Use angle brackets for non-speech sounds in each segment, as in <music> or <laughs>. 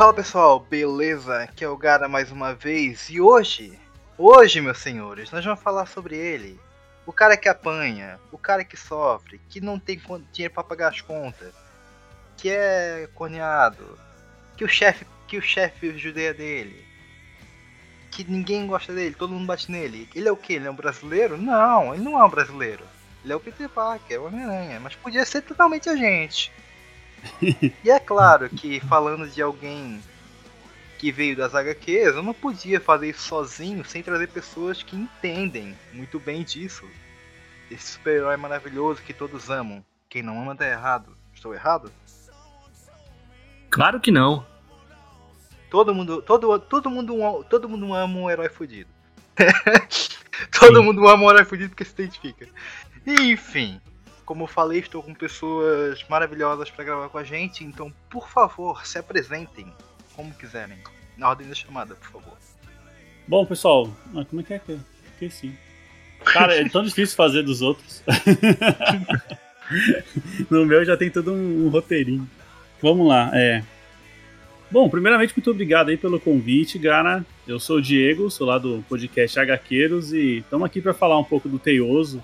Fala pessoal, beleza? Aqui é o Gara mais uma vez e hoje, hoje meus senhores, nós vamos falar sobre ele. O cara que apanha, o cara que sofre, que não tem dinheiro para pagar as contas, que é corneado, que o chefe, que o chefe judeia dele, que ninguém gosta dele, todo mundo bate nele. Ele é o que? Ele é um brasileiro? Não, ele não é um brasileiro. Ele é o Peter Parker, é o Homem-Aranha, mas podia ser totalmente a gente. <laughs> e é claro que falando de alguém que veio das HQs, eu não podia fazer isso sozinho sem trazer pessoas que entendem muito bem disso. Esse super-herói maravilhoso que todos amam. Quem não ama tá errado. Estou errado? Claro que não. Todo mundo, todo, todo mundo, todo mundo ama um herói fudido. <laughs> todo Sim. mundo ama um herói fudido porque se identifica. Enfim, como eu falei, estou com pessoas maravilhosas para gravar com a gente, então por favor, se apresentem como quiserem. Na ordem da chamada, por favor. Bom, pessoal, como é que é que esqueci? Cara, é tão difícil fazer dos outros. <laughs> no meu já tem todo um, um roteirinho. Vamos lá, é. Bom, primeiramente, muito obrigado aí pelo convite, Gara. Eu sou o Diego, sou lá do podcast HQueiros e estamos aqui para falar um pouco do Teioso.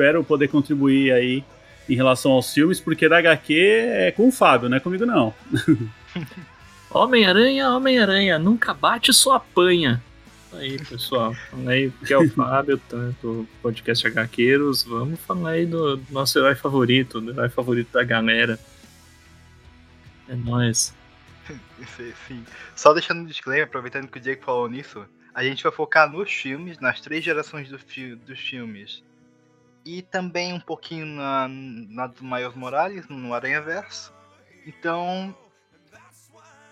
Espero poder contribuir aí em relação aos filmes, porque da HQ é com o Fábio, não é comigo não. <laughs> Homem-Aranha, Homem-Aranha, nunca bate, só apanha. Aí, pessoal, aí que é o <laughs> Fábio, do podcast HQueiros. Vamos falar aí do nosso herói favorito, do herói favorito da galera. É nóis. Sim. Só deixando um disclaimer, aproveitando que o Diego falou nisso, a gente vai focar nos filmes, nas três gerações do fi dos filmes. E também um pouquinho na, na do Miles Morales, no Aranha Verso. Então.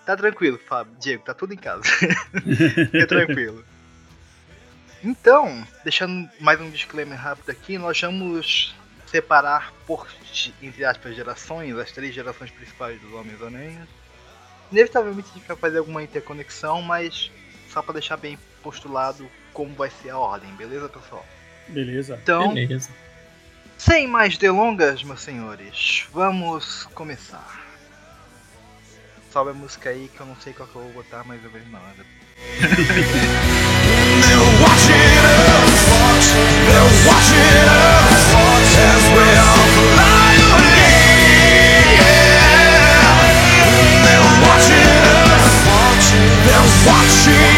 Tá tranquilo, Fábio. Diego, tá tudo em casa. <laughs> Fica tranquilo. Então, deixando mais um disclaimer rápido aqui, nós vamos separar por, entre aspas, gerações, as três gerações principais dos Homens-Aranhas Inevitavelmente a gente vai fazer alguma interconexão, mas só para deixar bem postulado como vai ser a ordem, beleza, pessoal? Beleza. Então, beleza. Sem mais delongas, meus senhores, vamos começar. Sobe a música aí que eu não sei qual que eu vou botar, mas eu vejo na hora. <laughs> Watching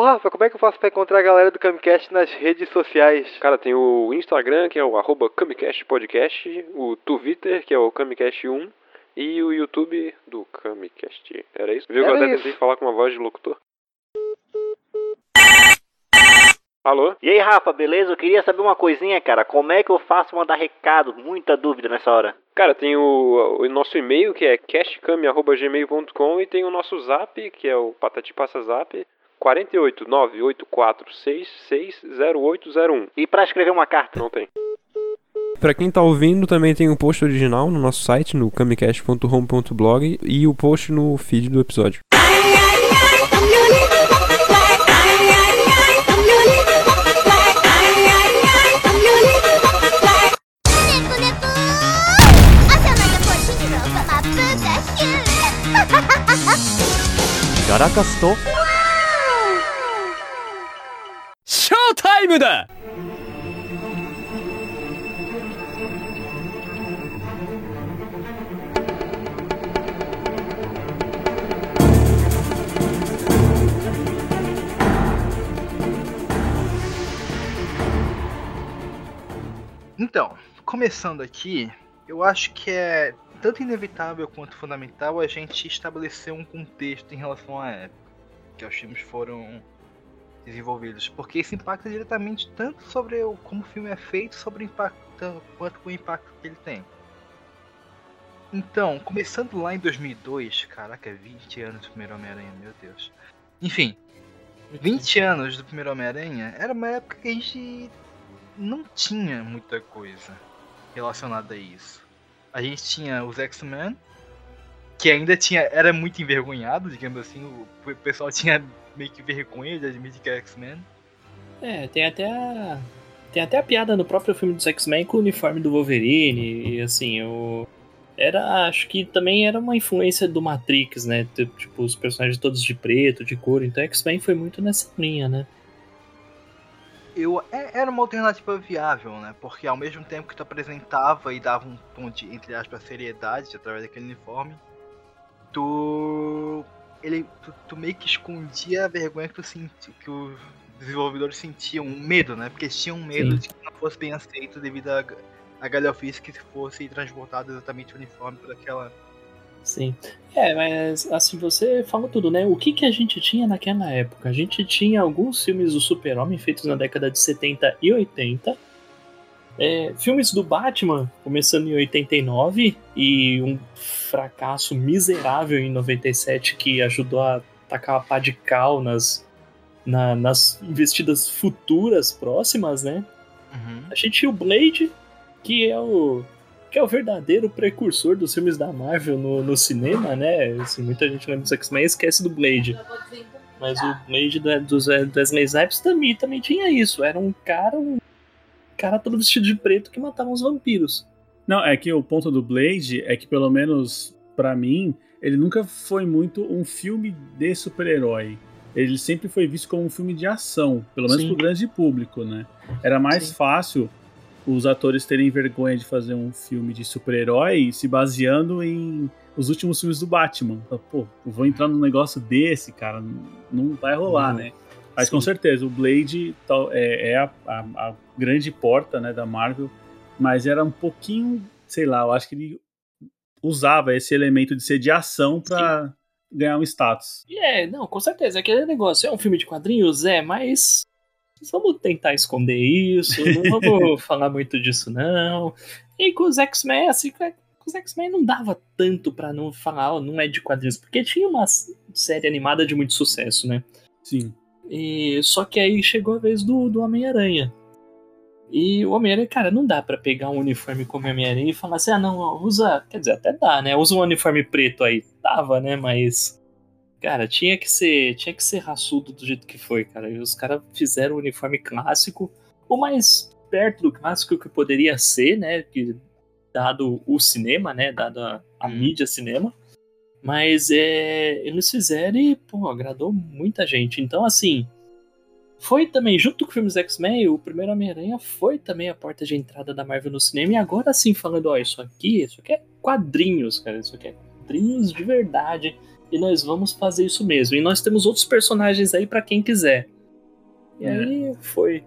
Ô Rafa, como é que eu faço pra encontrar a galera do Camicast nas redes sociais? Cara, tem o Instagram, que é o arroba Camicast Podcast, o Twitter, que é o Camicast1, e o YouTube do Camicast. Era isso? Viu que eu até tentei falar com uma voz de locutor? Alô? E aí, Rafa, beleza? Eu queria saber uma coisinha, cara. Como é que eu faço mandar recado? Muita dúvida nessa hora. Cara, tem o, o nosso e-mail, que é castcam.gmail.com e tem o nosso zap, que é o Patati Passa Zap, 48 984660801. E para escrever uma carta? Não tem. Para quem tá ouvindo, também tem o um post original no nosso site, no camicast.home.blog e o post no feed do episódio. <laughs> Garacas タイムだ Então, começando aqui, eu acho que é tanto inevitável quanto fundamental a gente estabelecer um contexto em relação à época que os filmes foram desenvolvidos, porque isso impacta diretamente tanto sobre o, como o filme é feito, sobre o impacto, quanto o impacto que ele tem. Então, começando lá em 2002, caraca, 20 anos do primeiro Homem-Aranha, meu Deus. Enfim, 20 anos do primeiro Homem-Aranha era uma época que a gente não tinha muita coisa relacionada a isso. A gente tinha os X-Men, que ainda tinha era muito envergonhado, digamos assim, o pessoal tinha meio que vergonha de admitir que é X-Men. É, tem até a tem até a piada no próprio filme dos X-Men com o uniforme do Wolverine e assim, o era, acho que também era uma influência do Matrix, né? Tipo, os personagens todos de preto, de cor. Então, X-Men foi muito nessa linha, né? Eu, é, era uma alternativa viável, né? Porque ao mesmo tempo que tu apresentava e dava um tom de, entre aspas, seriedade através daquele uniforme, tu. Ele, tu, tu meio que escondia a vergonha que tu sentia, que os desenvolvedores sentiam, um medo, né? Porque eles tinham medo Sim. de que não fosse bem aceito devido a a galhofice que fosse transportado exatamente uniforme por aquela. Sim. É, mas assim, você falou tudo, né? O que, que a gente tinha naquela época? A gente tinha alguns filmes do Super-Homem feitos na década de 70 e 80. É, filmes do Batman, começando em 89, e um fracasso miserável em 97 que ajudou a tacar a pá de cal nas, na, nas investidas futuras próximas, né? Uhum. A gente tinha o Blade, que é o que é o verdadeiro precursor dos filmes da Marvel no, no cinema, né? Assim, muita gente lembra dos X-Men e esquece do Blade. Mas o Blade do, dos Wesley Snipes também, também tinha isso. Era um cara, um cara todo vestido de preto que matava os vampiros. Não, é que o ponto do Blade é que, pelo menos para mim, ele nunca foi muito um filme de super-herói. Ele sempre foi visto como um filme de ação, pelo menos Sim. pro grande público, né? Era mais Sim. fácil os atores terem vergonha de fazer um filme de super-herói se baseando em os últimos filmes do Batman. Pô, vou entrar num negócio desse, cara, não vai rolar, né? Mas sim. com certeza, o Blade é, é a, a, a, grande porta né, da Marvel, mas era um pouquinho, sei lá, eu acho que ele usava esse elemento de ser de ação pra ganhar um status. É, não, com certeza, aquele negócio é um filme de quadrinhos, é, mas vamos tentar esconder isso, não <laughs> vamos falar muito disso, não. E com os X-Men, assim, com os X-Men não dava tanto para não falar, oh, não é de quadrinhos, porque tinha uma série animada de muito sucesso, né? Sim. E, só que aí chegou a vez do, do Homem-Aranha. E o Homem-Aranha, cara, não dá para pegar um uniforme como Homem-Aranha e falar assim, ah, não, usa. Quer dizer, até dá, né? Usa um uniforme preto aí. Dava, né? Mas Cara, tinha que ser, tinha que ser raçudo do jeito que foi, cara. E os caras fizeram o uniforme clássico, o mais perto do clássico que poderia ser, né? Que, dado o cinema, né? Dado a, a hum. mídia cinema. Mas é, eles fizeram e, pô, agradou muita gente. Então, assim, foi também, junto com filmes X-Men, o primeiro Homem-Aranha foi também a porta de entrada da Marvel no cinema. E agora sim, falando, ó, isso aqui, isso aqui é quadrinhos, cara. Isso aqui é quadrinhos de verdade e nós vamos fazer isso mesmo. E nós temos outros personagens aí para quem quiser. E é. aí foi.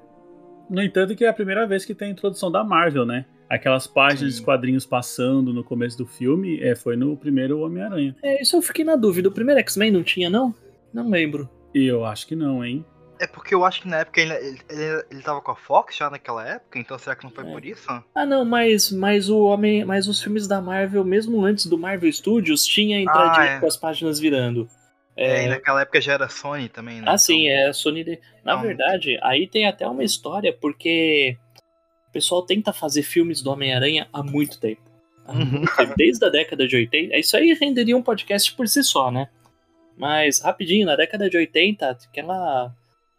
No entanto, que é a primeira vez que tem a introdução da Marvel, né? Aquelas páginas Sim. de quadrinhos passando no começo do filme, é, foi no primeiro Homem-Aranha. É, isso eu fiquei na dúvida. O primeiro X-Men não tinha, não? Não lembro. E eu acho que não, hein? É porque eu acho que na época ele, ele, ele, ele tava com a Fox já naquela época, então será que não foi é. por isso? Ah, não, mas, mas o homem. Mas os filmes da Marvel, mesmo antes do Marvel Studios, tinha entradinha ah, é. com as páginas virando. É, é, e naquela época já era Sony também, né? Ah, sim, então... é a Sony. De... Na não. verdade, aí tem até uma história, porque o pessoal tenta fazer filmes do Homem-Aranha há muito tempo. Uhum. Desde a década de 80. Isso aí renderia um podcast por si só, né? Mas, rapidinho, na década de 80, aquela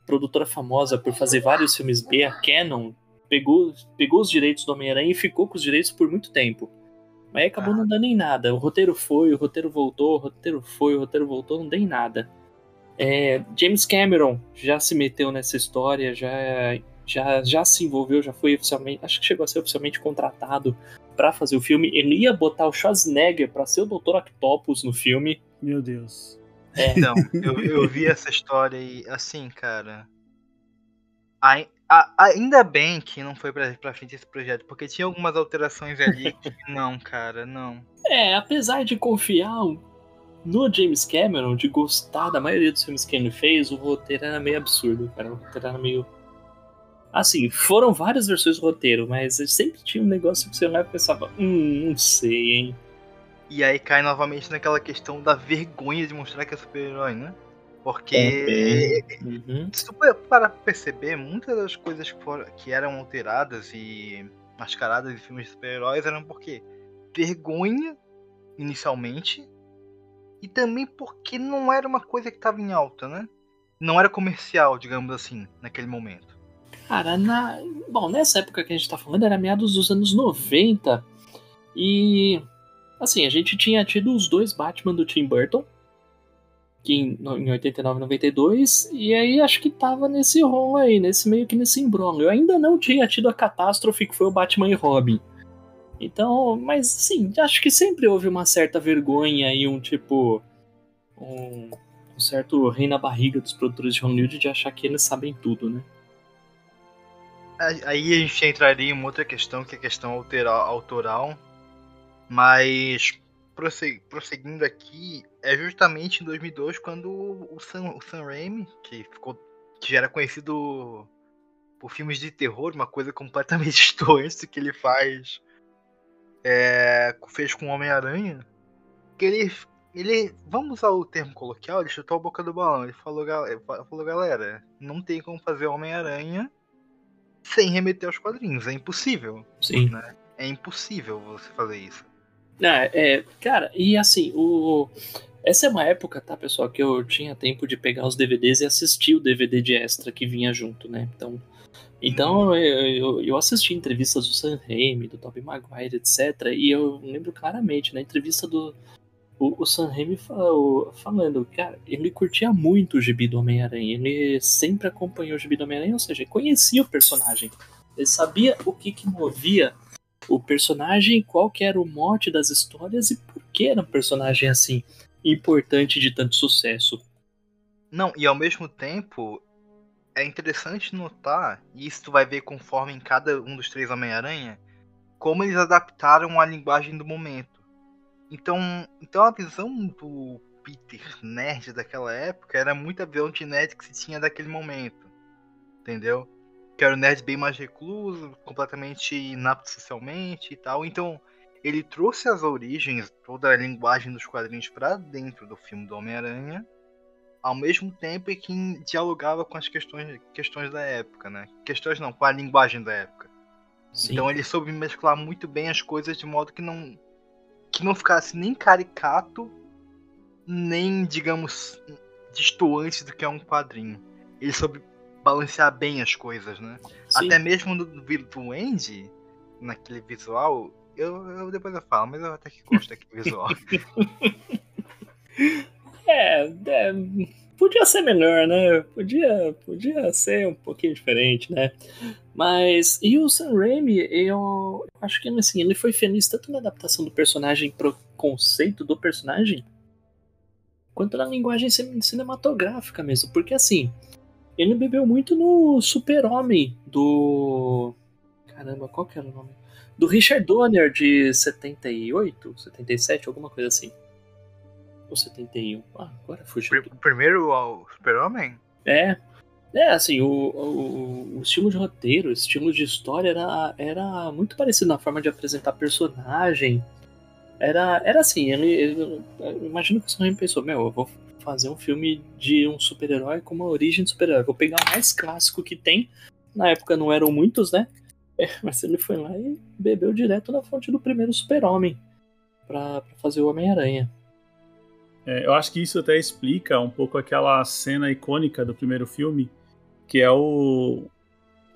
produtora famosa por fazer vários filmes B, a Canon, pegou, pegou os direitos do Homem-Aranha e ficou com os direitos por muito tempo. Mas acabou ah. não dando em nada. O roteiro foi, o roteiro voltou, o roteiro foi, o roteiro voltou, não deu em nada. É, James Cameron já se meteu nessa história, já, já, já se envolveu, já foi oficialmente, acho que chegou a ser oficialmente contratado para fazer o filme. Ele ia botar o Schwarzenegger para ser o Dr. Octopus no filme. Meu Deus. É. Então, eu, eu vi essa história e, assim, cara. A, A- ainda bem que não foi pra, pra frente esse projeto, porque tinha algumas alterações ali <laughs> que não, cara, não. É, apesar de confiar no James Cameron, de gostar da maioria dos filmes que ele fez, o roteiro era meio absurdo, cara. O roteiro era meio. Assim, foram várias versões do roteiro, mas sempre tinha um negócio que você olhava e pensava, hum, não sei, hein. E aí cai novamente naquela questão da vergonha de mostrar que é super-herói, né? Porque Uhum. se tu pa- parar pra perceber, muitas das coisas que, foram, que eram alteradas e mascaradas em filmes de super-heróis eram porque vergonha, inicialmente, e também porque não era uma coisa que tava em alta, né? Não era comercial, digamos assim, naquele momento. Cara, na... bom, nessa época que a gente tá falando era meados dos anos 90 e assim, a gente tinha tido os dois Batman do Tim Burton, que em, em 89 e 92, e aí acho que tava nesse rolo aí, nesse meio que nesse imbróglio. Eu ainda não tinha tido a catástrofe que foi o Batman e Robin. Então, mas sim, acho que sempre houve uma certa vergonha e um tipo um, um certo rei na barriga dos produtores de Hollywood de achar que eles sabem tudo, né? Aí a gente entraria em uma outra questão, que é a questão altera- autoral. Mas, prosse- prosseguindo aqui, é justamente em 2002 quando o Sam, o Sam Raimi, que, ficou, que já era conhecido por filmes de terror, uma coisa completamente <laughs> distante que ele faz, é, fez com Homem-Aranha, que ele, ele, vamos usar o termo coloquial, ele chutou a boca do balão. Ele falou, "Gal- ele fa- falou galera, não tem como fazer Homem-Aranha sem remeter aos quadrinhos. É impossível. Sim. É impossível você fazer isso. Ah, é, cara, e assim, o. Essa é uma época, tá, pessoal, que eu tinha tempo de pegar os DVDs e assistir o DVD de extra que vinha junto, né? Então, então eu, eu, eu assisti entrevistas do Sam Raimi, do Tobey Maguire, etc. E eu lembro claramente, na entrevista do. O, o Sam Raimi falou- falando, cara, ele curtia muito o gibi do Homem-Aranha. Ele sempre acompanhou o gibi do Homem-Aranha, ou seja, conhecia o personagem. Ele sabia o que, que movia o personagem, qual que era o mote das histórias e por que era um personagem assim importante de tanto sucesso. Não, e ao mesmo tempo, é interessante notar, e isso tu vai ver conforme em cada um dos três Homem-Aranha, como eles adaptaram a linguagem do momento. Então, então a visão do Peter nerd daquela época era muito a visão de nerd que se tinha daquele momento. Entendeu? Que era o nerd bem mais recluso, completamente inapto socialmente e tal. Então, ele trouxe as origens, toda a linguagem dos quadrinhos pra dentro do filme do Homem-Aranha, ao mesmo tempo em que dialogava com as questões, questões da época, né? Questões não, com a linguagem da época. Sim. Então ele soube mesclar muito bem as coisas de modo que não que não ficasse nem caricato, nem, digamos, distoante do que é um quadrinho. Ele soube balancear bem as coisas, né? Sim. Até mesmo do, do Andy, naquele visual, eu, eu depois eu falo, mas eu até que gosto daquele visual. <laughs> É, é, podia ser melhor, né? Podia, podia ser um pouquinho diferente, né? Mas, e o Sam Raimi, eu acho que assim, ele foi feliz tanto na adaptação do personagem pro conceito do personagem, quanto na linguagem cin- cinematográfica mesmo. Porque assim, ele bebeu muito no Super-Homem do. Caramba, qual que era o nome? Do Richard Donner de 78, 77, alguma coisa assim. Ou 71. Ah, agora fugiu. Pr- Primeiro ao Super-Homem? É. É, assim, o, o, o estilo de roteiro, o estilo de história era, era muito parecido na forma de apresentar personagem. Era, era assim, ele, ele- imagino que o Sam pensou, meu, eu vou fazer um filme de um super-herói com uma origem de super-herói. Vou pegar o mais clássico que tem. Na época não eram muitos, né? É, mas ele foi lá e bebeu direto na fonte do primeiro super-homem pra fazer o Homem-Aranha. É, eu acho que isso até explica um pouco aquela cena icônica do primeiro filme, que é o,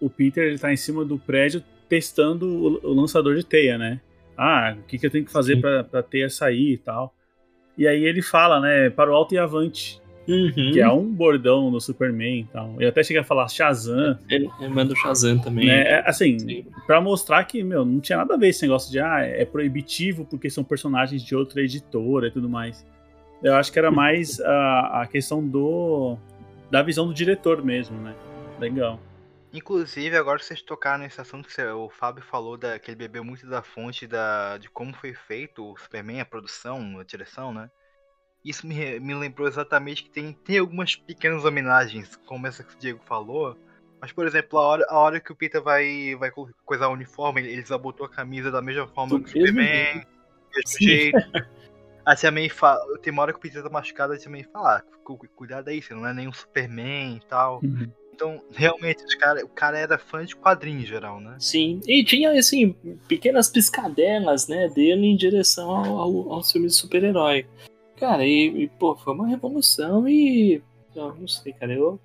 o Peter ele tá em cima do prédio testando o, o lançador de teia, né? Ah, o que, que eu tenho que fazer Sim. pra, teia sair e tal. E aí ele fala, né, para o alto e avante, Uhum. que é um bordão do Superman e tal. Ele até chega a falar Shazam, Ele, ele manda o Shazam também. né? É, Assim, Sim. Pra mostrar que, meu, não tinha nada a ver esse negócio de, ah, é proibitivo porque são personagens de outra editora e tudo mais. Eu acho que era <laughs> mais a, a questão do da visão do diretor mesmo, né? Legal. Inclusive, agora vocês tocaram nesse assunto que o Fábio falou da, que ele bebeu muito da fonte da, de como foi feito o Superman, a produção, a direção, né? Isso me, me lembrou exatamente que tem, tem algumas pequenas homenagens, como essa que o Diego falou. Mas, por exemplo, a hora, a hora que o Peter vai, vai co- coisar o uniforme, ele desabotou a camisa da mesma forma Do que o Superman, do mesmo jeito. <laughs> A Tia May fala, tem uma hora que o Peter tá machucado, a Tia May fala, ah, cu- cuidado aí, você não é nenhum Superman e tal. Uhum. Então, realmente, os cara, o cara era fã de quadrinhos em geral, né? Sim, e tinha, assim, pequenas piscadelas, né, dele em direção ao, ao, ao filme de super-herói. Cara, e, e, pô, foi uma revolução e. Eu não sei, cara, eu.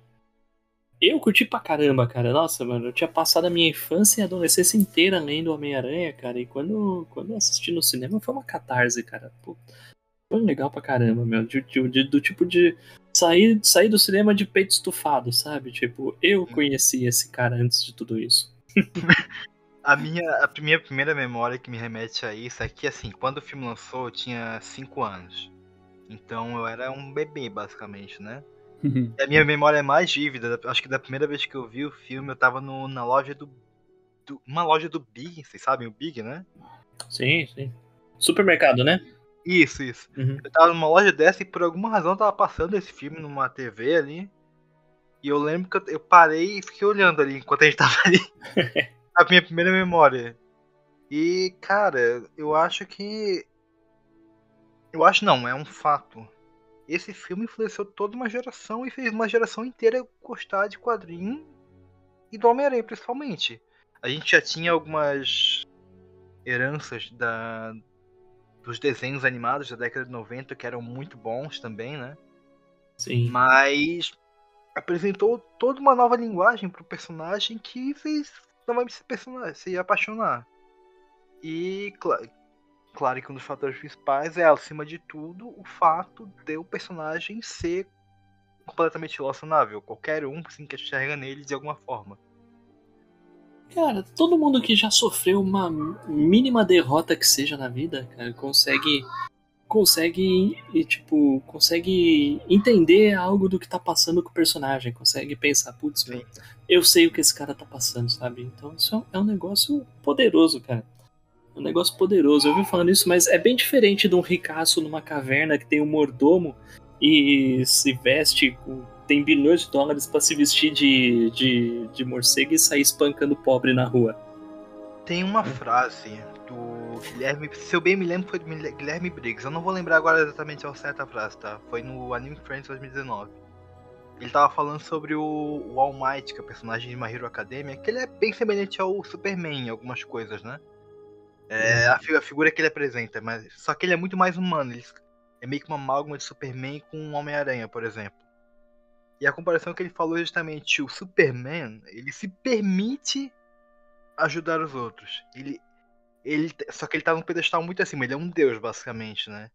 Eu curti pra caramba, cara. Nossa, mano, eu tinha passado a minha infância e adolescência inteira lendo Homem-Aranha, cara. E quando, quando eu assisti no cinema foi uma catarse, cara. Pô, foi legal pra caramba, meu. De- de- de- do tipo de sair, sair do cinema de peito estufado, sabe? Tipo, eu conheci esse cara antes de tudo isso. <laughs> A minha, a minha primeira memória que me remete a isso é que, assim, quando o filme lançou, eu tinha 5 anos. Então eu era um bebê, basicamente, né? Uhum. A minha memória é mais vívida. Acho que da primeira vez que eu vi o filme, eu tava no, na loja do, do- Uma loja do Big, vocês sabem o Big, né? Sim, sim. Supermercado, né? Isso, isso. Uhum. Eu tava numa loja dessa e por alguma razão tava passando esse filme numa TV ali. E eu lembro que eu, eu parei e fiquei olhando ali enquanto a gente <laughs> tava ali. a minha primeira memória. E, cara, eu acho que. Eu acho não, é um fato. Esse filme influenciou toda uma geração e fez uma geração inteira gostar de quadrinho e do Homem-Aranha, principalmente. A gente já tinha algumas heranças da, dos desenhos animados da década de 90 que eram muito bons também, né? Sim. Mas apresentou toda uma nova linguagem pro personagem que fez novamente se apaixonar. E cla- claro que um dos fatores principais é, acima de tudo, o fato de o personagem ser completamente relacionável. Qualquer um se enxerga nele de alguma forma. Cara, todo mundo que já sofreu uma mínima derrota que seja na vida, cara, consegue. Consegue. E, tipo, consegue entender algo do que tá passando com o personagem. Consegue pensar, putz, eu sei o que esse cara tá passando, sabe? Então isso é um- é um negócio poderoso, cara. É um negócio poderoso. Eu vi falando isso, mas é bem diferente de um ricaço numa caverna que tem um mordomo e se veste, tem bilhões de dólares pra se vestir de, de, de morcego e sair espancando pobre na rua. Tem uma frase do Guilherme, se eu bem me lembro, foi do Guilherme Briggs. Eu não vou lembrar agora exatamente a frase, tá? Foi no Anime Friends 2019. Ele tava falando sobre o, o All Might, que é o personagem de My Hero Academia, que ele é bem semelhante ao Superman em algumas coisas, né? É a, fi- a figura que ele apresenta, mas só que ele é muito mais humano. Ele é meio que uma amálgama de Superman com um Homem-Aranha, por exemplo. E a comparação que ele falou é justamente o Superman, ele se permite ajudar os outros. Ele, ele, só que ele tá num pedestal muito acima. Ele é um deus, basicamente, né?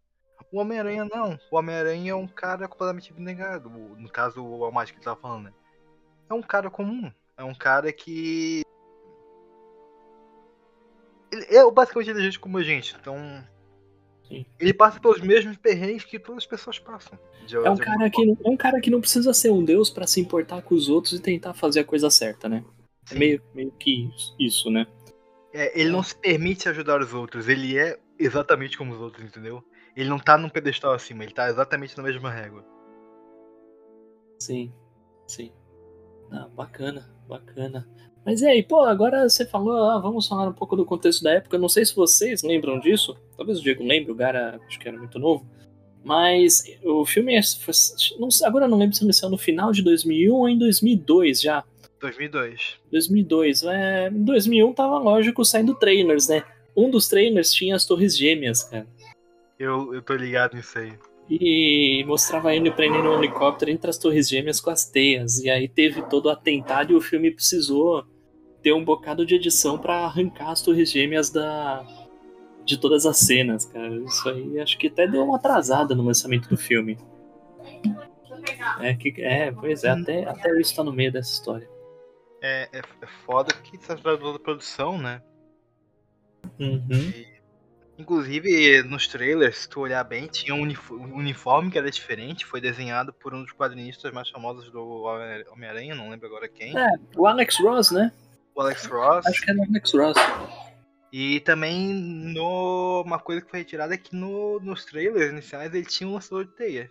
O Homem-Aranha não. O Homem-Aranha é um cara completamente abnegado. O- No caso, o All Might que ele tava falando, né? É um cara comum. É um cara que. Ele é basicamente ele é gente como a gente. Então. Sim. Ele passa pelos mesmos perrengues que todas as pessoas passam. de- É um cara que, é um cara que não precisa ser um deus pra se importar com os outros e tentar fazer a coisa certa, né? É Sim. meio, meio que isso, isso, né? É, ele não se permite ajudar os outros, ele é exatamente como os outros, entendeu? Ele não tá num pedestal acima, ele tá exatamente na mesma régua. Sim, sim. Ah, bacana, bacana. Mas e aí, pô, agora você falou, ah, vamos falar um pouco do contexto da época. Não sei se vocês lembram disso. Talvez o Diego lembre, o Gara acho que era muito novo. Mas o filme é, não agora eu não lembro se ele saiu no final de 2001 ou em 2002 já. 2002. 2002. É, em 2001 tava lógico saindo trailers, né? Um dos trailers tinha as Torres Gêmeas, cara. Eu, eu tô ligado nisso aí. E mostrava ele prendendo um helicóptero entre as Torres Gêmeas com as teias. E aí teve todo o atentado e o filme precisou ter um bocado de edição pra arrancar as Torres Gêmeas da de todas as cenas, cara. Isso aí acho que até deu uma atrasada no lançamento do filme. É, que, é pois é, até, até isso tá no meio dessa história. É, é, é foda que se trata da produção, né? Uhum. Inclusive, nos trailers, se tu olhar bem, tinha um unif- uniforme que era diferente, foi desenhado por um dos quadrinistas mais famosos do Homem- Homem-Aranha, não lembro agora quem. É, o Alex Ross, né? O Alex Ross. Acho que era o Alex Ross. E também no uma coisa que foi retirada é que no, nos trailers iniciais ele tinha um lançador de teia.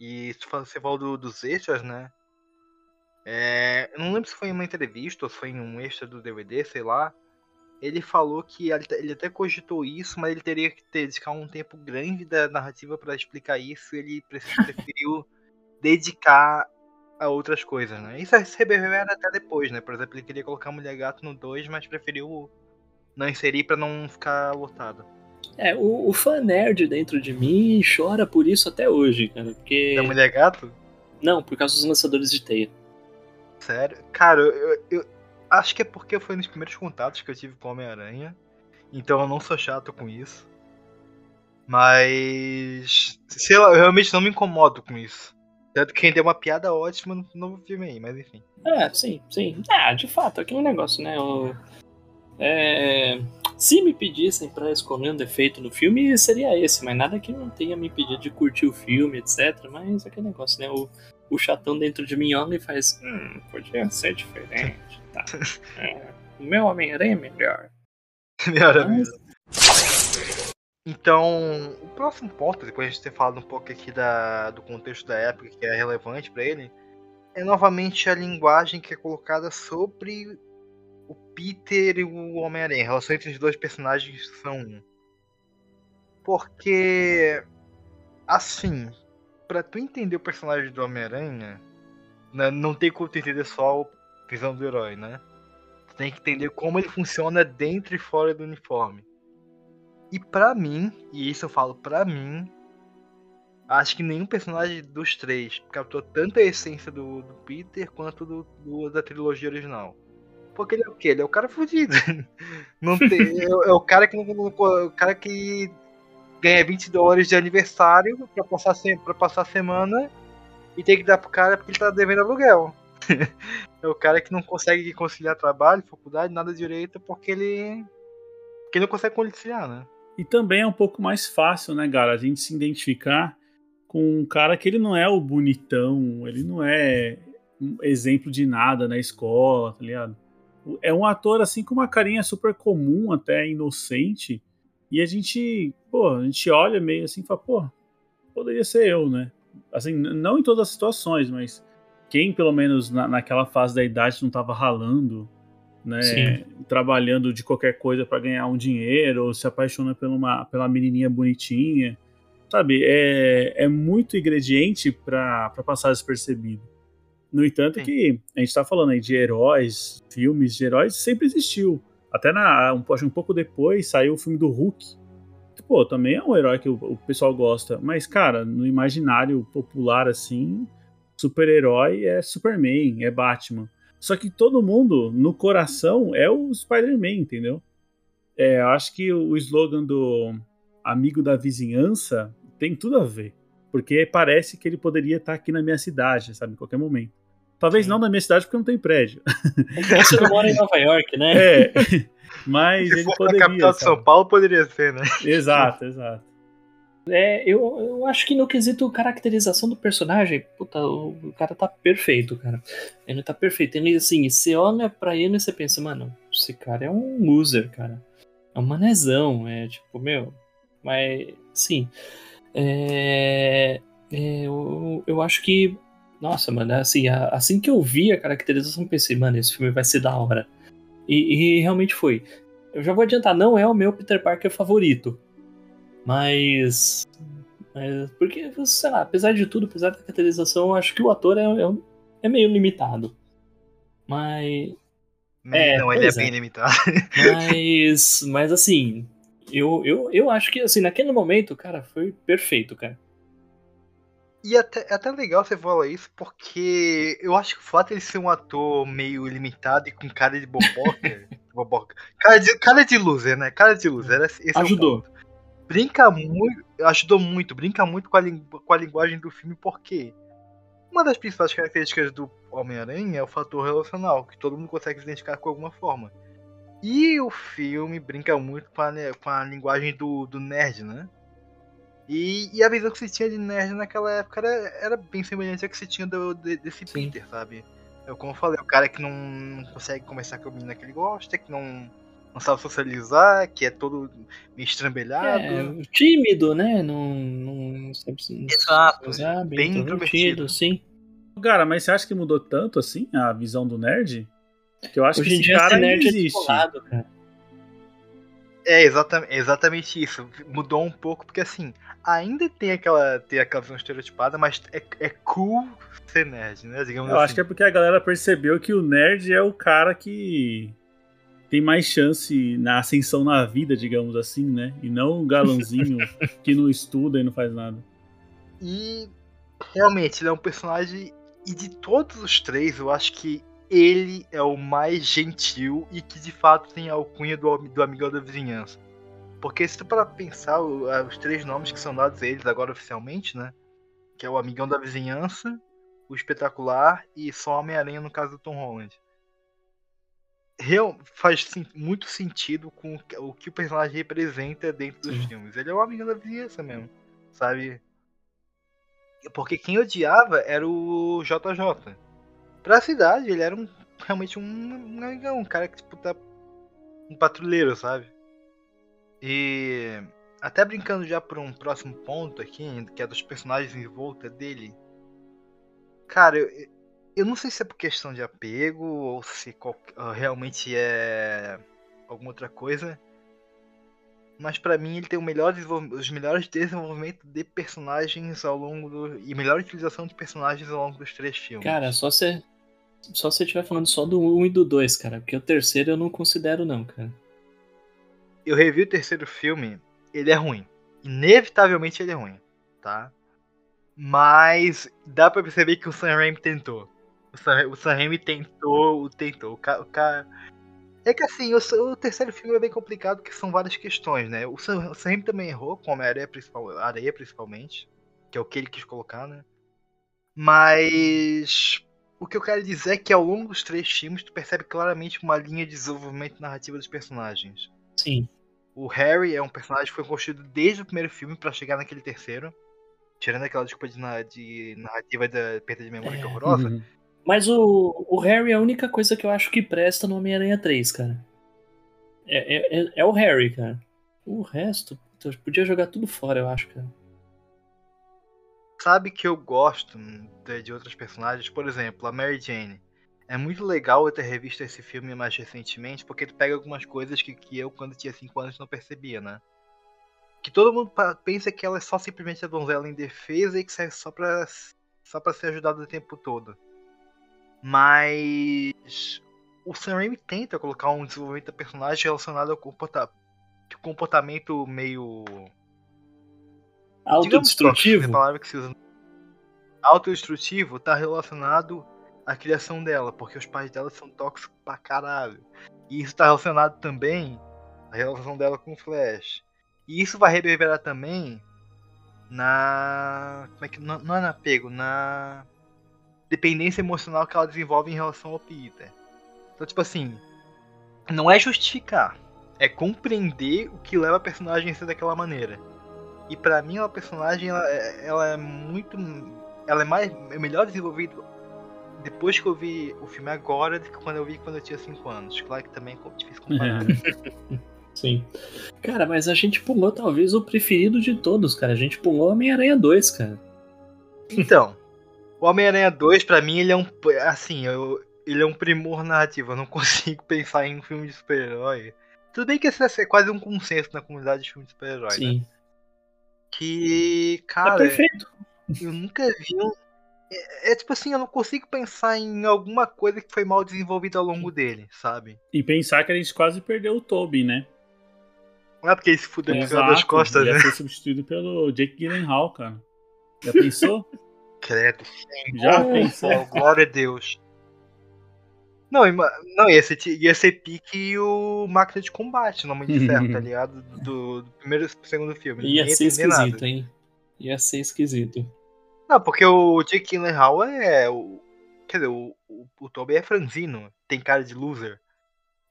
E se você falou do- dos extras, né? É, eu não lembro se foi em uma entrevista ou se foi em um extra do DVD, sei lá. Ele falou que ele, até cogitou isso, mas ele teria que ter, dedicar um tempo grande da narrativa para explicar isso. E ele pre- <laughs> preferiu dedicar a outras coisas, né? Isso se reverbera até depois, né? Por exemplo, ele queria colocar a Mulher Gato no 2, mas preferiu não inserir pra não ficar lotado. É, o, o fã nerd dentro de mim chora por isso até hoje, cara. Porque. Da Mulher Gato? Não, por causa dos lançadores de teia. Sério? Cara, eu, eu acho que é porque foi nos primeiros contatos que eu tive com Homem-Aranha. Então eu não sou chato com isso. Mas. Sei lá, eu realmente não me incomodo com isso. Tanto que deu uma piada ótima no novo filme aí, mas enfim. É, sim, sim. Ah, de fato, aquele negócio, né? É, se me pedissem pra escolher um defeito no filme, seria esse, mas nada que não tenha me impedido de curtir o filme, etc. Mas aquele negócio, né? O, o chatão dentro de mim olha e faz. Hum, podia ser diferente. Tá. É, o meu Homem-Aranha é melhor. <laughs> Melhor amigo. Então, o próximo ponto, depois de a gente ter falado um pouco aqui da, do contexto da época que é relevante pra ele, é novamente a linguagem que é colocada sobre o Peter e o Homem-Aranha. A relação entre os dois personagens são um. Porque, assim, pra tu entender o personagem do Homem-Aranha, né, não tem como tu entender só visão do herói, né? Tu tem que entender como ele funciona dentro e fora do uniforme. E pra mim, e isso eu falo pra mim, acho que nenhum personagem dos três captou tanto a essência do, do Peter quanto do, do- da trilogia original. Porque ele é o quê? Ele é o cara fudido. <laughs> Não tem, é, é o cara que não- o cara que ganha 20 dólares de aniversário pra passar, pra passar a semana e tem que dar pro cara porque ele tá devendo aluguel. <laughs> é o cara que não consegue conciliar trabalho, faculdade, nada direito porque ele. Porque ele não consegue conciliar, né? E também é um pouco mais fácil, né, cara, a gente se identificar com um cara que ele não é o bonitão, ele não é um exemplo de nada na escola, tá ligado? É um ator assim com uma carinha super comum, até inocente, e a gente, pô, a gente olha meio assim e fala, pô, poderia ser eu, né? Assim, não em todas as situações, mas quem pelo menos na, naquela fase da idade não tava ralando, né, Sim. trabalhando de qualquer coisa para ganhar um dinheiro, ou se apaixona por uma, pela menininha bonitinha, sabe? É, é muito ingrediente para passar despercebido. No entanto, Sim. que a gente tá falando aí de heróis, filmes de heróis, sempre existiu. Até na, um, acho um pouco depois saiu o filme do Hulk. Pô, também é um herói que o, o pessoal gosta. Mas, cara, no imaginário popular, assim, super-herói é Superman, é Batman. Só que todo mundo, no coração, é o Spider-Man, entendeu? É, eu acho que o slogan do amigo da vizinhança tem tudo a ver. Porque parece que ele poderia estar aqui na minha cidade, sabe? Em qualquer momento. Talvez Sim. não na minha cidade porque não tem prédio. Você não mora em Nova York, né? É. <laughs> Mas Se ele for poderia. na capital de? São Paulo, poderia ser, né? Exato, exato. É, eu, eu acho que no quesito caracterização do personagem, puta, o, o cara tá perfeito, cara. Ele tá perfeito. Ele, assim, você olha pra ele e você pensa, mano, esse cara é um loser, cara. É um manezão, é tipo, meu. Mas, sim. É, é, eu, eu acho que. Nossa, mano, assim, a- assim que eu vi a caracterização, pensei, mano, esse filme vai ser da hora. E, e realmente foi. Eu já vou adiantar, não é o meu Peter Parker favorito. Mas. porque, sei lá, apesar de tudo, apesar da caracterização, eu acho que o ator é, é, é meio limitado. Mas. É, não, ele é é. bem limitado. Mas. mas assim. Eu, eu, eu acho que, assim, naquele momento, cara, foi perfeito, cara. E até, é até legal você falar isso, porque eu acho que o fato de ele ser um ator meio limitado e com cara de boboca. <laughs> boboca cara, de, cara de loser, né? Cara de loser. Esse é Ajudou. ponto. Brinca muito. Ajudou muito, brinca muito com a, com a linguagem do filme, porque uma das principais características do Homem-Aranha é o fator relacional, que todo mundo consegue se identificar com alguma forma. E o filme brinca muito com a, com a linguagem do, do nerd, né? E, e a visão que se tinha de nerd naquela época era, era bem semelhante à que se tinha do, de- desse Sim. Peter, sabe? É como eu falei, o cara que não, não consegue conversar com a menina que ele gosta, que não, não sabe socializar, que é todo meio estrambelhado. É, tímido, né? Não, não sabe se Exato, usar, bem bem introvertido. introvertido, sim. Cara, mas você acha que mudou tanto assim a visão do nerd? Que eu acho Hoje que esse cara esse nerd é existe. descolado, cara. É exata, exatamente isso. Mudou um pouco, porque assim, ainda tem aquela, tem aquela visão estereotipada, mas é, é cool ser nerd, né? Digamos Eu assim. acho que é porque a galera percebeu que o nerd é o cara que tem mais chance na ascensão na vida, digamos assim, né? E não o galãozinho <laughs> que não estuda e não faz nada. E realmente, ele é um personagem. E de todos os três, eu acho que ele é o mais gentil e que de fato tem a alcunha do, do amigão da vizinhança. Porque se tu para pensar, os três nomes que são dados a eles agora oficialmente, né? Que é o amigão da vizinhança, o espetacular e só Homem-Aranha no caso do Tom Holland. Real, faz sim- muito sentido com o que- o personagem representa dentro dos Sim. filmes. Ele é o amigão da vizinhança mesmo, sabe? Porque quem odiava era o JJ. Pra cidade, ele era um, realmente um, um amigão, um cara que, tipo, tá. Um patrulheiro, sabe? E. Até brincando já por um próximo ponto aqui, que é dos personagens em volta dele. Cara, eu, eu não sei se é por questão de apego ou se ah, realmente é alguma outra coisa. Mas pra mim ele tem o melhor os melhores <laughs> desenvolvimentos de personagens ao longo do. E melhor utilização de personagens ao longo dos três filmes. Cara, só você. Só se você estiver falando só do 1 e do 2, cara. Porque o terceiro eu não considero, não, cara. eu revi o terceiro filme, ele é ruim. Inevitavelmente ele é ruim, tá? Mas dá pra perceber que o Sam Raimi tentou. O Sam, tentou, tentou. O ca- o cara... É que assim, o, o terceiro filme é bem complicado porque são várias questões, né? O Sam, o Sam Raimi também errou, com a areia, principal, areia principalmente, que é o que ele quis colocar, né? Mas o que eu quero dizer é que ao longo dos três filmes tu percebe claramente uma linha de desenvolvimento narrativo dos personagens. Sim. O Harry é um personagem que foi construído desde o primeiro filme pra chegar naquele terceiro. Tirando aquela desculpa de, de narrativa da perda de memória que é horrorosa. Uhum. Mas o, o Harry é a única coisa que eu acho que presta no Homem-Aranha 3, cara. É, é, é- é o Harry, cara. O resto, puta, podia jogar tudo fora, eu acho, cara. Sabe que eu gosto de, de outros personagens? Por exemplo, a Mary Jane. É muito legal eu ter revisto esse filme mais recentemente, porque tu pega algumas coisas que, que eu, quando tinha 5 anos, não percebia, né? Que todo mundo pensa que ela é só simplesmente a donzela em defesa e que serve só pra, só pra ser ajudada o tempo todo. Mas o Sam Raimi tenta colocar um desenvolvimento da personagem relacionado ao comporta- comportamento meio digamos Autodestrutivo? é a palavra que se usa. Autodestrutivo tá relacionado à criação dela, porque os pais dela são tóxicos pra caralho. E isso tá relacionado também à relação dela com o Flash. E isso vai reverberar também na. Como é que. Não, não é na apego, na dependência emocional que ela desenvolve em relação ao Peter. Então, tipo assim, não é justificar, é compreender o que leva a personagem a ser daquela maneira. E pra mim, a personagem ela, é- ela é muito. Ela é mais é melhor desenvolvida depois que eu vi o filme agora do que quando eu vi quando eu tinha 5 anos. Claro que também é difícil comparar. <laughs> Sim. Cara, mas a gente pulou talvez o preferido de todos, cara. A gente pulou Homem-Aranha 2, cara. Então, o Homem-Aranha 2, pra mim, ele é um. Assim, eu, ele é um primor narrativo. Eu não <laughs> consigo pensar em um filme de super-herói. Tudo bem que esse é quase um consenso na comunidade de filme de super-herói, né? Sim. Que, É cara, perfeito. eu nunca vi um. É, é tipo assim, eu não consigo pensar em alguma coisa que foi mal desenvolvida ao longo dele, sabe? E pensar que a gente quase perdeu o Toby, né? Não é porque ele se fudeu por causa das costas, ia né? ser substituído pelo Jake Gyllenhaal, cara. Já pensou? <laughs> Credo. Já Oh, pensou? <laughs> glória a Deus. Não, não ia, ser, ia ser pique o máquina de combate, no nome de ferro, tá <laughs> ligado? Do, do primeiro e segundo filme. Ia Ninguém ser esquisito, nada. hein? Ia ser esquisito. Não, porque o Jake Gyllenhaal é. O, quer dizer, o, o, o Toby é franzino, tem cara de loser.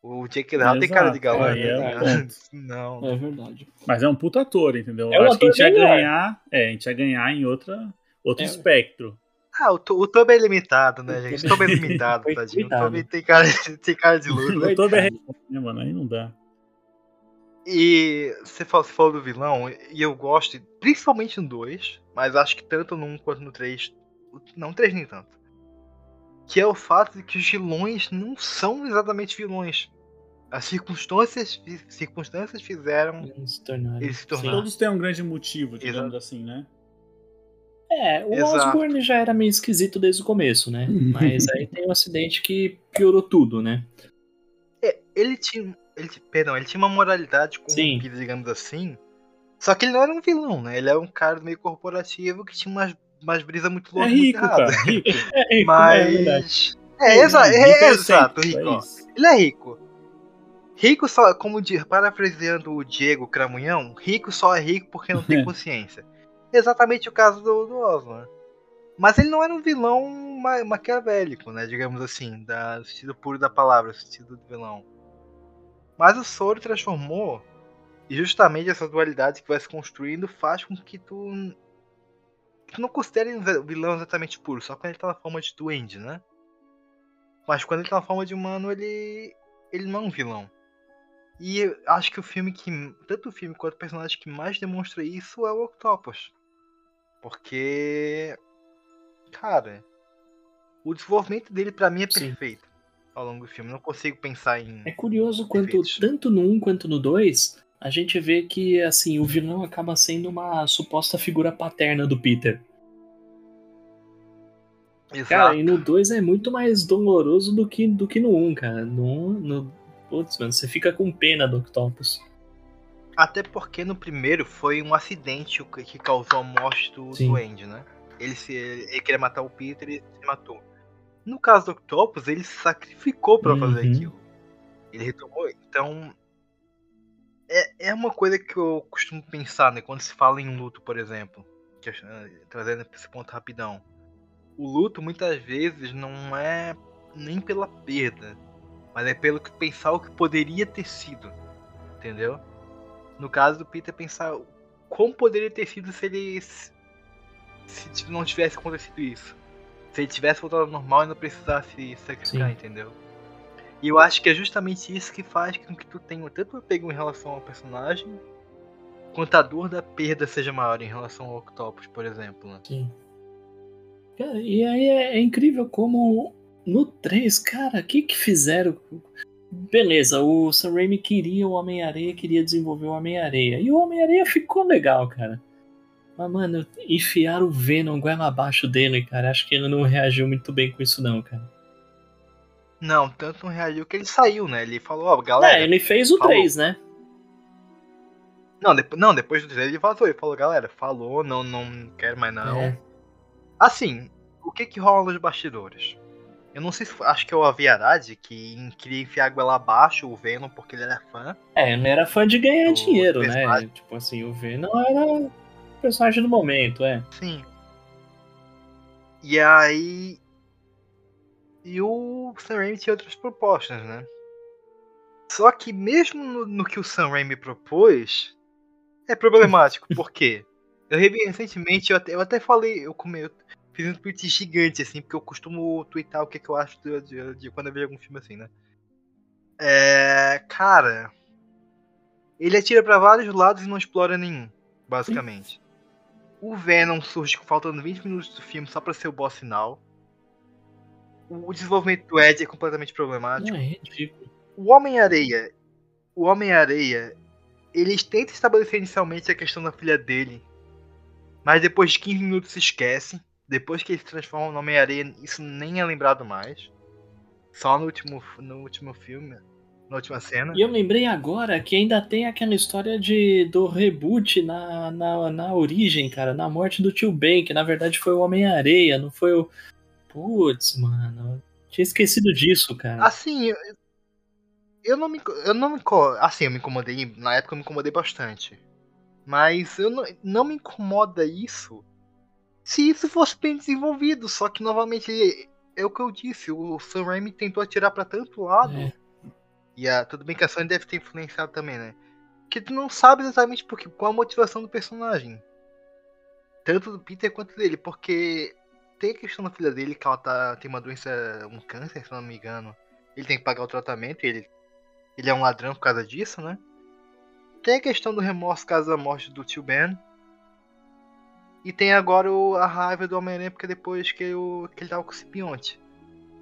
O Jake Gyllenhaal tem cara de galã. é ponto. <laughs> Não. É verdade. Mas é um puta ator, entendeu? É um Acho que a gente ia ganhar. É, a gente ia ganhar em outra, outro É. espectro. Ah, o, o Toby é limitado, né, O gente? O Toby- Toby é <laughs> limitado, tadinho. O. Toby tem cara, tem cara de luta. Eu tô bem, né, mano? Aí não dá. E você falou, você falou do vilão, e eu gosto, principalmente no 2, mas acho que tanto no 1 quanto no 3. Não, 3 nem tanto. Que é o fato de que os vilões não são exatamente vilões. As circunstâncias, circunstâncias fizeram Eles se tornaram. eles se tornaram. Todos têm um grande motivo, digamos assim, né? É, o Exato. Osborne já era meio esquisito desde o começo, né? Mas aí tem um acidente que piorou tudo, né? É, ele tinha. Ele, perdão, ele tinha uma moralidade Sim. corrompida, digamos assim. Só que ele não era um vilão, né? Ele era um cara meio corporativo que tinha umas, umas brisas muito É loucas. muito rico, erradas. cara. Rico. <laughs> É, é verdade. Mas. É, exa Rico é, é exato, sempre, rico. é ó. isso. Ele é rico. Rico só, como de, parafraseando o Diego Cramunhão, rico só é rico porque não tem <laughs> consciência. Exatamente o caso do, do Osborn. Mas ele não era um vilão ma maquiavélico, né? Digamos assim, da, no sentido puro da palavra, no sentido do vilão. Mas o Soro transformou, e justamente essa dualidade que vai se construindo faz com que tu, que tu não considere ve- vilão exatamente puro, só quando ele tá na forma de duende, né? Mas quando ele tá na forma de humano, ele, ele não é um vilão. E acho que o filme que. Tanto o filme quanto o personagem que mais demonstra isso é o Octopus. Porque. Cara. O desenvolvimento dele pra mim é Sim. perfeito ao longo do filme. Não consigo pensar em. É curioso quanto, tanto no 1 quanto no 2, a gente vê que, assim, o vilão acaba sendo uma suposta figura paterna do Peter. Exato. Cara, e no 2 é muito mais doloroso do que, do que no 1, cara. No 1, no... Putz, mano, você fica com pena do Octopus. Até porque no primeiro foi um acidente que causou a morte do Sim. Duende, né? Ele, se, ele queria matar o Peter e se matou. No caso do Octopus, ele se sacrificou pra fazer Uhum. aquilo. Ele retomou. Então. É, é uma coisa que eu costumo pensar, né? Quando se fala em luto, por exemplo. que eh, trazendo esse ponto rapidão. O luto muitas vezes não é nem pela perda, mas é pelo que pensar o que poderia ter sido. Entendeu? No caso do Peter, pensar como poderia ter sido se ele. se não tivesse acontecido isso. Se ele tivesse voltado ao normal e não precisasse se sacrificar, Sim. entendeu? E eu acho que é justamente isso que faz com que tu tenha tanto apego em relação ao personagem, quanto a dor da perda seja maior em relação ao Octopus, por exemplo. Né? Sim. Cara, e aí é, é incrível como no 3, cara, o que que fizeram? Beleza, o Sam Raimi queria o Homem-Areia, queria desenvolver o Homem-Areia. E o Homem-Areia ficou legal, cara. Mas, mano, enfiaram o Venom goela abaixo dele, cara. Acho que ele não reagiu muito bem com isso, não, cara. Não, tanto não reagiu que ele saiu, né? Ele falou, ó, galera. é, ele fez o falou. 3, né? Não, depo- não, depois do trailer ele vazou. Ele falou, galera, falou, não, não quero mais não. É. Assim, o que que rola nos bastidores? Eu não sei se acho que é o Aviarad que queria enfiar a goela abaixo o Venom porque ele era fã. É, ele era fã de ganhar dinheiro, né? Tipo assim, o Venom era o personagem do momento, é. Sim. E aí. E o Sam Raimi tinha outras propostas, né? Só que mesmo no, no que o Sam Raimi propôs, é problemático. <laughs> Por quê? Eu revi recentemente, eu até, eu até falei, eu, come, eu fiz um tweet gigante, assim, porque eu costumo twittar o que, que eu acho de, de- de quando eu vejo algum filme assim, né? É. Cara. Ele atira pra vários lados e não explora nenhum, basicamente. O Venom surge faltando 20 minutos do filme só pra ser o boss final. O desenvolvimento do Ed é completamente problemático. Não, é ridículo. O Homem-Areia. O Homem-Areia. Eles tentam estabelecer inicialmente a questão da filha dele. Mas depois de 15 minutos se esquecem. Depois que ele se transforma no Homem-Areia, isso nem é lembrado mais. Só no último, no último filme. Na última cena. E eu lembrei agora que ainda tem aquela história de, do reboot na, na, na origem, cara, na morte do tio Ben, que na verdade foi o Homem-Areia, não foi o. Putz, mano. Tinha esquecido disso, cara. Assim, eu, eu não me. Eu não me. Assim, eu me incomodei. Na época eu me incomodei bastante. Mas eu não, não me incomoda isso se isso fosse bem desenvolvido. Só que novamente é o que eu disse, o Sam Raimi tentou atirar pra tanto lado. É. E a, tudo bem que a Sony deve ter influenciado também, né? Que tu não sabe exatamente porque, qual a motivação do personagem. Tanto do Peter quanto dele, porque tem a questão da filha dele, que ela tá, tem uma doença, um câncer, se não me engano. Ele tem que pagar o tratamento e ele, ele é um ladrão por causa disso, né? Tem a questão do remorso caso da morte do tio Ben. E tem agora o, a raiva do Homem-Aranha porque depois que, o, que ele tava com o simbionte.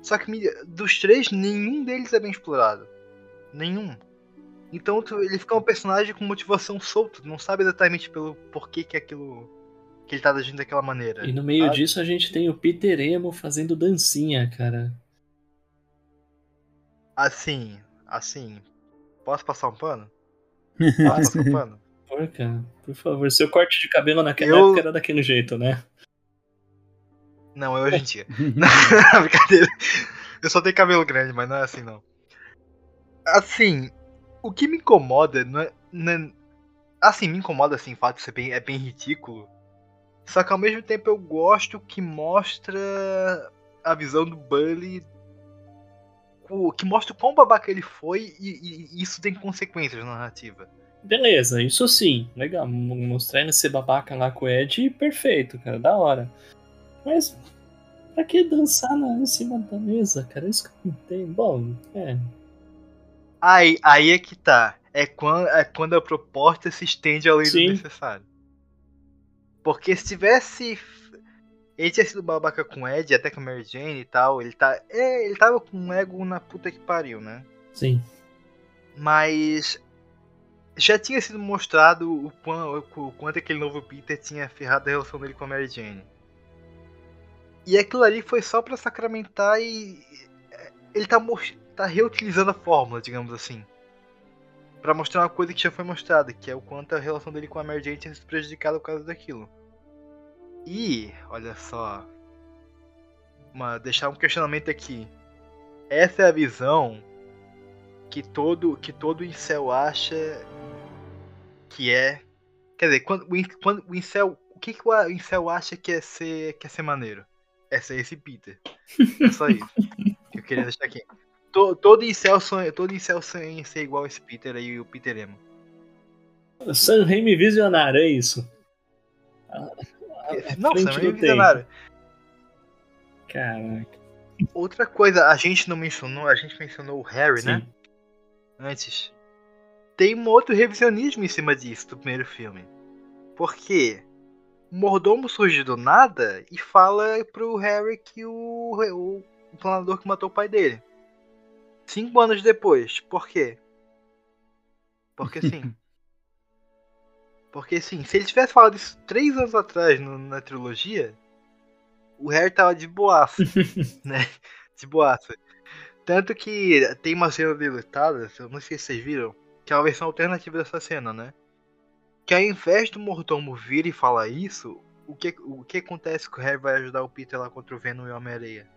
Só que me- dos três, nenhum deles é bem explorado. Nenhum. Então tu- ele fica um personagem com motivação solta, não sabe exatamente pelo porquê que aquilo. que ele tá agindo daquela maneira. E no meio sabe? disso a gente tem o Peter Emo fazendo dancinha, cara. Assim, assim. Posso passar um pano? Posso passar um pano? <laughs> Por, cara, por favor, seu corte de cabelo naquela Eu- época era daquele jeito, né? Não, é hoje em dia. <laughs> <laughs> Brincadeira. Eu só tenho cabelo grande, mas não é assim não. Assim, o que me incomoda não é. não é- assim, me incomoda assim, o fato de ser bem, é bem ridículo. Só que ao mesmo tempo eu gosto que mostra a visão do Bully. o- Que mostra o quão babaca ele foi e, e isso tem consequências na narrativa. Beleza, isso sim, legal. M- Mostrar ele ser babaca lá com o Ed, perfeito, cara, da hora. Mas pra que dançar na, em cima da mesa, cara? Isso que eu não entendo. Bom, é. Aí, aí é que tá. É quando, é quando a proposta se estende além Sim. do necessário. Porque se tivesse. Ele tinha sido babaca com o Ed, até com a Mary Jane e tal. Ele, tá, é, ele tava com um ego na puta que pariu, né? Sim. Mas. Já tinha sido mostrado o, o quanto aquele novo Peter tinha ferrado a relação dele com a Mary Jane. E aquilo ali foi só pra sacramentar e. Ele tá, tá reutilizando a fórmula, digamos assim. Pra mostrar uma coisa que já foi mostrada, que é o quanto a relação dele com a Mary Jane tinha sido prejudicada por causa daquilo. E, olha só. Uma, deixar um questionamento aqui. Essa é a visão que todo que todo incel acha que é. Quer dizer, quando, quando o incel. O que, que o incel acha que é ser, que é ser maneiro? É ser esse Peter. É só isso que eu queria deixar aqui. To- todo incel sonha, todo incel sonha em ser igual esse Peter aí, o Peter Emo. San Raimi visionário, é isso. A- a- à Não, Sam é visionário. Caraca. Outra coisa, a gente não mencionou, a gente mencionou o Harry, né? Sim. Antes. Tem um outro revisionismo em cima disso do primeiro filme. Porque o mordomo surge do nada e fala pro Harry que o, o, o planador que matou o pai dele. Cinco anos depois. Por quê? Porque sim. <laughs> Porque sim, se ele tivesse falado isso três anos atrás no- na trilogia, o Harry tava de boaça, <laughs> né? De boaça. Tanto que tem uma cena deletada, eu não sei se vocês viram, que é uma versão alternativa dessa cena, né? Que ao invés do mordomo vir e falar isso, o que, o que acontece que o Harry vai ajudar o Peter lá contra o Venom e o Homem-Aranha?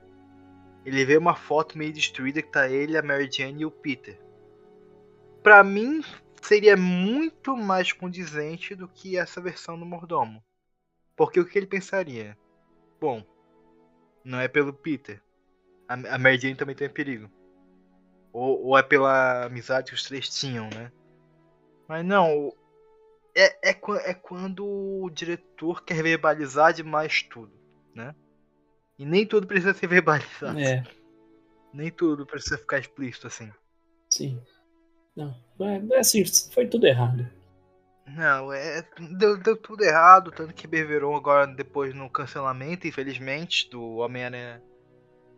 Ele vê uma foto meio destruída que tá ele, a Mary Jane e o Peter. Pra mim, seria muito mais condizente do que essa versão do mordomo. Porque o que ele pensaria? Bom, não é pelo Peter. A, a Mary Jane também tem perigo. Ou, ou é pela amizade que os três tinham, né? Mas não. É, é, é quando o diretor quer verbalizar demais tudo, né? E nem tudo precisa ser verbalizado. É, Nem tudo precisa ficar explícito assim. sim. Não, é, é assim, foi tudo errado. Não, é, deu, deu tudo errado, tanto que Beveron agora depois no cancelamento, infelizmente, do Homem-Aranha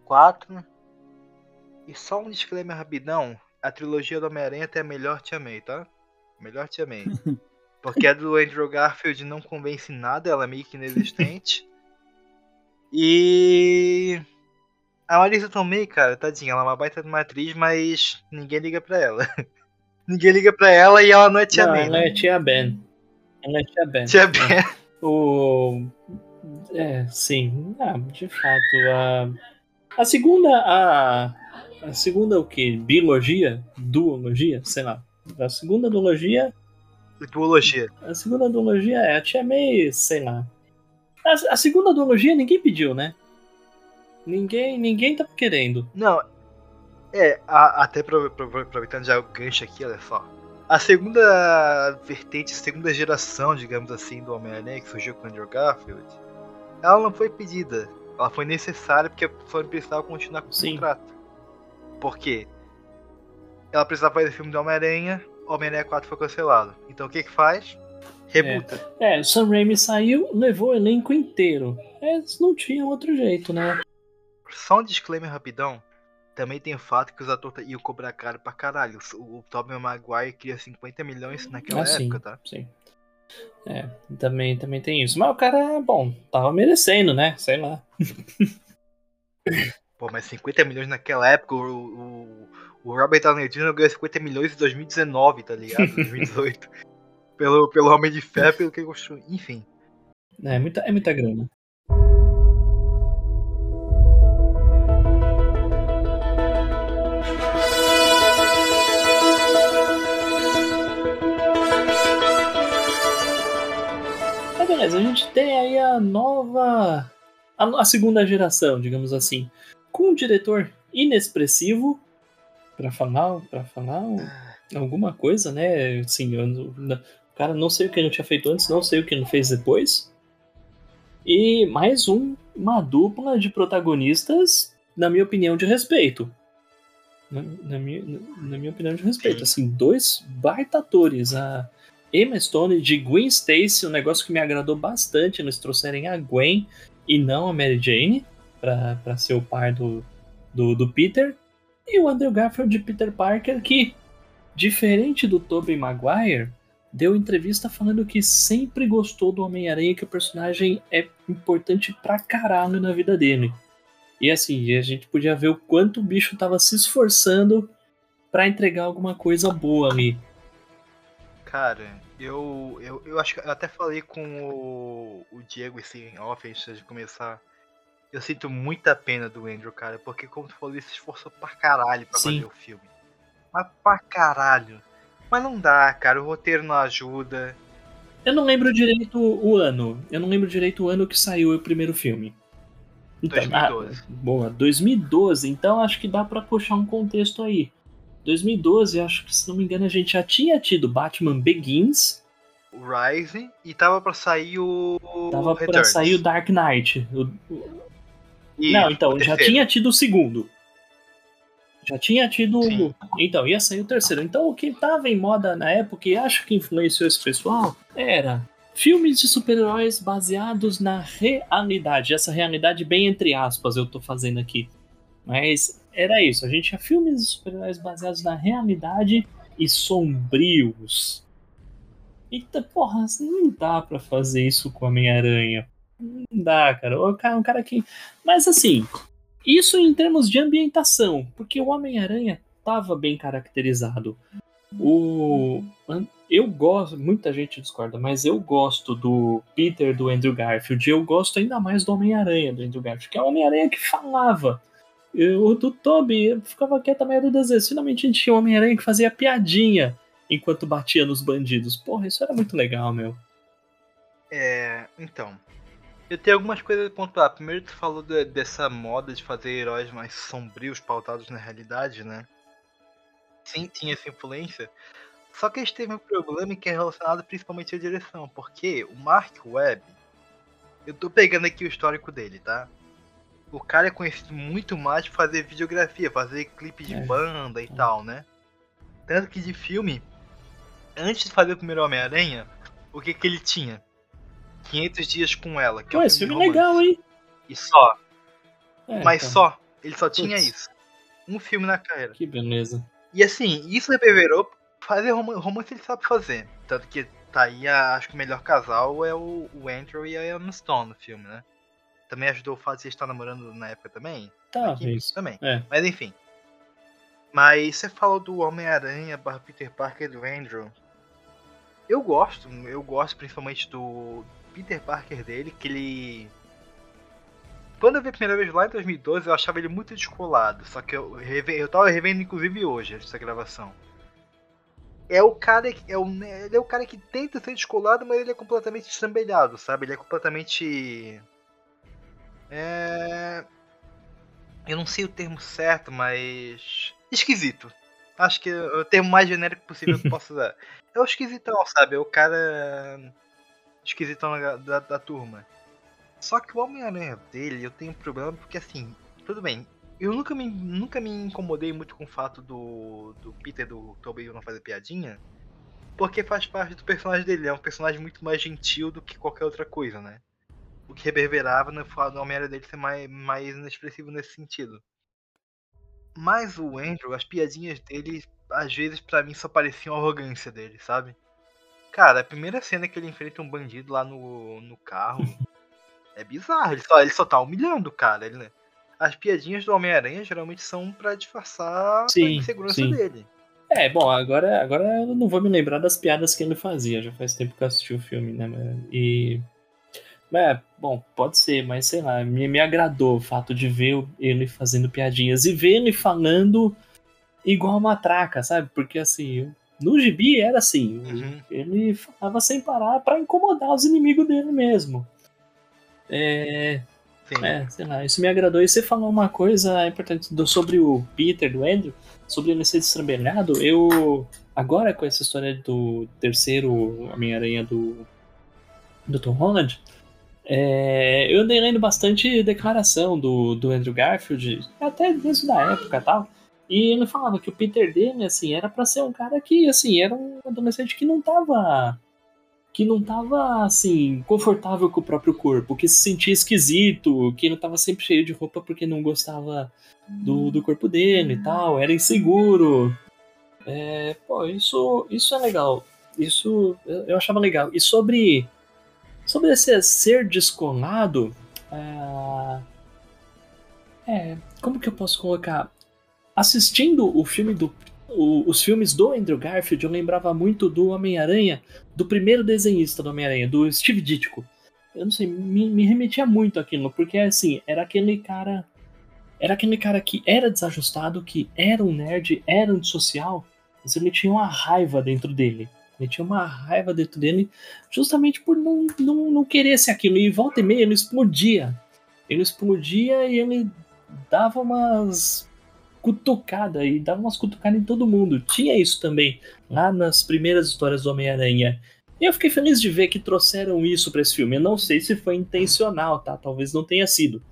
4. E só um disclaimer rapidão, a trilogia do Homem-Aranha até melhor te amei, tá? Melhor te amei. <laughs> Porque a do Andrew Garfield não convence nada, ela é meio que inexistente. <laughs> E a Marisa Tomei, cara, tadinha, ela é uma baita de uma atriz, mas ninguém liga pra ela. <laughs> ninguém liga pra ela e ela não é tia Não, May, ela né? é tia Ben. Ela é tia Ben. Tia Ben. O. É, sim. Ah, de fato. A, a segunda. A, a segunda o que? Biologia? Duologia? Sei lá. A segunda duologia. Duologia. A segunda duologia é a tia May, sei lá. A, a segunda duologia ninguém pediu, né? Ninguém, ninguém tá querendo. Não, É, a- até pro- pro- aproveitando já o gancho aqui, olha só. A segunda vertente, segunda geração, digamos assim, do Homem-Aranha que surgiu com o Andrew Garfield, ela não foi pedida. Ela foi necessária porque a Sony precisava continuar com o Sim. contrato. Por quê? Ela precisava fazer filme do Homem-Aranha, Homem-Aranha 4 foi cancelado. Então o que que faz? Rebuta. É, o Sam Raimi saiu, levou o elenco inteiro. É, não tinha outro jeito, né? Só um disclaimer rapidão. Também tem o fato que os atores iam cobrar caro pra caralho. O, o Tobey Maguire queria 50 milhões naquela Ah, sim. época, tá? Sim. É, também, também tem isso. Mas o cara, bom, tava merecendo, né? Sei lá. <laughs> Pô, mas 50 milhões naquela época, o, o, o Robert Downey Jr. ganhou 50 milhões em 2019, tá ligado? <laughs> 2018. pelo, pelo Homem de Ferro, pelo que ele construiu. Enfim. É muita, é muita grana. Mas beleza, a gente tem aí a nova. A, a segunda geração, digamos assim. Com um diretor inexpressivo. Pra falar, pra falar alguma coisa, né? Assim, eu cara não sei o que ele tinha feito antes, não sei o que ele fez depois. E mais um, uma dupla de protagonistas, na minha opinião, de respeito. Na, na minha, na minha opinião, de respeito. Assim, dois baita atores. A Emma Stone de Gwen Stacy, um negócio que me agradou bastante. Eles trouxerem a Gwen e não a Mary Jane pra ser o par do, do, do Peter. E o Andrew Garfield de Peter Parker, que, diferente do Tobey Maguire, deu entrevista falando que sempre gostou do Homem-Aranha, que o personagem é importante pra caralho na vida dele. E assim, a gente podia ver o quanto o bicho tava se esforçando pra entregar alguma coisa boa ali. Cara, eu, eu, eu acho que eu até falei com o, o Diego esse em off antes de começar. Eu sinto muita pena do Andrew, cara, porque como tu falou, ele se esforçou pra caralho pra Sim. fazer o filme. Mas pra caralho. Mas não dá, cara, o roteiro não ajuda. Eu não lembro direito o ano. Eu não lembro direito o ano que saiu o primeiro filme. Então, 2012. ah, boa, 2012. Então acho que dá pra puxar um contexto aí. 2012, acho que se não me engano a gente já tinha tido Batman Begins, O Rising e tava pra sair o. tava pra Returns. sair o Dark Knight. O- o- E não, então, já tinha tido o segundo. Já tinha tido. Sim. Então, ia sair o terceiro. Então, o que tava em moda na época e acho que influenciou esse pessoal era filmes de super-heróis baseados na realidade. Essa realidade, bem entre aspas, eu tô fazendo aqui. Mas era isso. A gente tinha filmes de super-heróis baseados na realidade e sombrios. Eita, porra, não dá pra fazer isso com a Homem-Aranha. Não dá, cara. O cara, um cara que. Mas assim, isso em termos de ambientação, porque o Homem-Aranha tava bem caracterizado. O. Eu gosto, muita gente discorda, mas eu gosto do Peter do Andrew Garfield. e Eu gosto ainda mais do Homem-Aranha do Andrew Garfield, que é o Homem-Aranha que falava. O do Toby ficava quieto a maioria das vezes. Finalmente a gente tinha um Homem-Aranha que fazia piadinha enquanto batia nos bandidos. Porra, isso era muito legal, meu. É, então. Eu tenho algumas coisas a pontuar. Primeiro, tu falou de- dessa moda de fazer heróis mais sombrios, pautados na realidade, né? Sim, tinha essa influência. Só que a gente teve um problema que é relacionado principalmente à direção. Porque o Mark Webb, eu tô pegando aqui o histórico dele, tá? O cara é conhecido muito mais por fazer videografia, fazer clipe de É. banda e tal, né? Tanto que de filme, antes de fazer o primeiro Homem-Aranha, o que que ele tinha? 500 dias com ela. Que é um esse filme é de romance. legal, hein? E só. É, mas então, só. Ele só tinha Putz. isso. Um filme na carreira. Que beleza. E assim, isso reverberou. Fazer roman- romance ele sabe fazer. Tanto que tá aí, a- acho que o melhor casal é o, o Andrew e a Emma Stone no filme, né? Também ajudou o fato de estar namorando na época também. Talvez. Também. É. Mas enfim. Mas você falou do Homem-Aranha barra Peter Parker do Andrew. Eu gosto, eu gosto principalmente do Peter Parker dele, que ele. Quando eu vi a primeira vez lá em 2012, eu achava ele muito descolado. Só que eu, reve... eu tava revendo inclusive hoje essa gravação. É o cara que. É o... Ele é o cara que tenta ser descolado, mas ele é completamente estrambelhado, sabe? Ele é completamente. É. Eu não sei o termo certo, mas. esquisito. Acho que é o termo mais genérico possível que eu posso <laughs> usar. É o esquisitão, sabe? É o cara esquisitão da, da, da turma. Só que o Homem-Aranha dele, eu tenho um problema porque assim, tudo bem. Eu nunca me, nunca me incomodei muito com o fato do, do Peter do Tobey não fazer piadinha. Porque faz parte do personagem dele. É um personagem muito mais gentil do que qualquer outra coisa, né? O que reverberava no, no Homem-Aranha dele ser mais, mais inexpressivo nesse sentido. Mas o Andrew, as piadinhas dele, às vezes pra mim só pareciam arrogância dele, sabe? Cara, a primeira cena que ele enfrenta um bandido lá no, no carro é bizarro. Ele só, ele só tá humilhando o cara. Ele, né? As piadinhas do Homem-Aranha geralmente são pra disfarçar Sim, a insegurança sim. dele. É, bom, agora, agora eu não vou me lembrar das piadas que ele fazia. Já faz tempo que eu assisti o filme, né? E. É, bom, pode ser, mas sei lá, me, me agradou o fato de ver ele fazendo piadinhas e ver ele falando igual uma traca, sabe? Porque assim, no gibi era assim, Uhum. ele falava sem parar pra incomodar os inimigos dele mesmo. É, é, sei lá, isso me agradou. E você falou uma coisa importante do- sobre o Peter, do Andrew, sobre ele ser destrambelhado. Eu, agora com essa história do terceiro Homem-Aranha do, do Tom Holland, é, eu andei lendo bastante declaração do, do Andrew Garfield, até desde da época e tal. E ele falava que o Peter dele, assim, era pra ser um cara que, assim, era um adolescente que não tava que não tava, assim, confortável com o próprio corpo, que se sentia esquisito, que não tava sempre cheio de roupa porque não gostava do, do corpo dele e tal, era inseguro. É, pô, isso, isso é legal. Isso eu, eu achava legal. E sobre, sobre esse ser descolado, é, é, como que eu posso colocar? Assistindo o filme do o- os filmes do Andrew Garfield, eu lembrava muito do Homem-Aranha, do primeiro desenhista do Homem-Aranha, do Steve Ditko. Eu não sei, me, me remetia muito aquilo, porque assim, era aquele cara. Era aquele cara que era desajustado, que era um nerd, era antissocial, mas ele tinha uma raiva dentro dele. Ele tinha uma raiva dentro dele, justamente por não, não, não querer ser aquilo. E volta e meia ele explodia. Ele explodia e ele dava umas cutucada e dava umas cutucadas em todo mundo. Tinha isso também lá nas primeiras histórias do Homem-Aranha. E eu fiquei feliz de ver que trouxeram isso pra esse filme. Eu não sei se foi intencional, tá? Talvez não tenha sido.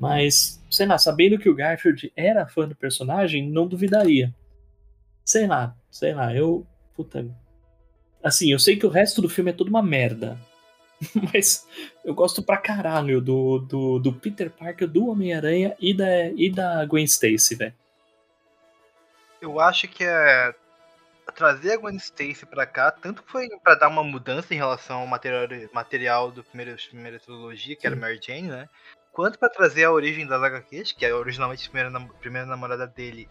Mas, sei lá, sabendo que o Garfield era fã do personagem, não duvidaria. Sei lá, sei lá, eu. Puta. Assim, eu sei que o resto do filme é tudo uma merda. <laughs> Mas eu gosto pra caralho do, do, do Peter Parker, do Homem-Aranha e da, e da Gwen Stacy, velho. Eu acho que é trazer a Gwen Stacy pra cá, tanto foi pra dar uma mudança em relação ao material, material do primeiro, primeira trilogia, que era Sim. Mary Jane, né? Quanto pra trazer a origem das HQs, que é originalmente a primeira, primeira namorada dele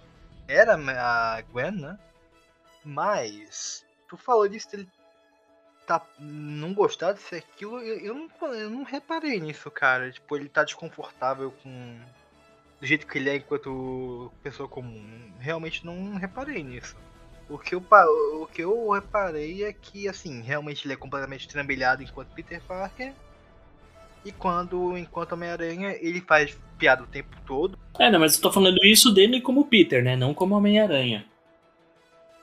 era a Gwen, né? Mas, tu falou disso dele tá, não gostar disso e aquilo, eu, não, eu não reparei nisso, cara. Tipo, ele tá desconfortável com. Do jeito que ele é enquanto pessoa comum. Realmente não reparei nisso. O que, eu, o que eu reparei é que, assim, realmente ele é completamente trambelhado enquanto Peter Parker. E quando, enquanto Homem-Aranha, ele faz piada o tempo todo. É, não, mas eu tô falando isso dele como Peter, né? Não como Homem-Aranha.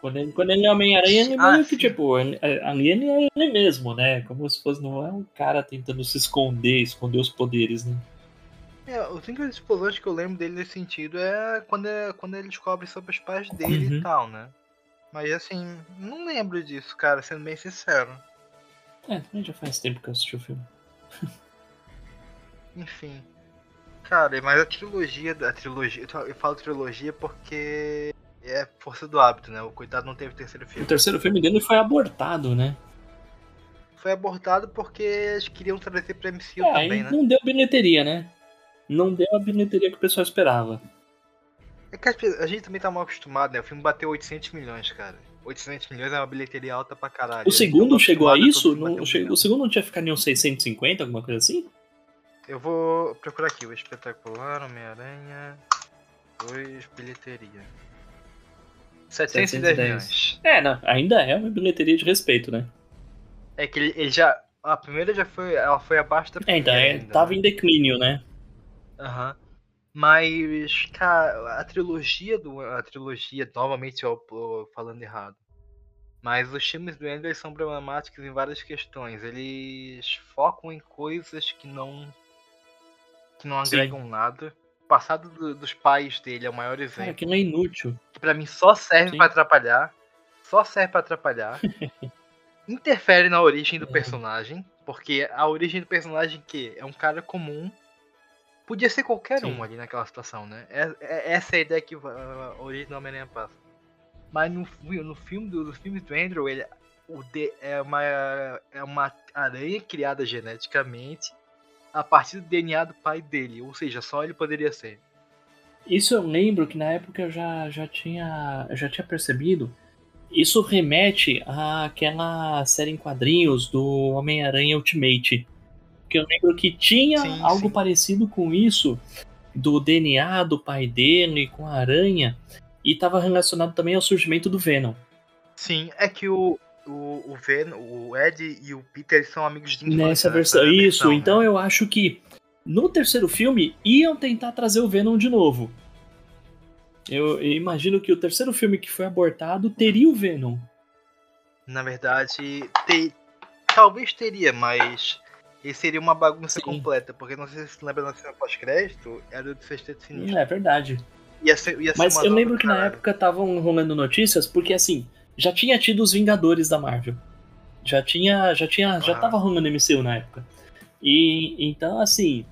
Quando ele, quando ele é Homem-Aranha, ele Ah, meio que, tipo, ele- ali ele é ele mesmo, né? Como se fosse, não é um cara tentando se esconder, esconder os poderes, né? É, as únicas explosões que eu lembro dele nesse sentido é quando, é, quando ele descobre sobre os pais dele Uhum. e tal, né? Mas assim, não lembro disso, cara, sendo bem sincero. É, também já faz tempo que eu assisti o filme. <laughs> Enfim. Cara, mas a trilogia da trilogia. Eu falo trilogia porque é força do hábito, né? O coitado não teve terceiro O filme. terceiro filme dele foi abortado, né? Foi abortado porque eles queriam trazer pra MCU É, também, né? não deu bilheteria, né? Não deu a bilheteria que o pessoal esperava. É que a gente também tá mal acostumado, né? O filme bateu 800 milhões, cara. 800 milhões é uma bilheteria alta pra caralho. O segundo chegou a isso? filme Não, che- o segundo não tinha ficado em uns 650, alguma coisa assim? Eu vou procurar aqui, o espetacular Homem-Aranha 2 bilheteria. 710 710. milhões. É, não, ainda é uma bilheteria de respeito, né? É que ele, ele já. A primeira já foi. Ela foi abaixo da É, então, primeira. é, ainda, tava né? em declínio, né? Aham. Mas, cara, a trilogia do. A trilogia, novamente eu tô falando errado. Mas os filmes do Ender são problemáticos em várias questões. Eles focam em coisas que não. que não Sim. agregam nada. Passado do- dos pais dele é o maior Cara, exemplo. aquilo é inútil. que pra mim só serve pra atrapalhar. Só serve pra atrapalhar. <laughs> Interfere na origem do É. personagem. Porque a origem do personagem que é um cara comum. Podia ser qualquer Sim. um ali naquela situação, né? É, é- essa é a ideia que a origem do Homem-Aranha passa. Mas no, no filme do, nos filmes do Andrew, ele o de- é, uma, é uma aranha criada geneticamente a partir do DNA do pai dele. Ou seja, só ele poderia ser. Isso eu lembro que na época eu já, já, tinha, já tinha percebido. Isso remete àquela série em quadrinhos do Homem-Aranha Ultimate. Que eu lembro que tinha Sim, algo sim. parecido com isso, do DNA do pai dele com a aranha, e estava relacionado também ao surgimento do Venom. Sim, é que o, o, o, Ven, o Ed e o Peter são amigos de infância. Nessa versão. nessa Isso, versão, então né? eu acho que no terceiro filme iam tentar trazer o Venom de novo. Eu, eu imagino que o terceiro filme que foi abortado teria o Venom. Na verdade, te- talvez teria, mas esse seria uma bagunça Sim. completa, porque não sei se você lembra na cena pós-crédito, era do Sexteto Sinistro. É verdade. Ia ser, ia ser Mas eu lembro que na caralho. época estavam rolando notícias, porque assim, já tinha tido os Vingadores da Marvel. Já tinha, já tinha, já Aham. tava rolando MCU na época. E então assim,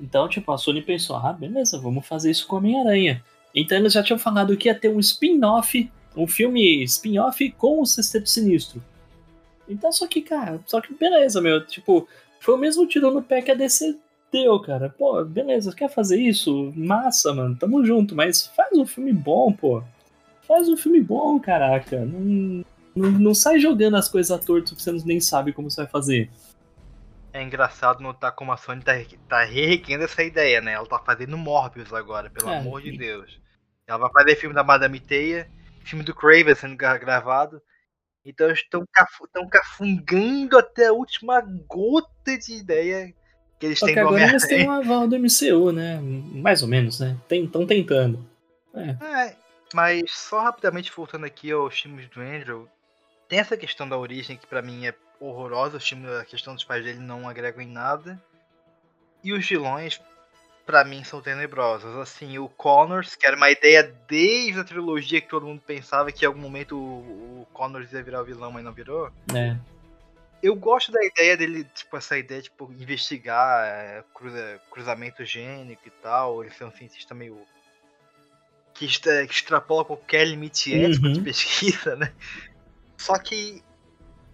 então tipo, a Sony pensou, ah, beleza, vamos fazer isso com Homem-Aranha. Então eles já tinham falado que ia ter um spin-off, um filme spin-off com o Sexteto Sinistro. Então só que, cara, só que beleza, meu, tipo, foi o mesmo tiro no pé que a DC deu, cara. Pô, beleza, quer fazer isso? Massa, mano, tamo junto, mas faz um filme bom, pô. Faz um filme bom, caraca. Não, não, não sai jogando as coisas à torto que você nem sabe como você vai fazer. É engraçado notar como a Sony tá, tá reerguendo essa ideia, né? Ela tá fazendo Morbius agora, pelo É. amor de Deus. Ela vai fazer filme da Madame Teia, filme do Craven sendo gra- gravado. Então eles estão cafungando até a última gota de ideia que eles Só têm que agora eles têm um aval do MCU, né? Mais ou menos, né? Estão tentando. É, mas só rapidamente voltando aqui aos filmes do Andrew, tem essa questão da origem que pra mim é horrorosa, os filmes, a questão dos pais dele não agregam em nada. E os vilões, pra mim, são tenebrosos. Assim, o Connors, que era uma ideia desde a trilogia que todo mundo pensava que em algum momento o, o Connors ia virar o vilão, mas não virou. né? Eu gosto da ideia dele, tipo, essa ideia, tipo, investigar é, cruza- cruzamento gênico e tal. Ele ser um cientista meio. Que, que extrapola qualquer limite ético de Uhum. pesquisa, né? Só que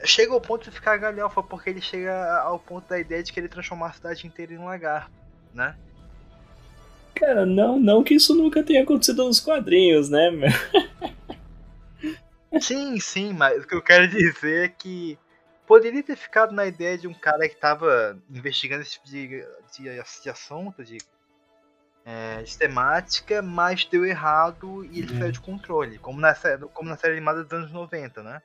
chega ao ponto de ficar galhofa, porque ele chega ao ponto da ideia de querer transformar a cidade inteira em um lagarto, né? Cara, não, não que isso nunca tenha acontecido nos quadrinhos, né? <laughs> Sim, sim, mas o que eu quero dizer é que poderia ter ficado na ideia de um cara que tava investigando esse tipo de, de, de assunto, de, é, de temática, mas deu errado e ele É. saiu de controle, como na, como na série animada dos anos 90, né?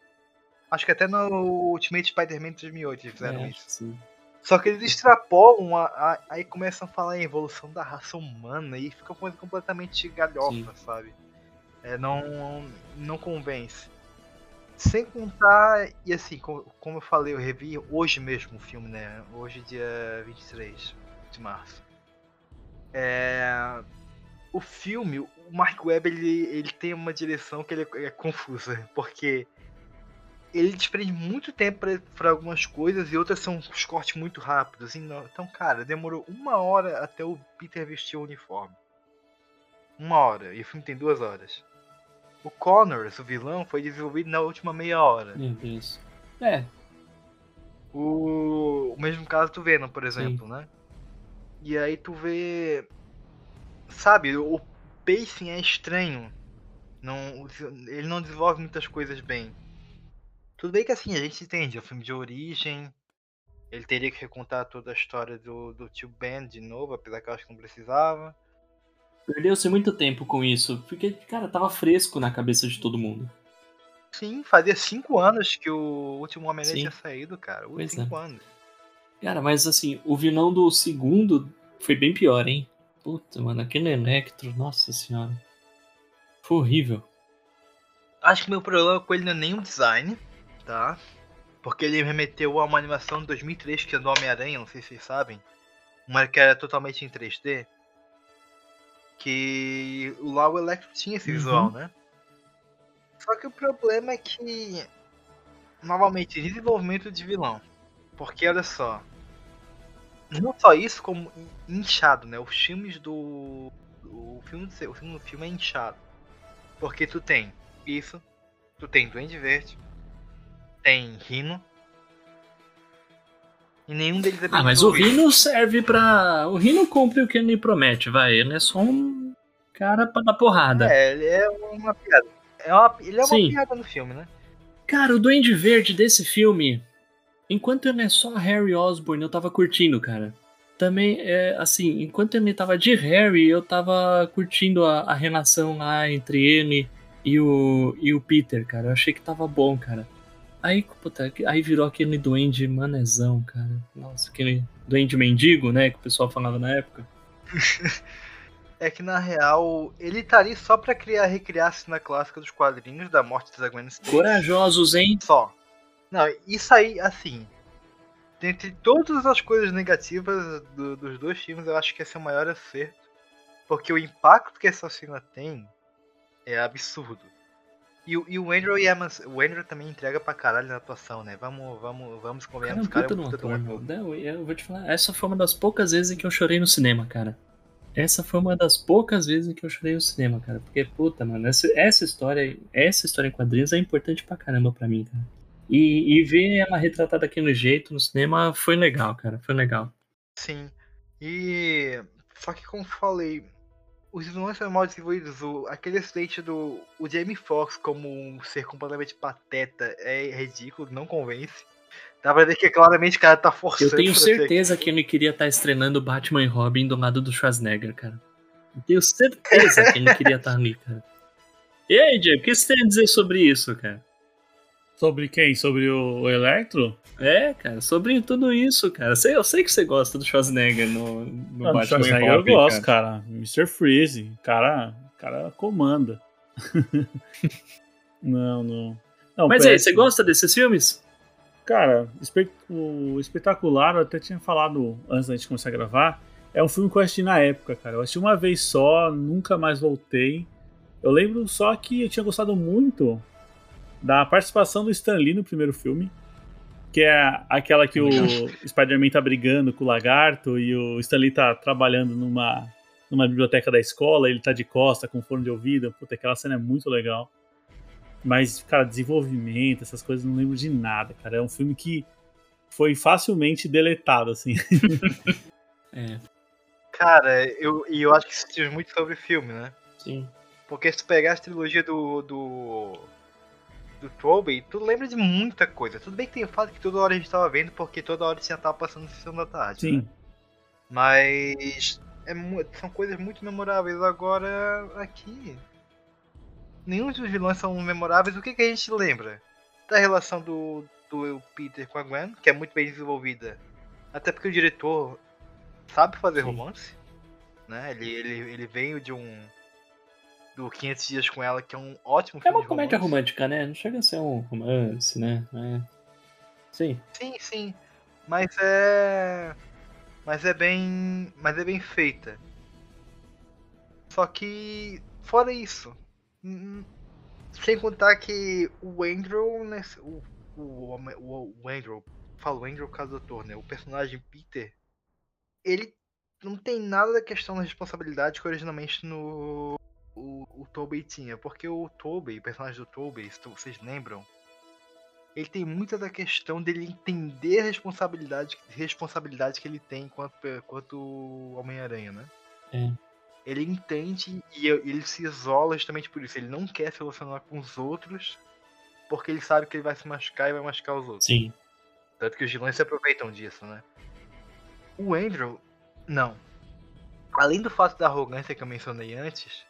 Acho que até no Ultimate Spider-Man de 2008 eles fizeram É, isso. sim. Só que eles extrapolam, a, a- aí começam a falar em evolução da raça humana e fica uma coisa completamente galhofa, sabe? É, não, não convence. Sem contar, e assim, co- como eu falei, eu revi hoje mesmo o filme, né? Hoje, dia 23 de março. É, o filme, o Mark Webb, ele, ele tem uma direção que ele é, é confusa, porque ele desprende muito tempo pra- pra algumas coisas e outras são os cortes muito rápidos. Então, então, cara, demorou uma hora até o Peter vestir o uniforme. Uma hora, e o filme tem duas horas. O Connors, o vilão, foi desenvolvido na última meia hora. Meu Deus. É, O, o mesmo caso do Venom, por exemplo, né? E aí tu vê. Sabe, o pacing é estranho. Não, ele não desenvolve muitas coisas bem. Tudo bem que assim, a gente entende, é um filme de origem. Ele teria que recontar toda a história do, do tio Ben de novo, apesar que eu acho que não precisava. perdeu-se muito tempo com isso, porque, cara, tava fresco na cabeça de todo mundo. Sim, fazia cinco anos que o último Homem-Aranha tinha saído, cara. Pois cinco anos. Cara, mas assim, o vilão do segundo foi bem pior, hein? Puta, mano, aquele Electro, nossa senhora. Foi horrível. Acho que meu problema com ele não é nem o design, tá? Porque ele remeteu a uma animação de 2003 que é do Homem-Aranha, não sei se vocês sabem. Uma que era totalmente em 3D. Que lá o Electro tinha esse Uhum. visual, né? Só que o problema é que. Novamente, desenvolvimento de vilão. Porque olha só. Não só isso, como inchado, né? Os filmes do. O filme do, o filme do filme é inchado. Porque tu tem isso, tu tem Duende Verde, tem Rino. E nenhum deles é Ah, mas o. Rino serve pra. O Rino cumpre o que ele promete, vai. Ele é só um cara pra dar porrada. É, ele é uma piada. É uma, ele é uma Sim. piada no filme, né? Cara, o Duende Verde desse filme, enquanto ele é só Harry Osborn, eu tava curtindo, cara. Também, é, assim, enquanto ele tava de Harry, eu tava curtindo a, a relação lá entre ele e o, e o Peter, cara. Eu achei que tava bom, cara. Aí, puta, aí virou aquele duende manezão, cara. Nossa, aquele duende mendigo, né, que o pessoal falava na época. <laughs> É que na real, ele tá ali só pra criar, recriar a cena clássica dos quadrinhos da morte da Gwen Stacy. Corajosos, hein? Só. Não, isso aí, assim. Dentre todas as coisas negativas do- dos dois filmes, eu acho que esse é o maior acerto. Porque o impacto que essa cena tem é absurdo. E, o- e o Andrew Yamas, o Andrew também entrega pra caralho na atuação, né? Vamos, vamos, vamos Cara, convenhamos, o cara é um puta ator. Não, eu vou te falar, essa foi uma das poucas vezes em que eu chorei no cinema, cara. Essa foi uma das poucas vezes em que eu chorei no cinema, cara. Porque, puta, mano, essa, essa história, essa história em quadrinhos é importante pra caramba pra mim, cara. E, e ver ela retratada daquele jeito no cinema foi legal, cara. Foi legal. Sim. E. Só que como falei, os vilões são mal desenvolvidos. O, aquele acidente do. O Jamie Foxx como um ser completamente pateta é ridículo, não convence. Dá pra ver que claramente o cara tá forçando. Eu tenho certeza que ele queria estar estrenando Batman e Robin do lado do Schwarzenegger, cara. Eu tenho certeza que ele queria estar ali, cara. E aí, Diego, o que você tem a dizer sobre isso, cara? Sobre quem? Sobre o Electro? É, cara, sobre tudo isso, cara. Sei- Eu sei que você gosta do Schwarzenegger no, no Ah, Batman Schwarzenegger Robin, eu gosto, cara. Mr. Freeze. Cara, cara comanda. <laughs> não, não. Não, Mas aí, péssimo. você gosta desses filmes? Cara, o espetacular, eu até tinha falado antes da gente começar a gravar. É um filme que eu assisti na época, cara. Eu assisti uma vez só, nunca mais voltei. Eu lembro só que eu tinha gostado muito da participação do Stan Lee no primeiro filme. Que é aquela que o <laughs> Spider-Man tá brigando com o lagarto e o Stan Lee tá trabalhando numa, numa biblioteca da escola, ele tá de costa com fone de ouvido. Puta, aquela cena é muito legal. Mas, cara, desenvolvimento, essas coisas, não lembro de nada, cara. É um filme que foi facilmente deletado, assim. <laughs> É, Cara, eu, e eu acho que isso diz muito sobre o filme, né? sim. Porque se tu pegar a trilogia do. do. Do Tobey, tu lembra de muita coisa. Tudo bem que tem o fato que toda hora a gente tava vendo, porque toda hora tinha tava passando sessão da tarde. né? Sim. Mas. É, são coisas muito memoráveis. Agora, aqui. Nenhum dos vilões são memoráveis. O que, que a gente lembra? Da relação do, do Peter com a Gwen, que é muito bem desenvolvida. Até porque o diretor sabe fazer Sim. romance. Né? Ele, ele, ele veio de um. Do 500 Dias com Ela, que é um ótimo É filme. uma de comédia romântica, né? Não chega a ser um romance, né? É. Sim. Sim, sim. Mas é. Mas é bem. Mas é bem feita. Só que. Fora isso. Sem contar que o Andrew. nesse- O, o, o, o Andrew. Falo Andrew por causa do ator, né? O personagem Peter. Ele não tem nada da questão da responsabilidade que originalmente no. O, o Tobey tinha. Porque o Tobey, o personagem do Tobey, se vocês lembram, ele tem muita da questão dele entender a responsabilidade, responsabilidade que ele tem enquanto, enquanto Homem-Aranha, né? É. Ele entende e ele se isola justamente por isso. Ele não quer se relacionar com os outros porque ele sabe que ele vai se machucar e vai machucar os outros. Sim. Tanto que os vilões se aproveitam disso, né? O Andrew, não. Além do fato da arrogância que eu mencionei antes,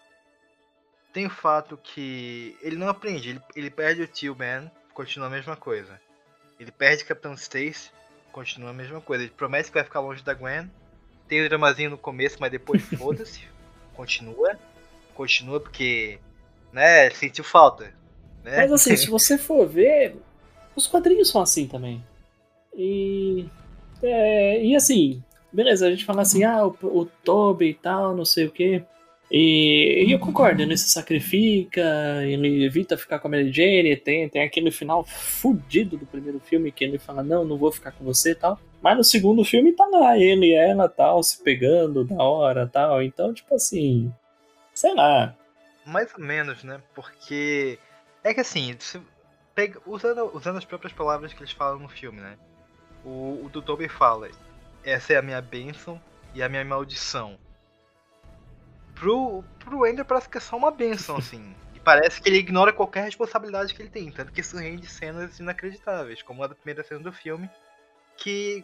tem o fato que ele não aprende. Ele, ele perde o tio Ben, continua a mesma coisa. Ele perde Capitão Stacy, continua a mesma coisa. Ele promete que vai ficar longe da Gwen, tem o dramazinho no começo, mas depois <laughs> foda-se. Continua. Continua porque, né, sentiu falta. Né? Mas assim, <laughs> se você for ver, os quadrinhos são assim também. E. é, e assim, beleza, a gente fala assim, ah, o, o Toby e tal, não sei o quê. E, e eu concordo, ele se sacrifica, ele evita ficar com a Mary Jane, tem, tem aquele final fudido do primeiro filme que ele fala, não, não vou ficar com você e tal. Mas no segundo filme tá lá, ele e ela tal, se pegando da hora tal. Então, tipo assim, sei lá. Mais ou menos, né? Porque. É que assim, pega, usando, usando as próprias palavras que eles falam no filme, né? O, o Toby fala: Essa é a minha bênção e a minha maldição. Pro, pro Ender parece que é só uma bênção, assim. E parece que ele ignora qualquer responsabilidade que ele tem. Tanto que isso rende cenas inacreditáveis, como a da primeira cena do filme. Que,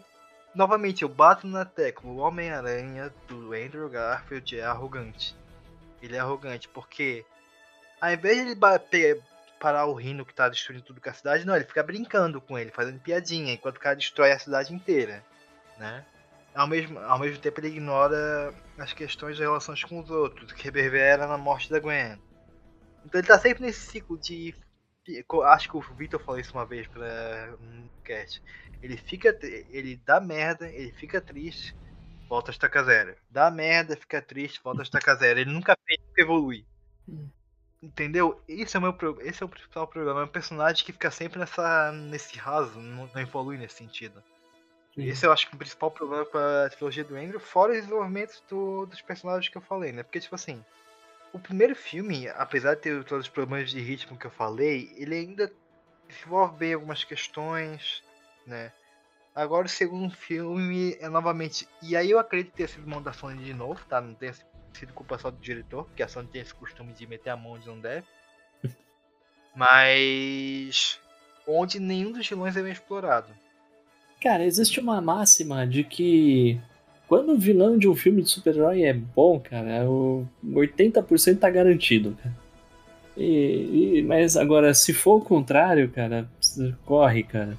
novamente, eu bato na tecla: o Homem-Aranha do Andrew Garfield é arrogante. Ele é arrogante porque, ao invés de ele ba- pe- parar o Rino que tá destruindo tudo com a cidade, não, ele fica brincando com ele, fazendo piadinha, enquanto o cara destrói a cidade inteira, né? Ao mesmo, ao mesmo tempo ele ignora as questões das relações com os outros, que reverbera na morte da Gwen. Então ele tá sempre nesse ciclo de... Acho que o Victor falou isso uma vez pra um cast. Ele fica... Ele dá merda, ele fica triste, volta a estaca zero. Dá merda, fica triste, volta a estaca zero. Ele nunca fez. Entendeu? Esse é o meu esse é o principal problema. É um personagem que fica sempre nessa nesse raso, não, não evolui nesse sentido. Esse eu acho que é o principal problema com a trilogia do Andrew, fora os desenvolvimentos do- dos personagens que eu falei, né? Porque, tipo assim, o primeiro filme, apesar de ter todos os problemas de ritmo que eu falei, ele ainda desenvolve bem algumas questões, né? Agora o segundo filme é novamente. E aí eu acredito ter sido mão da Sony de novo, tá? Não tenha sido culpa só do diretor, porque a Sony tem esse costume de meter a mão onde não deve. <laughs> Mas. Onde nenhum dos vilões é bem explorado. Cara, existe uma máxima de que quando o vilão de um filme de super-herói é bom, cara, o 80% tá garantido, cara. E, e- mas agora, se for o contrário, cara, corre, cara.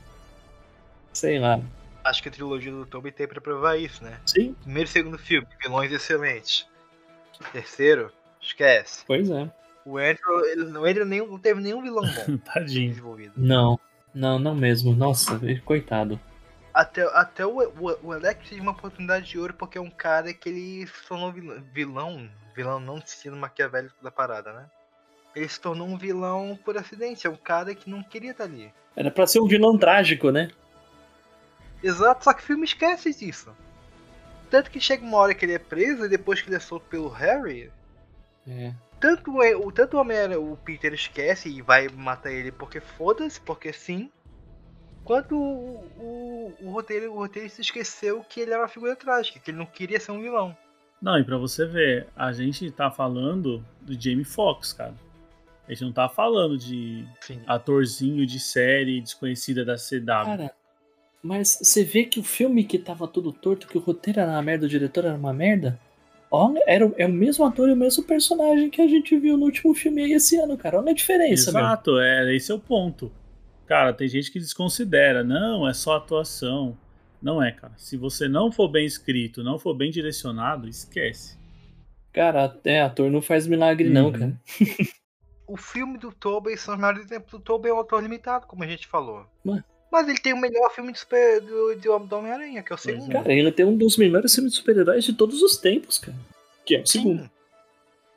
Sei lá. Acho que a trilogia do Toby tem pra provar isso, né? Sim, Primeiro e segundo filme, vilões excelentes. Terceiro, esquece. pois é. O Andrew, ele, o Andrew nem, não teve nenhum vilão bom <laughs> Tadinho. desenvolvido. Não, não, não mesmo. Nossa, coitado. Até, até o, o, o Alex teve uma oportunidade de ouro porque é um cara que ele se tornou vilão, vilão, vilão não no sentido maquiavélico da parada, né? Ele se tornou um vilão por acidente, é um cara que não queria estar ali. Era pra ser um vilão trágico, né? Exato, só que o filme esquece disso. Tanto que chega uma hora que ele é preso e depois que ele é solto pelo Harry, É. tanto o- tanto o Homem o Peter esquece e vai matar ele porque foda-se, porque sim. Quanto o, o, o roteiro, o roteiro se esqueceu que ele era uma figura trágica, que ele não queria ser um vilão. Não, e pra você ver, a gente tá falando do Jamie Foxx, cara. A gente não tá falando de Sim. atorzinho de série desconhecida da CW. Cara, mas você vê que o filme que tava todo torto, que o roteiro era uma merda, o diretor era uma merda. Olha, era, o- é o mesmo ator e o mesmo personagem que a gente viu no último filme aí esse ano, cara. Olha a diferença, meu. Exato, é, esse é o ponto. Cara, tem gente que desconsidera. Não, é só atuação. Não é, cara. Se você não for bem escrito, não for bem direcionado, esquece. Cara, até ator não faz milagre, não, Uhum. cara. <laughs> O filme do Tobey são os maiores exemplos do Tobey é um autor limitado, como a gente falou. Ué. Mas ele tem o melhor filme de super, do, do, do Homem-Aranha, que é o Pois é. segundo. Cara, ele tem um dos melhores filmes de super-heróis de todos os tempos, cara. Que é o Sim. segundo.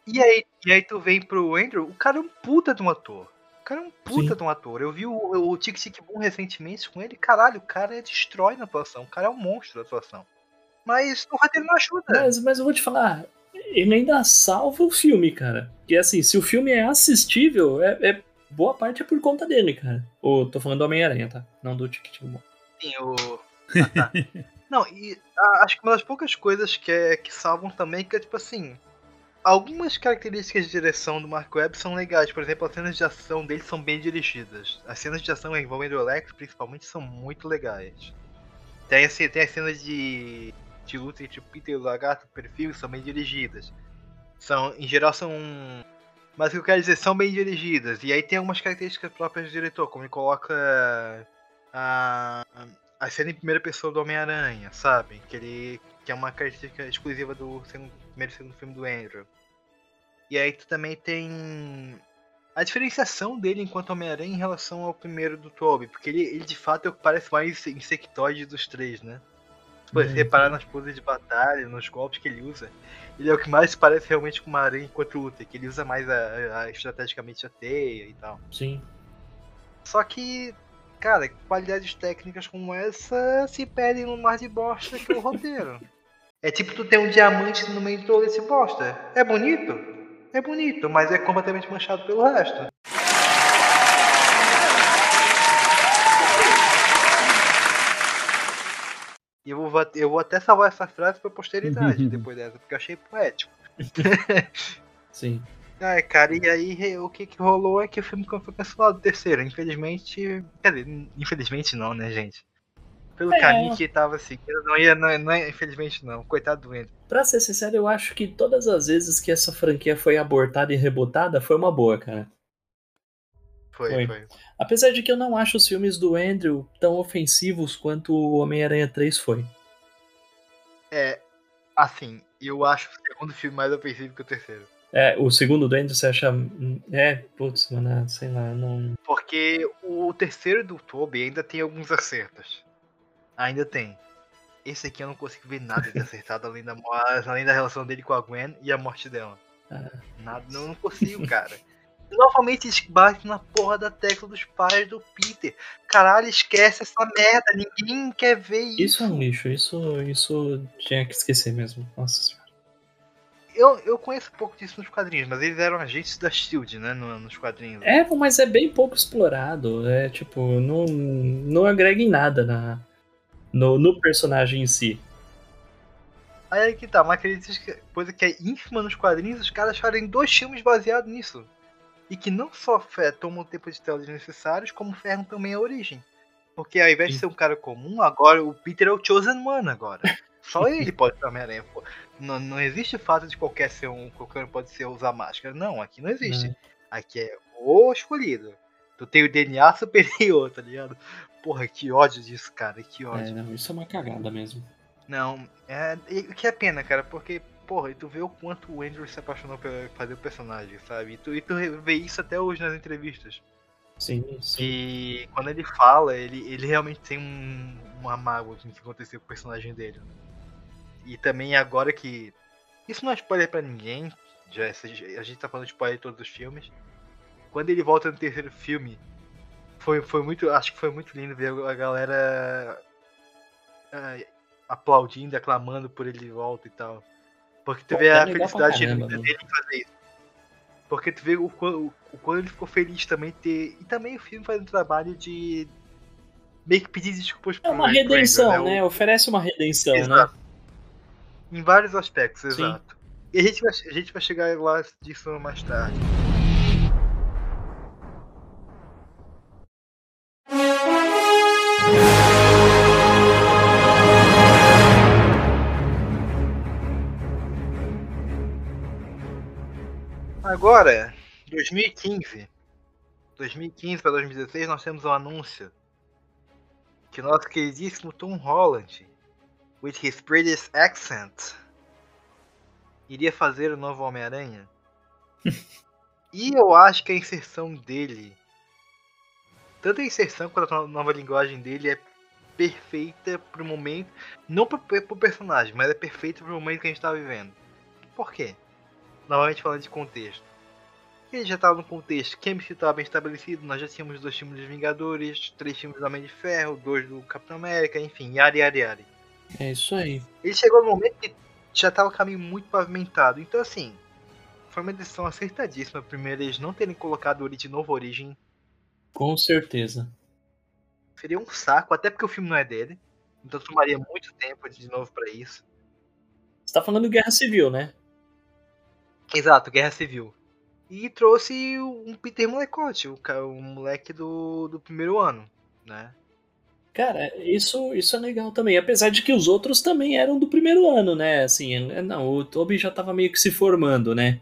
E aí, e aí tu vem pro Andrew, o cara é um puta de um ator. O cara é um puta Sim. de um ator. Eu vi o, o Tic Tic Boom recentemente com ele, caralho, o cara destrói na atuação. O cara é um monstro da atuação. Mas o roteiro não ajuda. Mas, mas eu vou te falar, ele ainda salva o filme, cara. Que assim, se o filme é assistível, é, é- boa parte é por conta dele, cara. Ou tô falando do Homem-Aranha, tá? Não do Tic Tic Boom. Sim, o. Ah, tá. <laughs> Não, e ah, acho que uma das poucas coisas que, é, que salvam também é que é tipo assim. Algumas características de direção do Mark Webb são legais, por exemplo, as cenas de ação dele são bem dirigidas. As cenas de ação envolvendo o Alex, principalmente, são muito legais. Tem, assim, tem as cenas de, de luta entre o Peter e o Lagarto, perfil, são bem dirigidas. São, em geral, são. Mas o que eu quero dizer, são bem dirigidas. E aí tem algumas características próprias do diretor, como ele coloca a, a cena em primeira pessoa do Homem-Aranha, sabe? Que ele que é uma característica exclusiva do segundo, primeiro e segundo filme do Andrew. E aí tu também tem a diferenciação dele enquanto Homem-Aranha em relação ao primeiro do Tobey, porque ele, ele de fato é o que parece mais insectoide dos três, né? Se você reparar nas poses de batalha, nos golpes que ele usa, ele é o que mais parece realmente com uma aranha enquanto luta, que ele usa mais a, a- estrategicamente a teia e tal. Sim. Só que, cara, qualidades técnicas como essa se perdem no mar de bosta que é o roteiro. <laughs> É tipo tu ter um diamante no meio de todo esse bosta. É bonito? É bonito, mas é completamente manchado pelo resto. E eu vou, eu vou até salvar essa frase pra posteridade <laughs> depois dessa, porque eu achei poético. <laughs> Sim. Ai, cara, e aí o que, que rolou é que o filme foi cancelado terceiro. Infelizmente. Quer dizer, infelizmente não, né, gente? Pelo É. caminho que tava seguindo, não ia, não, não infelizmente não. Coitado do Andrew. Pra ser sincero, eu acho que todas as vezes que essa franquia foi abortada e rebotada foi uma boa, cara. Foi, Foi. foi. Apesar de que eu não acho os filmes do Andrew tão ofensivos quanto o Homem-Aranha 3 foi. É, assim, eu acho o segundo filme mais ofensivo que o terceiro. É, o segundo do Andrew você acha. É, putz, mano, sei lá, não. Porque o terceiro do Toby ainda tem alguns acertos. Ainda tem. Esse aqui eu não consigo ver nada de acertado além da, além da relação dele com a Gwen e a morte dela. Ah. Nada, não, não consigo, cara. <laughs> Novamente eles batem na porra da tecla dos pais do Peter. Caralho, esquece essa merda. Ninguém quer ver isso. Isso é um lixo, isso, isso tinha que esquecer mesmo. Nossa senhora. Eu, eu conheço um pouco disso nos quadrinhos, mas eles eram agentes da Shield, né? no- nos quadrinhos. É, mas é bem pouco explorado. É tipo, não, não agrega em nada na, no, no personagem em si. Aí é que tá, uma coisa que é ínfima nos quadrinhos, os caras fazem dois filmes baseados nisso. E que não só tomam o tempo de tela desnecessários, como ferram também a origem. Porque ao invés de Sim. ser um cara comum, agora o Peter é o Chosen One agora. Só <laughs> ele pode ser Homem-Aranha. Não, não existe o fato de qualquer ser um. Qualquer um pode ser usar máscara. Não, aqui não existe. Né? Aqui é o escolhido. Tu tem o DNA superior, tá ligado? Porra, que ódio disso, cara. Que ódio. É, não, isso é uma cagada mesmo. Não, é. e O que é pena, cara, porque, porra, e tu vê o quanto o Andrew se apaixonou por fazer o personagem, sabe? E tu, e tu vê isso até hoje nas entrevistas. Sim, sim. Que quando ele fala, ele, ele realmente tem um, uma mágoa o que aconteceu com o personagem dele. E também agora que. Isso não é spoiler pra ninguém, já, a gente tá falando de spoiler de todos os filmes. Quando ele volta no terceiro filme, foi, foi muito. Acho que foi muito lindo ver a galera ah, aplaudindo, aclamando por ele de volta e tal. Porque tu Pô, vê tá a felicidade caramba, dele em fazer isso. Porque tu vê o, o, o quanto ele ficou feliz também ter. E também o filme faz um trabalho de. meio que pedir desculpas É uma pro Andrew, redenção, o- né? Oferece uma redenção, Exato. né? Em vários aspectos, Sim. exato. E a gente, vai, a gente vai chegar lá disso mais tarde. Agora, 2015. 2015 para 2016 nós temos um anúncio que nosso queridíssimo Tom Holland, with his British accent, iria fazer o novo Homem-Aranha. <laughs> e eu acho que a inserção dele, tanto a inserção quanto a nova linguagem dele é perfeita pro momento, não pro, pro personagem, mas é perfeita pro momento que a gente tá vivendo. Por quê? Novamente falando de contexto. Ele já estava no contexto, Chemistry estava bem estabelecido, nós já tínhamos dois filmes dos Vingadores, três filmes do Homem de Ferro, dois do Capitão América, enfim, yari yari yari. É isso aí. Ele chegou no momento que já estava o caminho muito pavimentado, então assim, foi uma decisão acertadíssima, primeiro eles não terem colocado ele de novo Origem, Com certeza. seria um saco, até porque o filme não é dele, então tomaria muito tempo de novo para isso. Você tá falando Guerra Civil, né? Exato, Guerra Civil. E trouxe um Peter Molecote, o, o moleque do, do primeiro ano, né? Cara, isso, isso é legal também. Apesar de que os outros também eram do primeiro ano, né? Assim, é- não, o Toby já tava meio que se formando, né?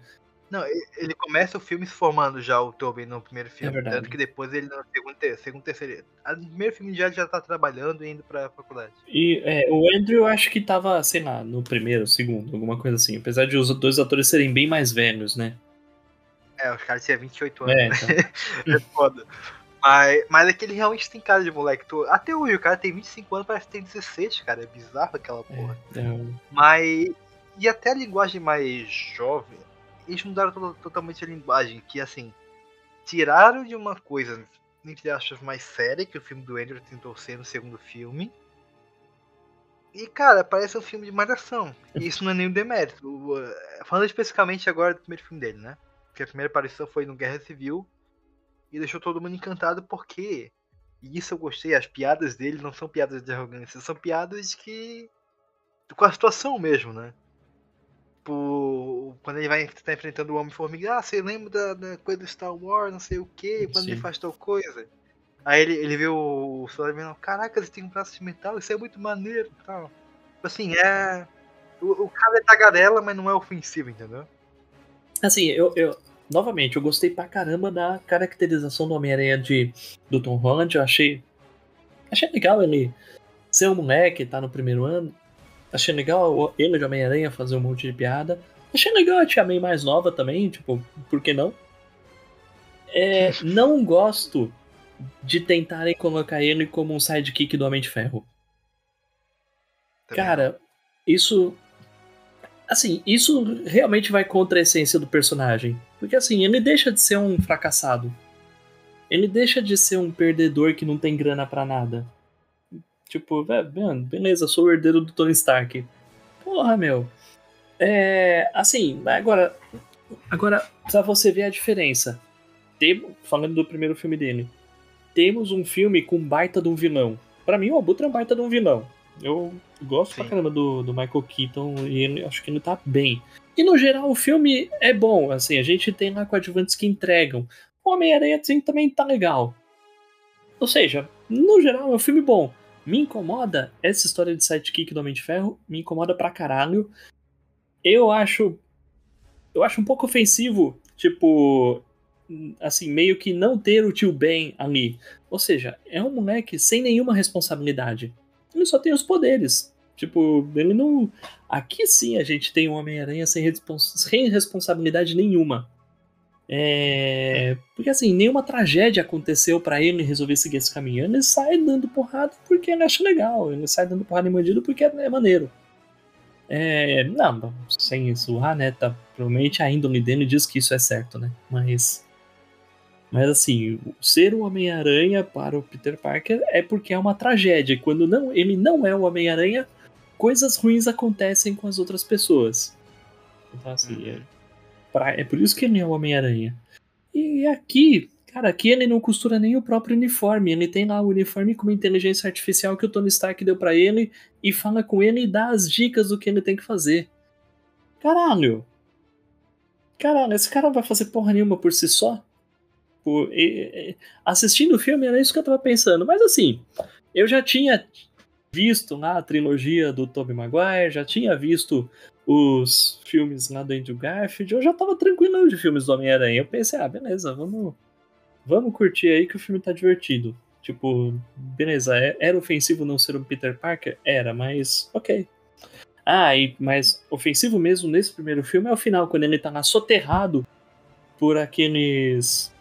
Não, ele começa o filme se formando já o Tobey no primeiro filme. verdade. tanto que depois ele no segundo, segundo terceiro. a- No primeiro filme já já tá trabalhando e indo pra faculdade. E é, o Andrew eu acho que tava, sei lá, no primeiro, segundo, alguma coisa assim. Apesar de os dois atores serem bem mais velhos, né? É, os caras tinham 28 anos. É, então. <laughs> É foda. Mas, mas é que ele realmente tem cara de moleque. Até hoje, o cara tem 25 anos, parece que tem 16, cara. É bizarro aquela porra. É, é, Mas. E até a linguagem mais jovem, eles mudaram to- totalmente a linguagem. Que assim, tiraram de uma coisa, entre aspas, mais séria, que o filme do Andrew tentou ser no segundo filme. E, cara, parece um filme de malhação. E isso não é nenhum demérito. O, Falando especificamente agora do primeiro filme dele, né? Porque a primeira aparição foi no Guerra Civil. E deixou todo mundo encantado porque. E isso eu gostei, as piadas dele não são piadas de arrogância, são piadas que com a situação mesmo, né? Tipo, quando ele vai estar enfrentando o Homem-Formiga, ah, você lembra da, da coisa do Star Wars, não sei o que, quando ele Sim. faz tal coisa. Aí ele, ele vê o, o soldado e caraca, você tem um braço de metal, isso é muito maneiro e tal. Tipo Assim, é. O, o cara é tagarela, mas não é ofensivo, entendeu? Assim, eu, eu. Novamente, eu gostei pra caramba da caracterização do Homem-Aranha de do Tom Holland. Eu achei. Achei legal ele ser um moleque, tá no primeiro ano. Achei legal ele de Homem-Aranha fazer um monte de piada. Achei legal a Tia May mais nova também, tipo, por que não? É, <laughs> não gosto de tentarem colocar ele como um sidekick do Homem de Ferro. Também. Cara, isso. Assim, isso realmente vai contra a essência do personagem. Porque assim, ele deixa de ser um fracassado. Ele deixa de ser um perdedor que não tem grana pra nada. Tipo, "Vé, mano, beleza, sou o herdeiro do Tony Stark. Porra, meu. É. Assim, agora. Agora, pra você ver a diferença. Tem, falando do primeiro filme dele. Temos um filme com baita de um vilão. Pra mim, o Abutre é um baita de um vilão. Eu gosto pra Sim. caramba do, do Michael Keaton e ele, acho que ele tá bem. E no geral, o filme é bom. Assim, a gente tem lá coadjuvantes que entregam. O Homem-Aranha assim, também tá legal. Ou seja, no geral, é um filme bom. Me incomoda essa história de sidekick do Homem de Ferro. Me incomoda pra caralho. Eu acho. Eu acho um pouco ofensivo, tipo. Assim, meio que não ter o tio Ben ali. Ou seja, é um moleque sem nenhuma responsabilidade. Ele só tem os poderes. Tipo, ele não. Aqui sim a gente tem um Homem-Aranha sem, respons- sem responsabilidade nenhuma. É... Porque assim, nenhuma tragédia aconteceu pra ele resolver seguir esse caminho. Ele sai dando porrada porque ele acha legal. Ele sai dando porrada em bandido porque é maneiro. É... Não, sem ah, né? Tá, provavelmente a índole dele diz que isso é certo, né? Mas. Mas assim, ser o Homem-Aranha para o Peter Parker é porque é uma tragédia. Quando não, ele não é o Homem-Aranha, coisas ruins acontecem com as outras pessoas. Então, assim, é, é por isso que ele é o Homem-Aranha. E aqui, cara, aqui ele não costura nem o próprio uniforme. Ele tem lá o uniforme com uma inteligência artificial que o Tony Stark deu pra ele e fala com ele e dá as dicas do que ele tem que fazer. Caralho! Caralho, esse cara não vai fazer porra nenhuma por si só? Pô, e- e- assistindo o filme era isso que eu tava pensando. Mas assim, eu já tinha visto lá a trilogia do Tobey Maguire, já tinha visto os filmes lá do Andrew Garfield, eu já tava tranquilão de filmes do Homem-Aranha. Eu pensei, ah, beleza, vamos, vamos curtir aí que o filme tá divertido. Tipo, beleza, é- era ofensivo não ser um Peter Parker? Era, mas ok. Ah, e, mas ofensivo mesmo nesse primeiro filme é o final, quando ele tá lá soterrado por aqueles.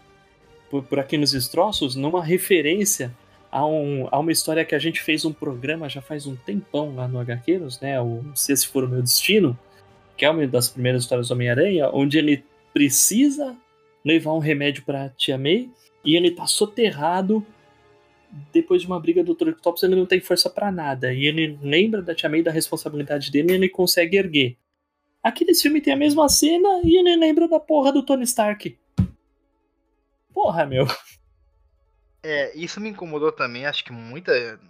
por, por aqueles destroços, numa referência a, um, uma história que a gente fez um programa já faz um tempão lá no HQueiros, né? O Se Esse For o Meu Destino, que é uma das primeiras histórias do Homem-Aranha, onde ele precisa levar um remédio pra Tia May e ele tá soterrado depois de uma briga do. Octopus, ele não tem força pra nada. E ele lembra da Tia May da responsabilidade dele e ele consegue erguer. Aqui nesse filme tem a mesma cena e ele lembra da porra do Tony Stark. Porra, meu. É, isso me incomodou também, acho que muita.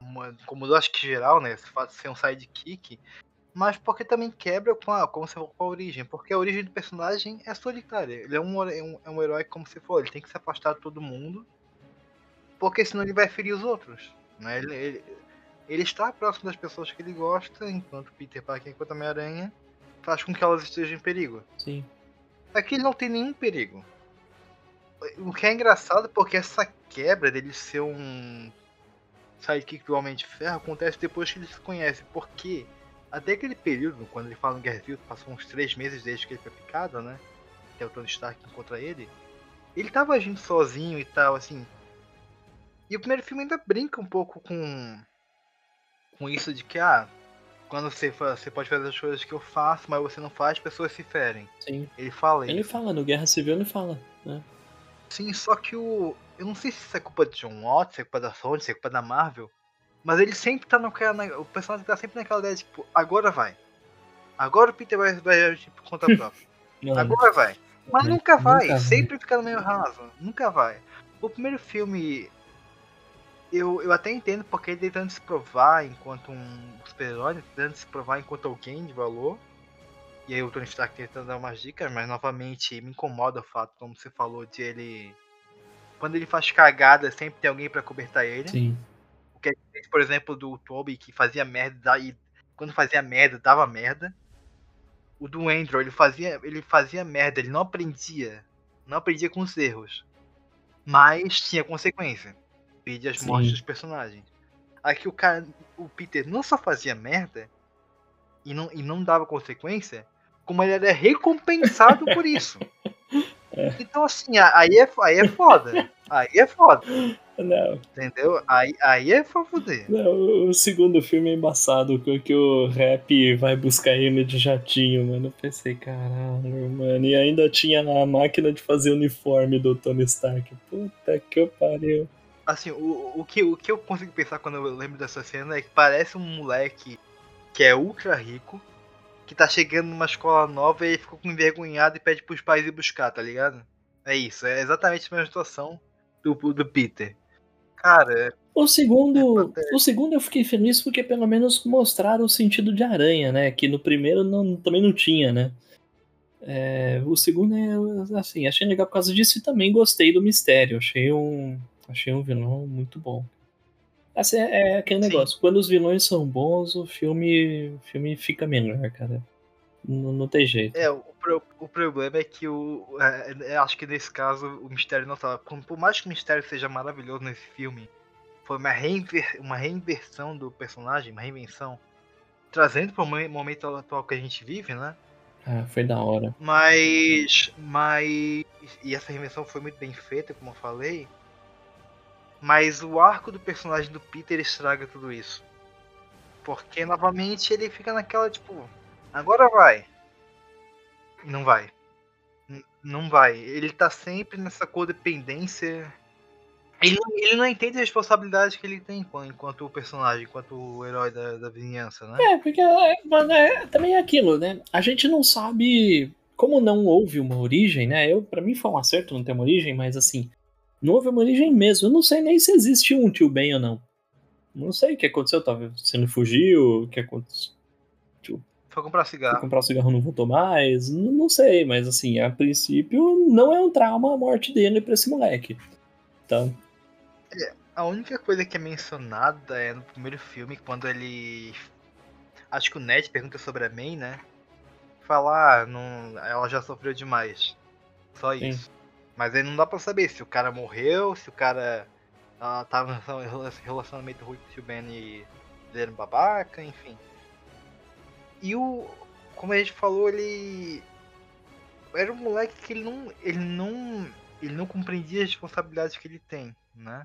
uma- incomodou acho que geral, né? Esse fato de ser um sidekick. Mas porque também quebra com a, como você falou, com a origem. Porque a origem do personagem é solitária. Ele é um, é um, é um herói, como você falou, ele tem que se afastar de todo mundo. Porque senão ele vai ferir os outros. Né? Ele, ele, ele está próximo das pessoas que ele gosta, enquanto Peter Parker, enquanto Homem-Aranha, faz com que elas estejam em perigo. Sim. Aqui ele não tem nenhum perigo. O que é engraçado porque essa quebra dele ser um sidekick do Homem de Ferro acontece depois que eles se conhecem. Porque até aquele período, quando ele fala em Guerra Civil, passou uns três meses desde que ele foi picado, né? Que é o Tony Stark encontra ele. Ele tava agindo sozinho e tal, assim. E o primeiro filme ainda brinca um pouco com. com isso de que, ah, quando você, você pode fazer as coisas que eu faço, mas você não faz, pessoas se ferem. Sim. Ele fala Ele isso. fala, no Guerra Civil ele fala. Né? Sim, só que o. Eu não sei se isso é culpa de John Watts, se é culpa da Sony, se é culpa da Marvel. Mas ele sempre tá naquela. na- O personagem tá sempre naquela ideia de, tipo, agora vai. Agora o Peter vai, vai tipo, conta <laughs> própria. Agora vai. Mas Nunca nunca vai, vai. sempre fica no meio raso. Nunca vai. O primeiro filme. Eu, eu até entendo porque ele tentando se provar enquanto um super-herói, tentando se provar enquanto alguém de valor. E aí o Tony Stark tentando dar umas dicas, mas novamente me incomoda o fato, como você falou, de ele. Quando ele faz cagada, sempre tem alguém pra cobertar ele. Sim. O que é por exemplo, do Toby, que fazia merda e quando fazia merda, dava merda. O do Andrew, ele fazia, ele fazia merda, ele não aprendia. Não aprendia com os erros. Mas tinha consequência. Perdia as Sim. mortes dos personagens. Aqui o cara, o Peter não só fazia merda e não, e não dava consequência, como ele era recompensado por isso. <laughs> Então assim, aí é, aí é foda. Aí é foda, Não, entendeu? Aí, aí é pra fuder. não, o segundo filme é embaçado, que o rap vai buscar ele de jatinho, mano. Eu pensei, caralho, mano. E ainda tinha a máquina de fazer uniforme do Tony Stark. Puta que pariu. Assim, o, o, que, o que eu consigo pensar quando eu lembro dessa cena é que parece um moleque que é ultra rico, que tá chegando numa escola nova e ficou com envergonhado e pede pros pais ir buscar, tá ligado? É isso, é exatamente a mesma situação do, do Peter. Cara, O segundo, É o segundo eu fiquei feliz porque pelo menos mostraram o sentido de aranha, né? Que no primeiro não, também não tinha, né? É, o segundo é assim, achei legal por causa disso e também gostei do mistério. Achei um, achei um vilão muito bom. Assim, é, aquele Sim. negócio. Quando os vilões são bons, o filme, o filme fica melhor, cara. Não, não tem jeito. é, o, pro- o problema é que o. é, é, acho que nesse caso o mistério não tava. Por, mais que o mistério seja maravilhoso nesse filme, foi uma, reinver, uma reinversão do personagem, uma reinvenção. Trazendo pro mo- momento atual que a gente vive, né? Ah, foi da hora. Mas. Mas. E essa reinvenção foi muito bem feita, como eu falei. Mas o arco do personagem do Peter estraga tudo isso. Porque novamente ele fica naquela tipo. Agora vai. E não vai. N- Não vai. Ele tá sempre nessa codependência. Ele não, ele não entende a responsabilidade que ele tem enquanto, o personagem, enquanto o herói da, da vizinhança, né? É, porque é, mano, é, também é aquilo, né? A gente não sabe como não houve uma origem, né? Eu, para mim foi um acerto não ter uma origem, mas assim, não houve uma origem mesmo. Eu não sei nem se existe um tio Ben ou não. Não sei o que aconteceu, talvez se ele fugiu, o que aconteceu. Foi comprar Foi cigarro. comprar o cigarro não voltou mais, não, não sei, mas assim, a princípio não é um trauma a morte dele pra esse moleque. Então, A única coisa que é mencionada é no primeiro filme, quando ele. Acho que o Ned pergunta sobre a May, né? Falar, ah, não... ela já sofreu demais. Só Sim. Mas aí não dá pra saber se o cara morreu, se o cara ela tava em relacionamento ruim com o Ben e ele era um babaca, enfim. E o. Como a gente falou, ele. Era um moleque que ele não. Ele não. Ele não compreendia as responsabilidades que ele tem, né?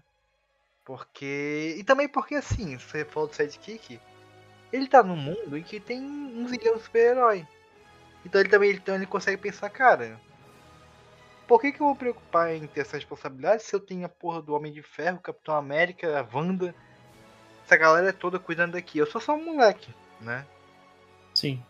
Porque. E também porque assim, você falou do sidekick, ele tá num mundo em que tem um zilhão de super-herói. Então ele também então ele consegue pensar, cara. Por que, que eu vou preocupar em ter essa responsabilidade se eu tenho a porra do Homem de Ferro, Capitão América, a Wanda? Essa galera toda cuidando daqui. Eu sou só um moleque, né? sim.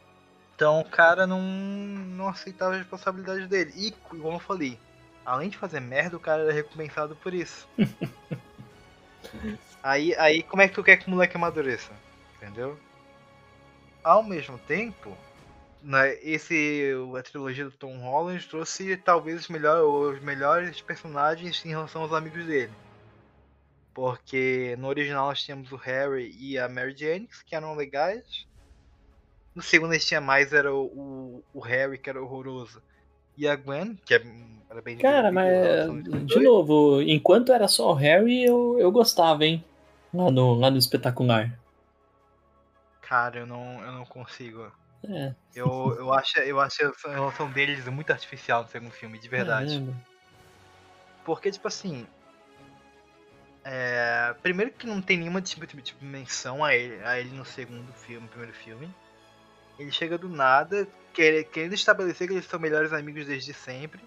Então o cara não, não aceitava a responsabilidade dele. E, como eu falei, além de fazer merda, o cara era recompensado por isso. <laughs> aí, aí como é que tu quer que o moleque amadureça? Entendeu? Ao mesmo tempo, né, esse, a trilogia do Tom Holland trouxe talvez os, melhor, os melhores personagens em relação aos amigos dele. Porque no original nós tínhamos o Harry e a Mary Jane, que eram legais. No segundo a gente tinha mais, era o, o, o Harry, que era horroroso. e a Gwen, que é, era bem Cara, mas de dois. novo, enquanto era só o Harry, eu, eu gostava, hein? Lá no, lá no espetacular. Cara, eu não, eu não consigo. É, Eu, eu, acho, eu acho a relação deles muito artificial no segundo filme, de verdade. caramba. Porque, tipo assim. é, primeiro que não tem nenhuma tipo, tipo, tipo, menção a ele, a ele no segundo filme, primeiro filme. Ele chega do nada, quer- querendo estabelecer que eles são melhores amigos desde sempre.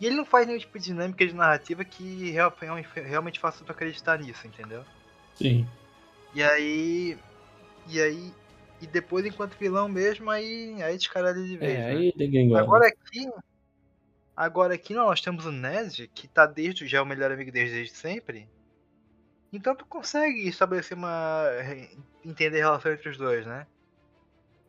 E ele não faz nenhum tipo de dinâmica de narrativa que real- real- realmente faça tu acreditar nisso, entendeu? Sim. E aí. E aí. E depois, enquanto vilão mesmo, aí. Aí descaralho de vez. É, né? aí. Agora aqui. Agora aqui nós temos o Ned, que tá desde já é o melhor amigo deles desde sempre. Então tu consegue estabelecer uma. entender a relação entre os dois, né?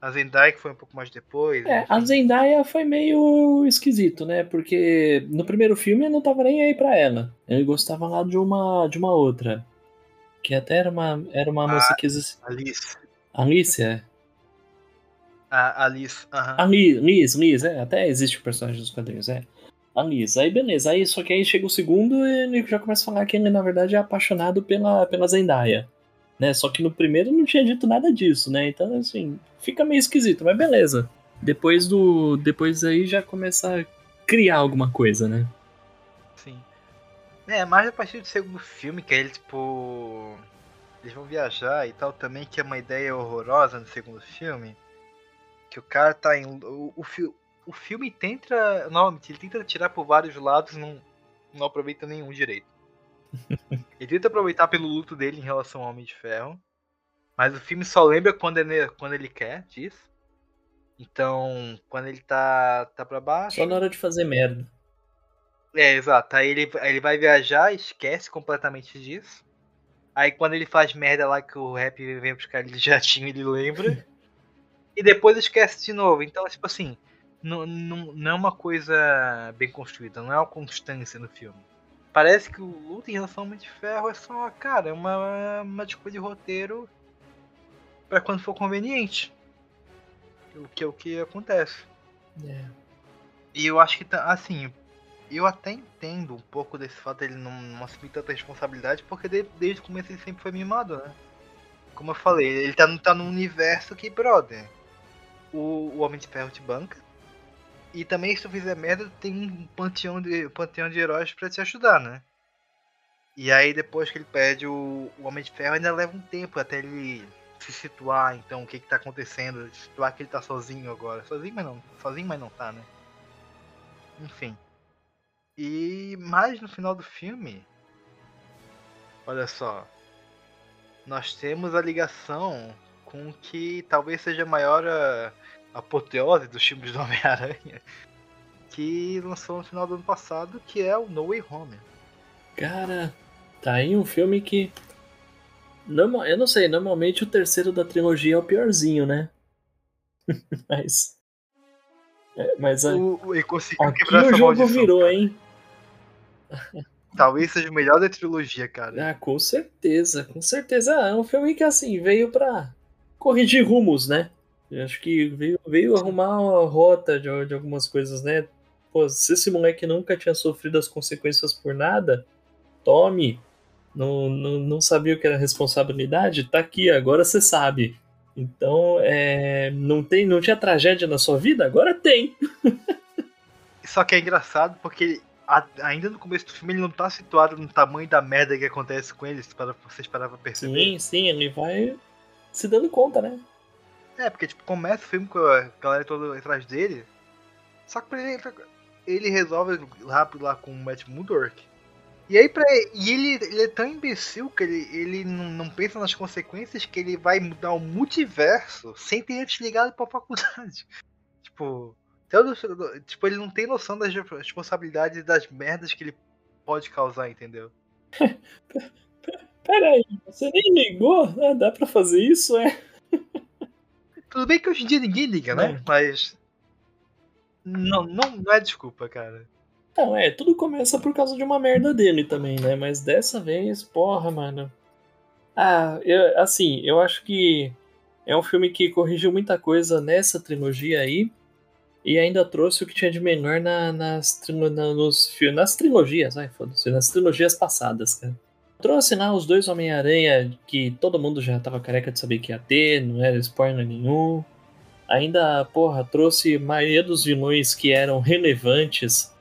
A Zendaya que foi um pouco mais depois. É, a. Zendaya foi meio esquisito, né? Porque no primeiro filme ele não tava nem aí pra ela. Ele gostava lá de uma, de uma outra. Que até era uma, era uma Ah. moça que existia. Alice. Alicia? A Alice. aham. A Liz, Liz, Liz, é. Até existe o personagem dos quadrinhos, é. A Liz. Aí beleza. Aí, só que aí chega o segundo e ele já começa a falar que ele, na verdade, é apaixonado pela, pela Zendaya. Né? Só que no primeiro não tinha dito nada disso, né? Então, assim, fica meio esquisito, mas beleza. Depois do. Depois aí já começa a criar alguma coisa, né? Sim. É, mais a partir do segundo filme, que ele, tipo. Eles vão viajar e tal também, que é uma ideia horrorosa no segundo filme. Que o cara tá em. O, o, fi- o filme tenta. Normalmente, ele tenta tirar por vários lados e não, não aproveita nenhum direito. <laughs> ele tenta aproveitar pelo luto dele em relação ao Homem de Ferro. Mas o filme só lembra quando ele, quando ele quer disso. Então, quando ele tá, tá pra baixo. Só na hora de fazer merda. É, exato. Aí ele, aí ele vai viajar, esquece completamente disso. Aí quando ele faz merda lá que o rap vem buscar ele de jatinho, ele lembra. e depois esquece de novo. Então, tipo assim, não, não, não é uma coisa bem construída, não é uma constância no filme. Parece que o luta em relação ao Homem de Ferro é só, cara, uma, uma desculpa de roteiro pra quando for conveniente. O que é o que acontece. É. E eu acho que, tá- assim, eu até entendo um pouco desse fato dele não, não assumir tanta responsabilidade, porque de- desde o começo ele sempre foi mimado, né? Como eu falei, ele tá, tá num universo que, brother, o, o Homem de Ferro te banca. E também, se tu fizer merda, tem um panteão de, panteão de heróis pra te ajudar, né? E aí, depois que ele perde o, o Homem de Ferro, ainda leva um tempo até ele se situar, então, o que que tá acontecendo, situar que ele tá sozinho agora. Sozinho, mas não. Sozinho, mas não tá, né? Enfim. E mais no final do filme, olha só, nós temos a ligação com o que talvez seja a maior ah, apoteose dos filmes do Homem-Aranha, que lançou no final do ano passado, que é o No Way Home. Cara, tá aí um filme que. Normal, eu não sei, normalmente o terceiro da trilogia é o piorzinho, né? <laughs> mas. É, mas a- O, o- conseguiu aqui quebrar o essa jogo maldição. virou, cara. hein? <laughs> Talvez seja o melhor da trilogia, cara. Ah, com certeza, com certeza. Ah, é um filme que, assim, veio pra corrigir rumos, né? Eu acho que veio, veio arrumar uma rota de, de algumas coisas, né? Pô, se esse moleque nunca tinha sofrido as consequências por nada, tome. Não, não, não sabia o que era responsabilidade? Tá aqui, agora você sabe. Então, é, não, tem, não tinha tragédia na sua vida? Agora tem. <laughs> Só que é engraçado porque a- ainda no começo do filme ele não tá situado no tamanho da merda que acontece com eles, para vocês parar pra perceber. Sim, sim, ele vai se dando conta, né? É, porque tipo, começa o filme com a galera toda atrás dele. Só que pra ele, ele resolve rápido lá com o Matt Murdock. E aí pra e ele, ele é tão imbecil que ele, ele não, não pensa nas consequências que ele vai mudar o multiverso sem ter antes ligado pra faculdade. <laughs> tipo, todo, tipo, ele não tem noção das responsabilidades e das merdas que ele pode causar, entendeu? <laughs> Peraí, você nem ligou? Ah, dá pra fazer isso, é? Tudo bem que hoje em dia ninguém liga, né? É. Mas. Não, não, não é desculpa, cara. Não, é, tudo começa por causa de uma merda dele também, né? Mas dessa vez, porra, mano. Ah, eu, assim, eu acho que é um filme que corrigiu muita coisa nessa trilogia aí. E ainda trouxe o que tinha de melhor na, nas, na- nos, nas trilogias, ai, foda-se, nas trilogias passadas, cara. Trouxe lá os dois Homem-Aranha que todo mundo já tava careca de saber que ia ter, não era spoiler nenhum. Ainda, porra, trouxe maioria dos vilões que eram relevantes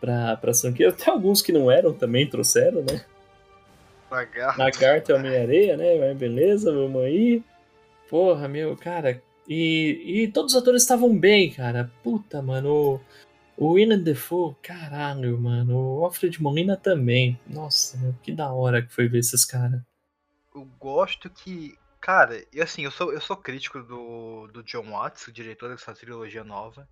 pra, pra franquia. Até alguns que não eram também trouxeram, né? Lagarto. Lagarto e Homem-Areia, né? Mas beleza, vamos aí. Porra, meu, cara. E, e todos os atores estavam bem, cara. Puta, mano. O, o Willem Dafoe, caralho, mano. O Alfred Molina também. Nossa, meu, que da hora que foi ver esses caras. Eu gosto que. Cara, e assim, eu sou, eu sou crítico do, do John Watts, o diretor dessa trilogia nova.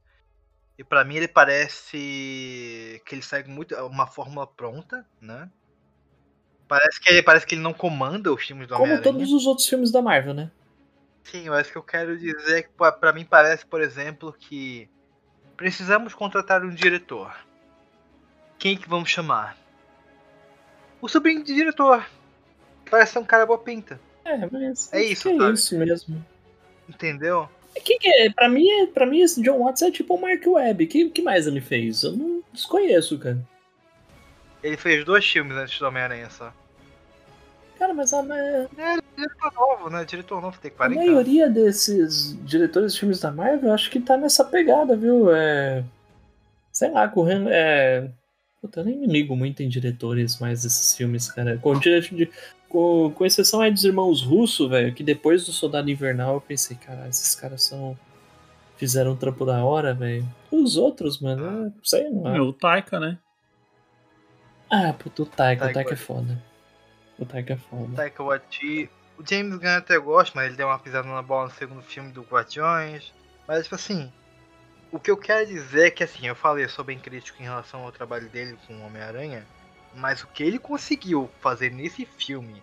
E pra mim ele parece que ele segue muito uma fórmula pronta, né? Parece que ele, parece que ele não comanda os filmes do Como Homem-Aranha. todos os outros filmes da Marvel, né? Sim, mas o que eu quero dizer é que pra- pra mim parece, por exemplo, que precisamos contratar um diretor. Quem que vamos chamar? O sobrinho do diretor. Parece ser um cara boa pinta, É, mas. É isso, é isso mesmo. entendeu? É que, que é? Pra mim, é- pra mim, esse John Watts é tipo o Mark Webb. O que, que mais ele fez? Eu não desconheço, cara. Ele fez dois filmes antes do Homem-Aranha só. Cara, mas a, a É, diretor novo, né? Diretor novo tem 40 anos. maioria desses diretores de filmes da Marvel, eu acho que tá nessa pegada, viu? É. Sei lá, correndo. É. Puta, eu nem me ligo muito em diretores mais desses filmes, cara. Com, de, com, com exceção aí dos irmãos Russo, velho, que depois do Soldado Invernal eu pensei, cara, esses caras são. Fizeram um trampo da hora, velho. Os outros, mano, é, sei lá. É, o Taika, né? Ah, puto, o Taika, o Taika Taika é foda. O Taika é foda. Taika Waititi. O James Gunn até gosta, mas ele deu uma pisada na bola no segundo filme do Guardiões. Mas, tipo assim, o que eu quero dizer é que, assim, eu falei, eu sou bem crítico em relação ao trabalho dele com o Homem-Aranha, mas o que ele conseguiu fazer nesse filme,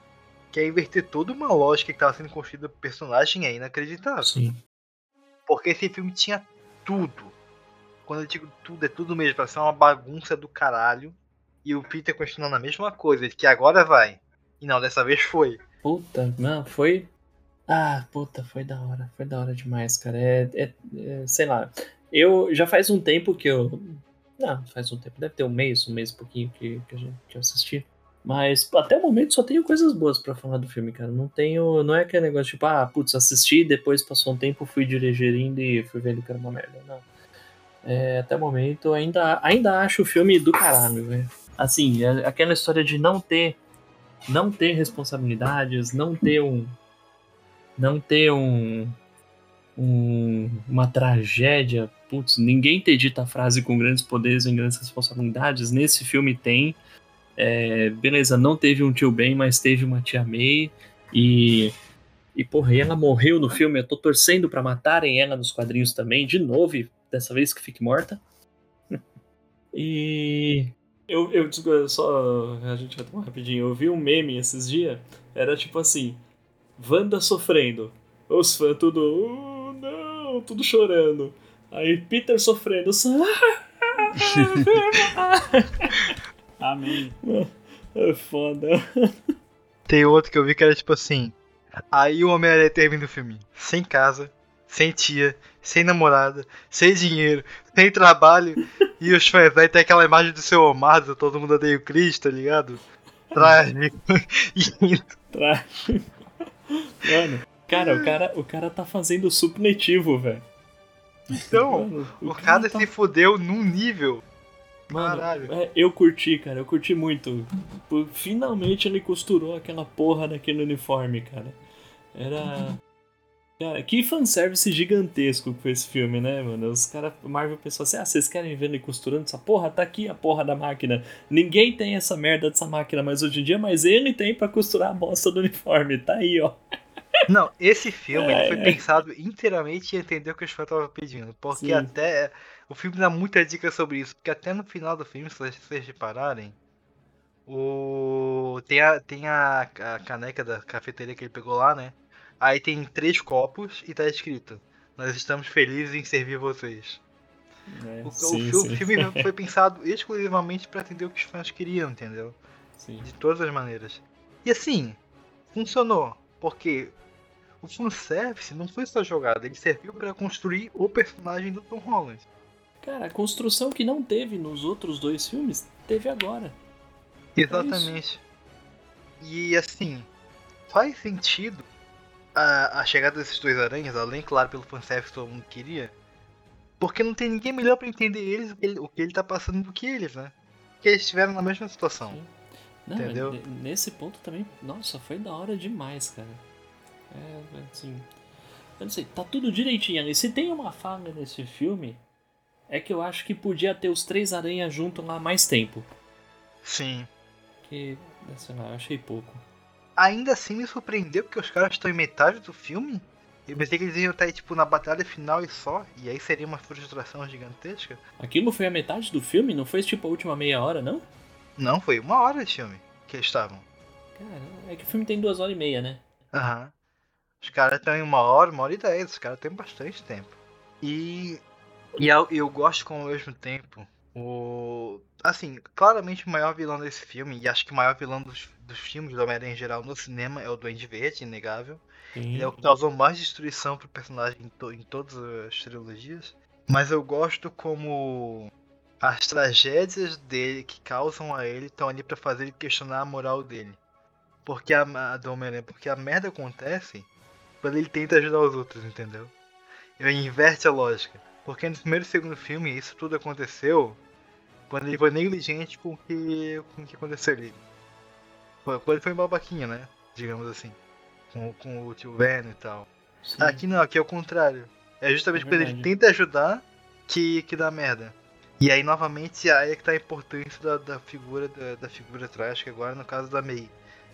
que é inverter toda uma lógica que estava sendo construída do personagem, é inacreditável. Sim. Porque esse filme tinha tudo. Quando eu digo tudo, é tudo mesmo, pra ser uma bagunça do caralho. E o Peter continuando a mesma coisa, de que agora vai. E não, dessa vez foi. Puta, não, foi. Ah, puta, foi da hora. Foi da hora demais, cara. É, é- é, sei lá. Eu já faz um tempo que eu. Não, faz um tempo, deve ter um mês, um mês e pouquinho que, que, gente, que eu assisti. Mas até o momento só tenho coisas boas pra falar do filme, cara. Não tenho. Não é aquele negócio tipo, ah, putz, assisti, depois passou um tempo, fui digerindo e fui vendo que era uma merda. Não. É, até o momento, ainda, ainda acho o filme do caralho, velho. Assim, é aquela história de não ter não ter responsabilidades, não ter um. Não ter um. um- uma tragédia. Putz, ninguém ter dito a frase com grandes poderes e grandes responsabilidades. Nesse filme tem. É, beleza, não teve um tio Ben, mas teve uma tia May. E. E, porra, ela morreu no filme. Eu tô torcendo pra matarem ela nos quadrinhos também, de novo, dessa vez que fique morta. <laughs> e. Eu, eu digo, só. A gente vai tomar rapidinho. Eu vi um meme esses dias. Era tipo assim: Wanda sofrendo. Os fãs tudo. Oh, não, tudo chorando. Aí Peter sofrendo. Só. <laughs> <laughs> Amém. É foda. Tem outro que eu vi que era tipo assim. Aí o Homem-Aranha termina o filme sem casa, sem tia, sem namorada, sem dinheiro, sem trabalho. e os fãs, aí tem aquela imagem do seu Omar, do todo mundo odeia o Cristo, tá ligado? Trágico. <laughs> Tra- Mano, cara, o cara, o cara tá fazendo supletivo, velho. então, Mano, o cara tá- se fudeu num nível. Mano, Caralho. é, eu curti, cara, eu curti muito. Finalmente ele costurou aquela porra daquele uniforme, cara. Era. Cara, que fanservice gigantesco que foi esse filme, né, mano? Os caras, Marvel pensou assim: ah, vocês querem ver ele costurando essa porra? Tá aqui a porra da máquina. Ninguém tem essa merda dessa máquina mais hoje em dia, mas ele tem pra costurar a bosta do uniforme. Tá aí, ó. Não, esse filme ele É, foi é. pensado inteiramente em entender o que os fãs estavam pedindo. Porque Sim. até. O filme dá muita dica sobre isso. Porque até no final do filme, se vocês repararem, o. Tem a, tem a, a caneca da cafeteria que ele pegou lá, né? Aí tem três copos e tá escrito. Nós estamos felizes em servir vocês. É, O, o sim, o sim. filme <laughs> foi pensado exclusivamente pra atender o que os fãs queriam, entendeu? Sim. De todas as maneiras. E assim, funcionou. Porque o fanservice não foi só jogada, ele serviu pra construir o personagem do Tom Holland. Cara, a construção que não teve nos outros dois filmes, teve agora. Exatamente. E assim, faz sentido a, a chegada desses dois aranhas, além, claro, pelo fanservice que todo mundo queria. Porque não tem ninguém melhor pra entender eles, o que ele, o que ele tá passando do que eles, né? Porque eles estiveram na mesma situação. Sim. Não, Entendeu? ne- nesse ponto também, nossa, foi da hora demais, cara. É, assim. Eu não sei, tá tudo direitinho ali. Se tem uma falha nesse filme, é que eu acho que podia ter os três aranhas juntos lá mais tempo. Sim. Que, sei lá, eu achei pouco. Ainda assim me surpreendeu porque os caras estão em metade do filme. Eu pensei que eles iam estar aí, tipo, na batalha final e só. E aí seria uma frustração gigantesca. Aquilo foi a metade do filme? Não foi tipo a última meia hora, não? Não, foi uma hora de filme que eles estavam. Cara, é que o filme tem duas horas e meia, né? Aham. Os caras estão em uma hora, uma hora e dez. Os caras têm bastante tempo. E. E eu, eu gosto com ao mesmo tempo. O. Assim, claramente o maior vilão desse filme, e acho que o maior vilão dos, dos filmes do Homem-Aranha em geral no cinema é o Duende Verde, inegável. Sim. Ele é o que causou mais destruição pro personagem em, to- em todas as trilogias. Mas eu gosto como as tragédias dele que causam a ele estão ali pra fazer ele questionar a moral dele. Porque a, a do Homem-Aranha, porque a merda acontece quando ele tenta ajudar os outros, entendeu? Ele inverte a lógica. Porque no primeiro e segundo filme isso tudo aconteceu quando ele foi negligente com o que, com o que aconteceu ali. Quando ele foi babaquinha, né? Digamos assim. Com, com o tio Ben e tal. Sim. Aqui não, aqui é o contrário. É justamente É quando ele tenta ajudar que, que dá merda. E aí novamente aí é que tá a importância da, da figura da, da figura trágica agora no caso da May.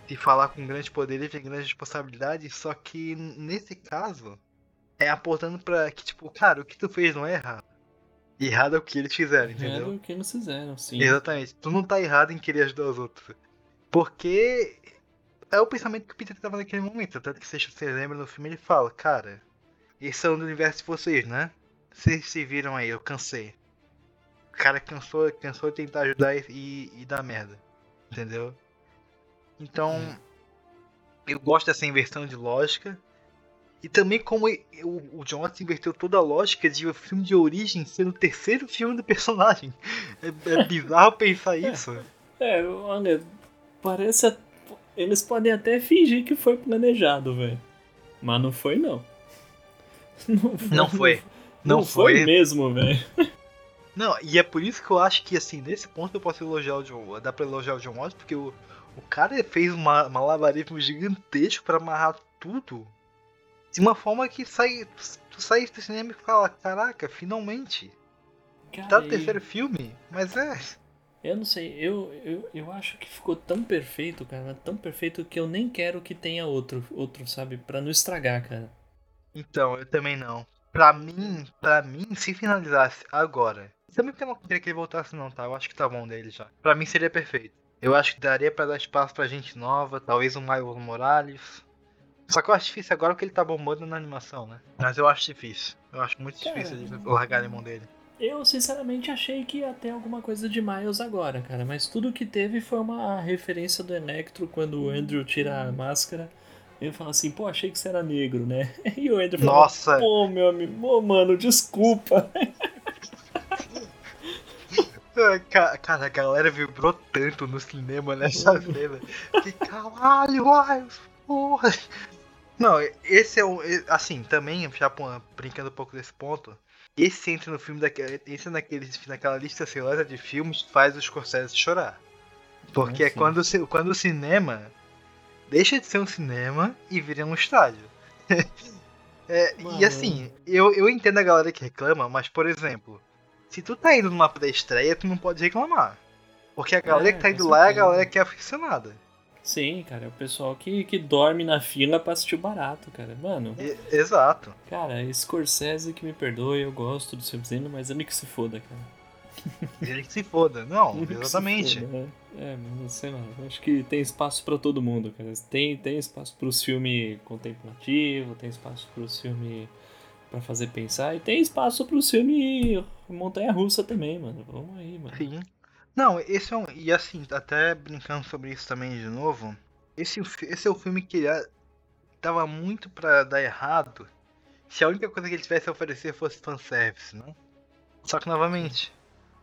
De falar com grande poder e vem grande responsabilidade, só que nesse caso é apontando pra que, tipo, cara, o que tu fez não é errado. Errado é o que eles fizeram, entendeu? Era o que eles fizeram, sim. Exatamente. Tu não tá errado em querer ajudar os outros. Porque é o pensamento que o Peter tava naquele momento. Tanto que se você lembra no filme, ele fala, cara, esse é o universo de vocês, né? Vocês se viram aí, eu cansei. O cara cansou, cansou de tentar ajudar e, e, e dar merda. Entendeu? Então, eu gosto dessa inversão de lógica. E também como o, o John Watts inverteu toda a lógica de o filme de origem ser o terceiro filme do personagem. É, é bizarro <laughs> pensar isso. É, olha, parece. Eles podem até fingir que foi planejado, velho. Mas não foi, não. <laughs> Não foi. Não, Não foi. foi. mesmo, velho. <laughs> Não, e é por isso que eu acho que, assim, nesse ponto eu posso elogiar o John Dá pra elogiar o John Watts, porque o, o cara fez uma, uma malabarismo gigantesco pra amarrar tudo de uma forma que sai, tu sai do cinema e fala, caraca, finalmente. Cara, Tá no terceiro filme, mas é. Eu não sei, eu, eu, eu acho que ficou tão perfeito, cara, tão perfeito que eu nem quero que tenha outro, outro sabe? Pra não estragar, cara. Então, eu também não. Pra mim, pra mim, se finalizasse agora. Também porque eu não queria que ele voltasse não, tá? Eu acho que tá bom dele já. Pra mim seria perfeito. Eu acho que daria pra dar espaço pra gente nova, talvez um Miles Morales. Só que eu acho difícil agora porque ele tá bombando na animação, né? Mas eu acho difícil. Eu acho muito Cara, difícil de largar a mão dele. Eu, sinceramente, achei que ia ter alguma coisa de Miles agora, cara. Mas tudo que teve foi uma referência do Electro quando o Andrew tira a máscara. Ele fala assim, pô, achei que você era negro, né? <laughs> E o Andrew fala, Nossa! pô, meu amigo, ô, mano, desculpa. <laughs> Ca- Cara, a galera vibrou tanto no cinema nessa <laughs> cena. Que caralho, Miles, porra. Não, esse é o. Assim, também, já brincando um pouco desse ponto. Esse entra no filme daquele. Esse naquele, naquela lista seleta de filmes que faz os Scorsese chorar. Porque é sim. quando, quando o cinema deixa de ser um cinema e vira um estádio. <laughs> É, e assim, eu, eu entendo a galera que reclama, mas por exemplo, se tu tá indo numa pré-estreia, tu não pode reclamar. Porque a galera É, que tá indo lá é a galera que é aficionada. Sim, cara, é o pessoal que, que dorme na fila pra assistir o barato, cara. Mano, E- exato. cara, Scorsese que me perdoe, eu gosto do seu dizendo, mas ele que se foda, cara. <laughs> Ele que se foda. Não, Ele exatamente. foda, né? É, mas sei lá, acho que tem espaço pra todo mundo, cara. Tem, tem espaço pros filmes contemplativos, tem espaço pros filmes pra fazer pensar, e tem espaço pros filmes montanha-russa também, mano. Vamos aí, mano. Sim. Não, esse é um. E assim, até brincando sobre isso também de novo. Esse, esse é o filme que ah, tava muito pra dar errado se a única coisa que ele tivesse a oferecer fosse fanservice, né? Só que novamente,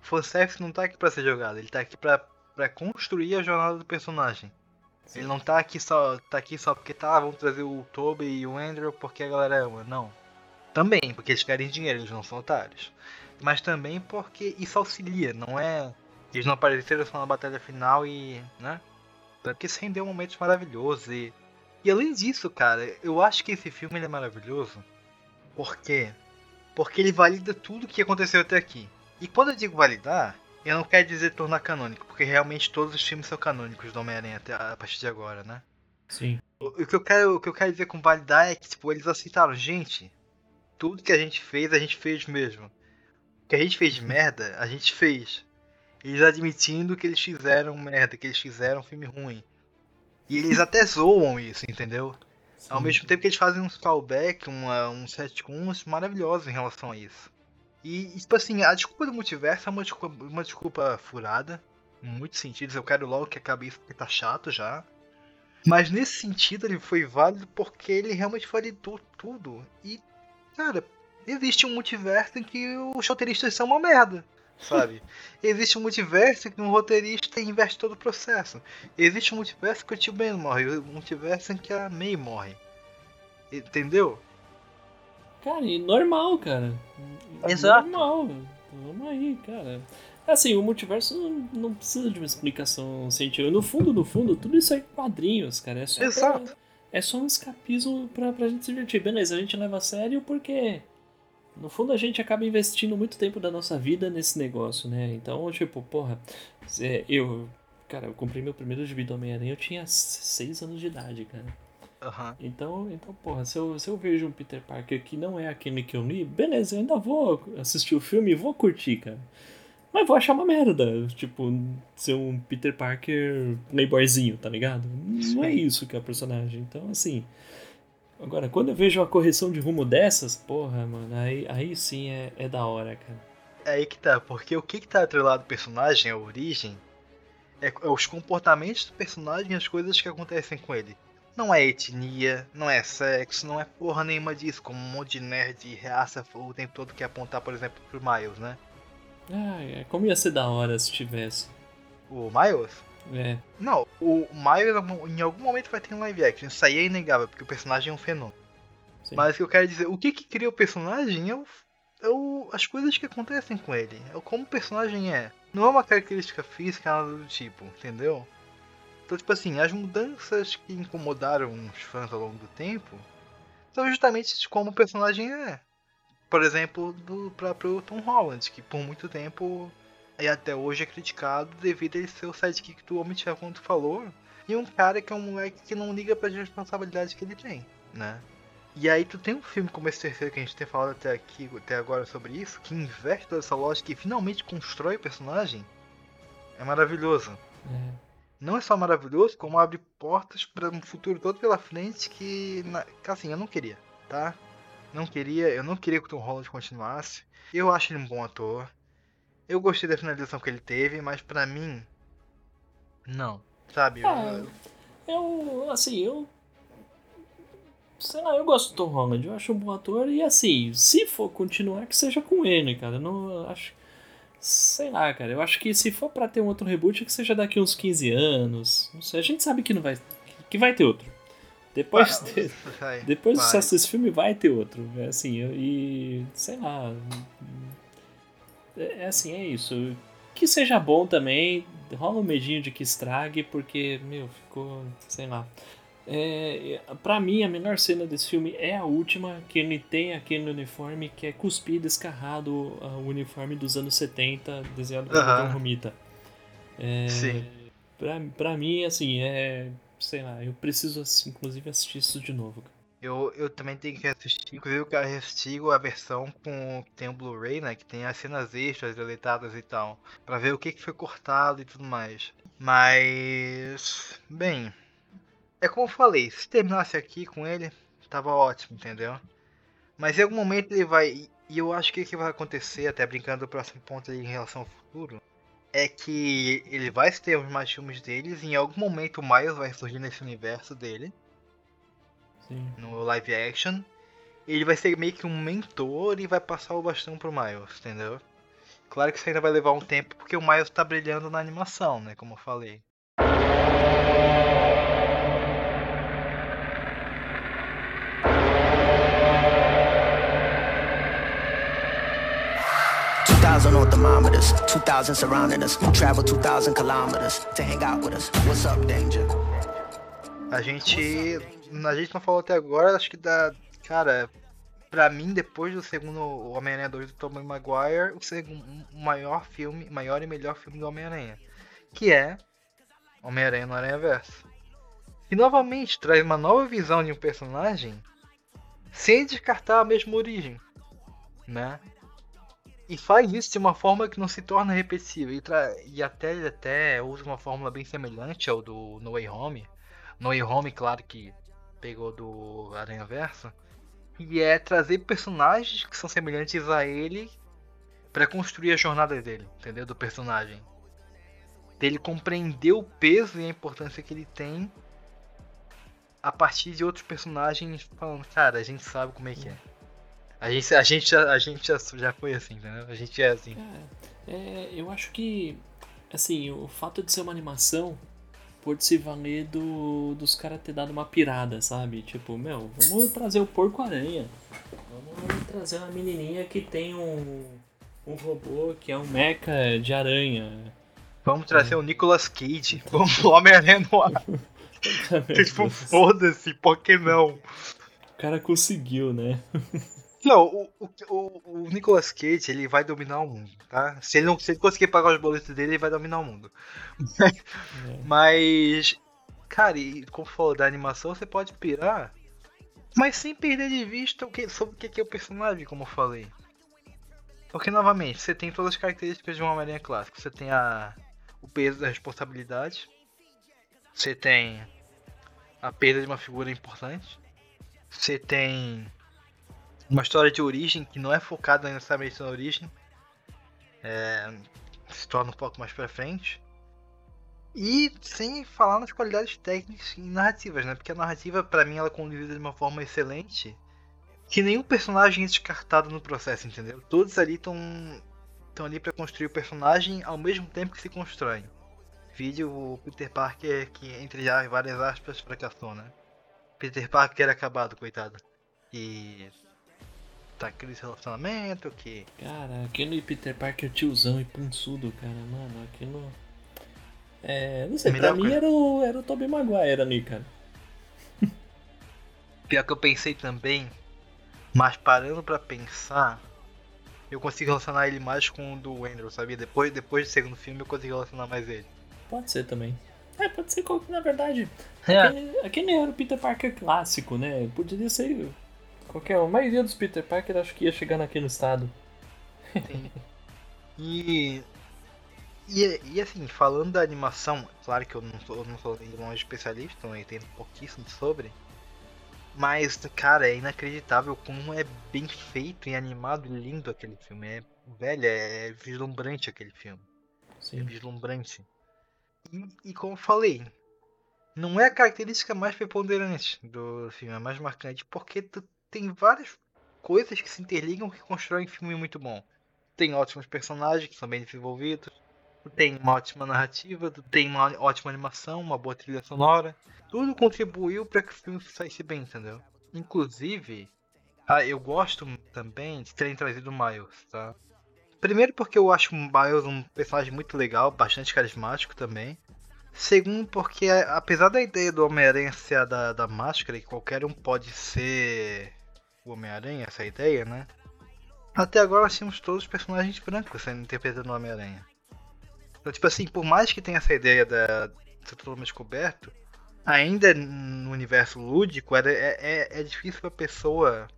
fanservice não tá aqui pra ser jogado, ele tá aqui pra, pra construir a jornada do personagem. Ele não tá aqui só. tá aqui só porque tá, vamos trazer o Toby e o Andrew porque a galera ama. Não. Também, porque eles querem dinheiro, eles não são otários. Mas também porque isso auxilia, não é. Eles não apareceram só na batalha final e. né? Porque isso rendeu momentos maravilhosos e. E além disso, cara, eu acho que esse filme é maravilhoso. Por quê? Porque ele valida tudo que aconteceu até aqui. E quando eu digo validar, eu não quero dizer tornar canônico, porque realmente todos os filmes são canônicos do Homem-Aranha até a partir de agora, né? Sim. O o que eu quero, o que eu quero dizer com validar é que tipo, eles aceitaram, gente, tudo que a gente fez, a gente fez mesmo. O que a gente fez de merda, a gente fez. Eles admitindo que eles fizeram merda, que eles fizeram um filme ruim. E eles até <laughs> zoam isso, entendeu? Ao mesmo tempo que eles fazem uns callback, uma, uns retcons maravilhosos em relação a isso. E, e, tipo assim, a desculpa do multiverso é uma desculpa, uma desculpa furada. Em muitos sentidos. Eu quero logo que acabe isso porque tá chato já. Mas nesse sentido ele foi válido porque ele realmente validou tudo. E, cara, existe um multiverso em que os roteiristas são uma merda. Sabe? Existe um multiverso em que um roteirista inverte todo o processo. Existe um multiverso que o Tio Ben morre. Um multiverso em que a May morre. Entendeu? Cara, e normal, cara. Exato. Normal. Vamos aí, cara. Assim, o multiverso não, não precisa de uma explicação científica. No fundo, no fundo, tudo isso é quadrinhos, cara. É só Exato. Pra, é só um escapismo pra, pra gente se divertir. Beleza, a gente leva a sério porque. No fundo, a gente acaba investindo muito tempo da nossa vida nesse negócio, né? Então, tipo, porra, eu. Cara, eu comprei meu primeiro gibi do Homem-Aranha, eu tinha 6 anos de idade, cara. Aham. Então, então porra, se eu, se eu vejo um Peter Parker que não é aquele que eu li, beleza, eu ainda vou assistir o filme e vou curtir, cara. Mas vou achar uma merda, tipo, ser um Peter Parker playboyzinho, tá ligado? Não é isso que é o personagem. Então, assim. Agora, quando eu vejo uma correção de rumo dessas, porra, mano, aí, aí sim é, é da hora, cara. É aí que tá, porque o que que tá atrelado ao personagem, a origem, é, é os comportamentos do personagem e as coisas que acontecem com ele. Não é etnia, não é sexo, não é porra nenhuma disso, como um monte de nerd e reaça o tempo todo que apontar, por exemplo, pro Miles, né? Ah, é, como ia ser da hora se tivesse. O Miles? É, Não, o Miles em algum momento vai ter um live action, isso aí é inegável, porque o personagem é um fenômeno. sim. Mas o que eu quero dizer, o que que cria o personagem é, o, é o- as coisas que acontecem com ele. É como o personagem é. Não é uma característica física, nada do tipo, entendeu? Então, tipo assim, as mudanças que incomodaram os fãs ao longo do tempo são justamente de como o personagem é. Por exemplo, do próprio Tom Holland, que por muito tempo e até hoje é criticado devido a ele ser o sidekick do Homem Ferro, como tu falou, e um cara que é um moleque que não liga pra responsabilidade que ele tem, né? E aí tu tem um filme como esse terceiro que a gente tem falado até aqui, até agora sobre isso, que inverte toda essa lógica e finalmente constrói o personagem, é maravilhoso. É. Não é só maravilhoso, como abre portas para um futuro todo pela frente que, na- que, assim, eu não queria, tá? Não queria, eu não queria que o Tom Holland continuasse. Eu acho ele um bom ator. Eu gostei da finalização que ele teve, mas pra mim, não. Sabe? Eu- Ah, eu, assim, eu. Sei lá, eu gosto do Tom Holland, eu acho um bom ator e assim, se for continuar, que seja com ele, cara. Eu não acho. Sei lá, cara, eu acho que se for pra ter um outro reboot, que seja daqui uns 15 anos. Não sei, a gente sabe que não vai. que vai ter outro. Depois, de- vai, depois do sucesso desse filme vai ter outro. É assim, eu- e. sei lá. É, é assim, é isso. Que seja bom também, rola um medinho de que estrague, porque, meu, ficou. sei lá. É, pra mim, a melhor cena desse filme é a última, que ele tem aquele uniforme que é cuspido, escarrado, o uniforme dos anos 70, desenhado por Aham. John Romita. É, Sim. Pra, pra mim, assim, é. sei lá, eu preciso, assim, inclusive, assistir isso de novo. Eu, eu também tenho que assistir, inclusive eu quero assistir a versão com tem o Blu-ray, né? Que tem as cenas extras, deletadas e tal. Pra ver o que, que foi cortado e tudo mais. Mas. Bem. É como eu falei, se terminasse aqui com ele, tava ótimo, entendeu? Mas em algum momento ele vai. E eu acho que o que vai acontecer, até brincando do próximo ponto em relação ao futuro, é que ele vai ter mais filmes deles e em algum momento o Miles vai surgir nesse universo dele Sim. no live action. Ele vai ser meio que um mentor e vai passar o bastão pro Miles, entendeu? Claro que isso ainda vai levar um tempo, porque o Miles tá brilhando na animação, né? Como eu falei. 2,000 on thermometers, 2,000 surrounding us. Travel 2,000 kilometers to hang out with us. What's up, danger? A gente. A gente não falou até agora, acho que da. Cara, pra mim, depois do segundo Homem-Aranha 2 do Tobey Maguire, o segundo maior filme, maior e melhor filme do Homem-Aranha. Que é Homem-Aranha no Aranha Verso. E novamente traz uma nova visão de um personagem sem descartar a mesma origem. Né? E faz isso de uma forma que não se torna repetitiva. E, tra... e até até usa uma fórmula bem semelhante ao do No Way Home. No Way Home, claro que pegou do Aranha Verso. E é trazer personagens que são semelhantes a ele para construir a jornada dele, entendeu? Do personagem. Dele compreender o peso e a importância que ele tem a partir de outros personagens falando, cara, a gente sabe como é que é. A gente, a gente, a gente já, já foi assim, entendeu? A gente é assim. É, é, eu acho que, assim, o fato de ser uma animação pode se valer do, dos caras ter dado uma pirada, sabe? Tipo, meu, vamos trazer o porco-aranha. Vamos trazer uma menininha que tem um, um robô que é um mecha de aranha. Vamos trazer é. o Nicolas Cage. <laughs> Vamos o Homem-Aranha no ar. <laughs> tipo, foda-se, não? O cara conseguiu, né? <laughs> Não, o, o, o Nicolas Cage, ele vai dominar o mundo, tá? Se ele não se ele conseguir pagar os boletos dele, ele vai dominar o mundo. É. <laughs> Mas, cara, e como falou da animação, você pode pirar, mas sem perder de vista o que, sobre o que é o personagem, como eu falei. Porque, novamente, você tem todas as características de uma Homem-Aranha clássica. Você tem a, o peso da responsabilidade. Você tem a perda de uma figura importante. Você tem uma história de origem que não é focada necessariamente na origem. É, se torna um pouco mais pra frente. E sem falar nas qualidades técnicas e narrativas, né? Porque a narrativa, para mim, ela é conduzida de uma forma excelente. Que nenhum personagem é descartado no processo, entendeu? Todos ali estão estão ali para construir o personagem ao mesmo tempo que se constroem. Vídeo o Peter Parker que entre várias aspas fracassou, né? Peter Parker era acabado, coitado. E tá aquele relacionamento que. Cara, aquele Peter Parker tiozão e pançudo, cara, mano, aquilo. É. Não sei, pra mim era o, era o Tobey Maguire ali, cara. <laughs> Pior que eu pensei também, mas parando pra pensar, eu consigo relacionar ele mais com o do Andrew, sabia? Depois, depois do segundo filme eu consigo relacionar mais ele. Pode ser também. É, pode ser na verdade. É. Aquele, aquele era o Peter Parker clássico, né? Poderia ser Qualquer um. A maioria dos Peter Parker acho que ia chegar naquele estado. Sim. <laughs> E, e. E assim, falando da animação, claro que eu não sou, eu não sou longe especialista, eu entendo pouquíssimo sobre. Mas, cara, é inacreditável como é bem feito e animado e lindo aquele filme. É, velho, é vislumbrante aquele filme. Sim. É vislumbrante. E, e como eu falei, não é a característica mais preponderante do filme, é mais marcante, porque tu tem várias coisas que se interligam que constroem um filme muito bom. Tem ótimos personagens que são bem desenvolvidos, tem uma ótima narrativa, tem uma ótima animação, uma boa trilha sonora. Tudo contribuiu para que o filme saísse bem, entendeu? Inclusive, ah, eu gosto também de terem trazido o Miles, tá? Primeiro porque eu acho o Miles um personagem muito legal, bastante carismático também. Segundo porque apesar da ideia do Homem-Aranha ser a da, da máscara e qualquer um pode ser o Homem-Aranha, essa ideia, né? Até agora nós tínhamos todos os personagens brancos sendo interpretados no Homem-Aranha. Então, tipo assim, por mais que tenha essa ideia da ser totalmente coberto, ainda no universo lúdico é, é, é difícil pra pessoa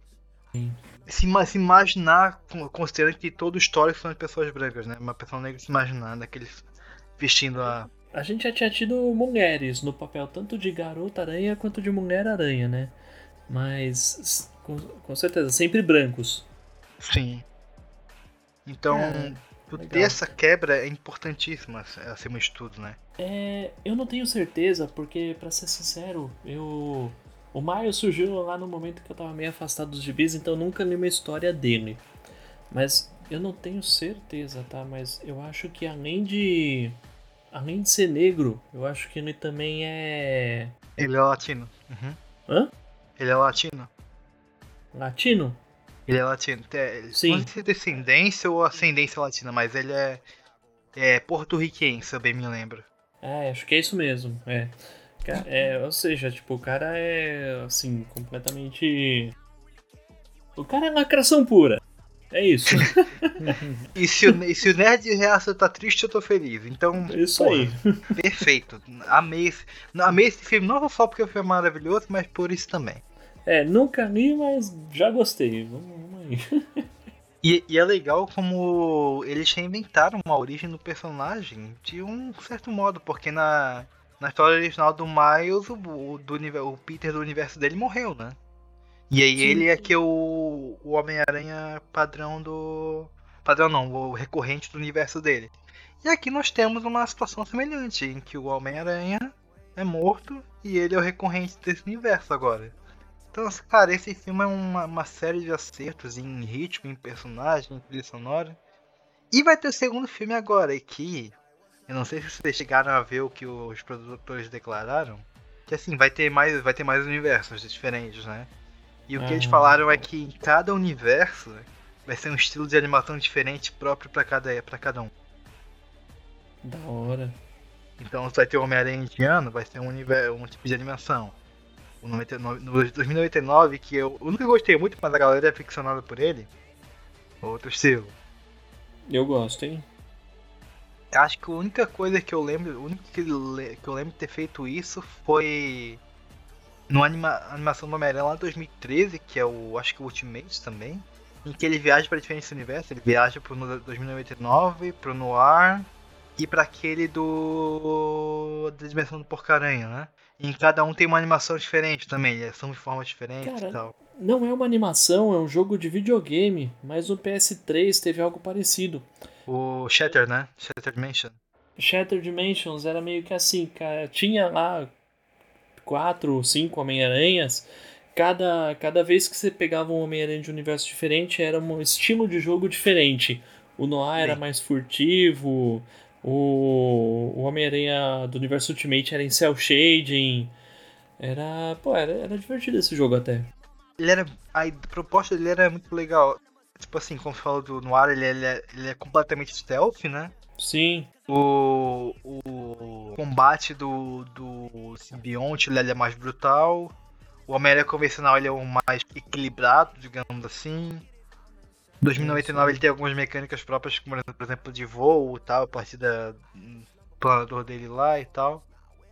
se, se, imaginar, considerando que todo o histórico são de pessoas brancas, né? Uma pessoa negra se imaginar daqueles vestindo a. A gente já tinha tido mulheres no papel tanto de garota aranha quanto de mulher aranha, né? Mas com, com certeza, sempre brancos. Sim. Então, é, ter essa quebra é importantíssima, acima de tudo, né? É, eu não tenho certeza, porque, para ser sincero, eu. O Maio surgiu lá no momento que eu tava meio afastado dos gibis, então nunca li uma história dele. Mas Eu não tenho certeza, tá? Mas eu acho que além de. Além de ser negro, eu acho que ele também é. Ele é latino. Uhum. Hã? Ele é latino. Latino? Ele é latino. É, Sim. Não sei se é descendência ou ascendência latina, mas ele é, é porto-riquense, se eu bem me lembro. É, acho que é isso mesmo. É. É. Ou seja, tipo, o cara é assim, completamente. O cara é lacração pura. É isso. <laughs> E se o, e se o Nerd Reaça tá triste, eu tô feliz. Então, Isso porra, aí. perfeito. Amei esse, amei esse filme, não só porque foi maravilhoso, mas por isso também. É, nunca li, mas já gostei. Vamos, vamos aí. E, e é legal como eles reinventaram a origem do personagem de um certo modo, porque na, na história original do Miles, o, do, o Peter do universo dele morreu, né? E aí Sim. ele é que é o, o Homem-Aranha padrão do. Padrão não, o recorrente do universo dele. E aqui nós temos uma situação semelhante, em que o Homem-Aranha é morto e ele é o recorrente desse universo agora. Então, cara, esse filme é uma, uma série de acertos em ritmo, em personagem, em trilha sonora. E vai ter o segundo filme agora, que eu não sei se vocês chegaram a ver o que os produtores declararam, que assim, vai ter mais, vai ter mais universos diferentes, né? E o que eles Ah. falaram é que em cada universo vai ser um estilo de animação diferente próprio pra cada, pra cada um. Da hora. Então, se vai ter o Homem-Aranha indiano, vai ser um, univer- um tipo de animação. O 99 no 2099, que eu, eu nunca gostei muito, mas a galera é ficcionada por ele. Outro estilo. Eu gosto, hein? Acho que a única coisa que eu lembro, o único que, que eu lembro de ter feito isso foi numa anima, animação do Homem-Aranha lá em 2013, que é o, acho que o Ultimate também, em que ele viaja para diferentes universos, ele viaja pro no- 2099, pro Noir e para aquele do da dimensão do Porcaranha, né? E em cada um tem uma animação diferente também, eles são de formas diferentes Cara, e tal. Não é uma animação, é um jogo de videogame, mas no PS3 teve algo parecido. O Shatter, né? Shatter Dimension. Shattered Dimensions era meio que assim, cara. Tinha lá quatro, cinco Homem-Aranhas. Cada, cada vez que você pegava um Homem-Aranha de um universo diferente, era um estilo de jogo diferente. O Noir era Sim. mais furtivo. O, o Homem-Aranha do universo Ultimate era em cel shading. Era. Pô, era, era divertido esse jogo até. ele era. A proposta dele era muito legal. Tipo assim, como você falou do Noir, ele, ele, é, ele é completamente stealth, né? Sim, O, o combate do, do simbionte ele é mais brutal. O Homem-Aranha convencional ele é o mais equilibrado, digamos assim. 2099 ele tem algumas mecânicas próprias, como por exemplo de voo e tal, a partir do planador dele lá e tal.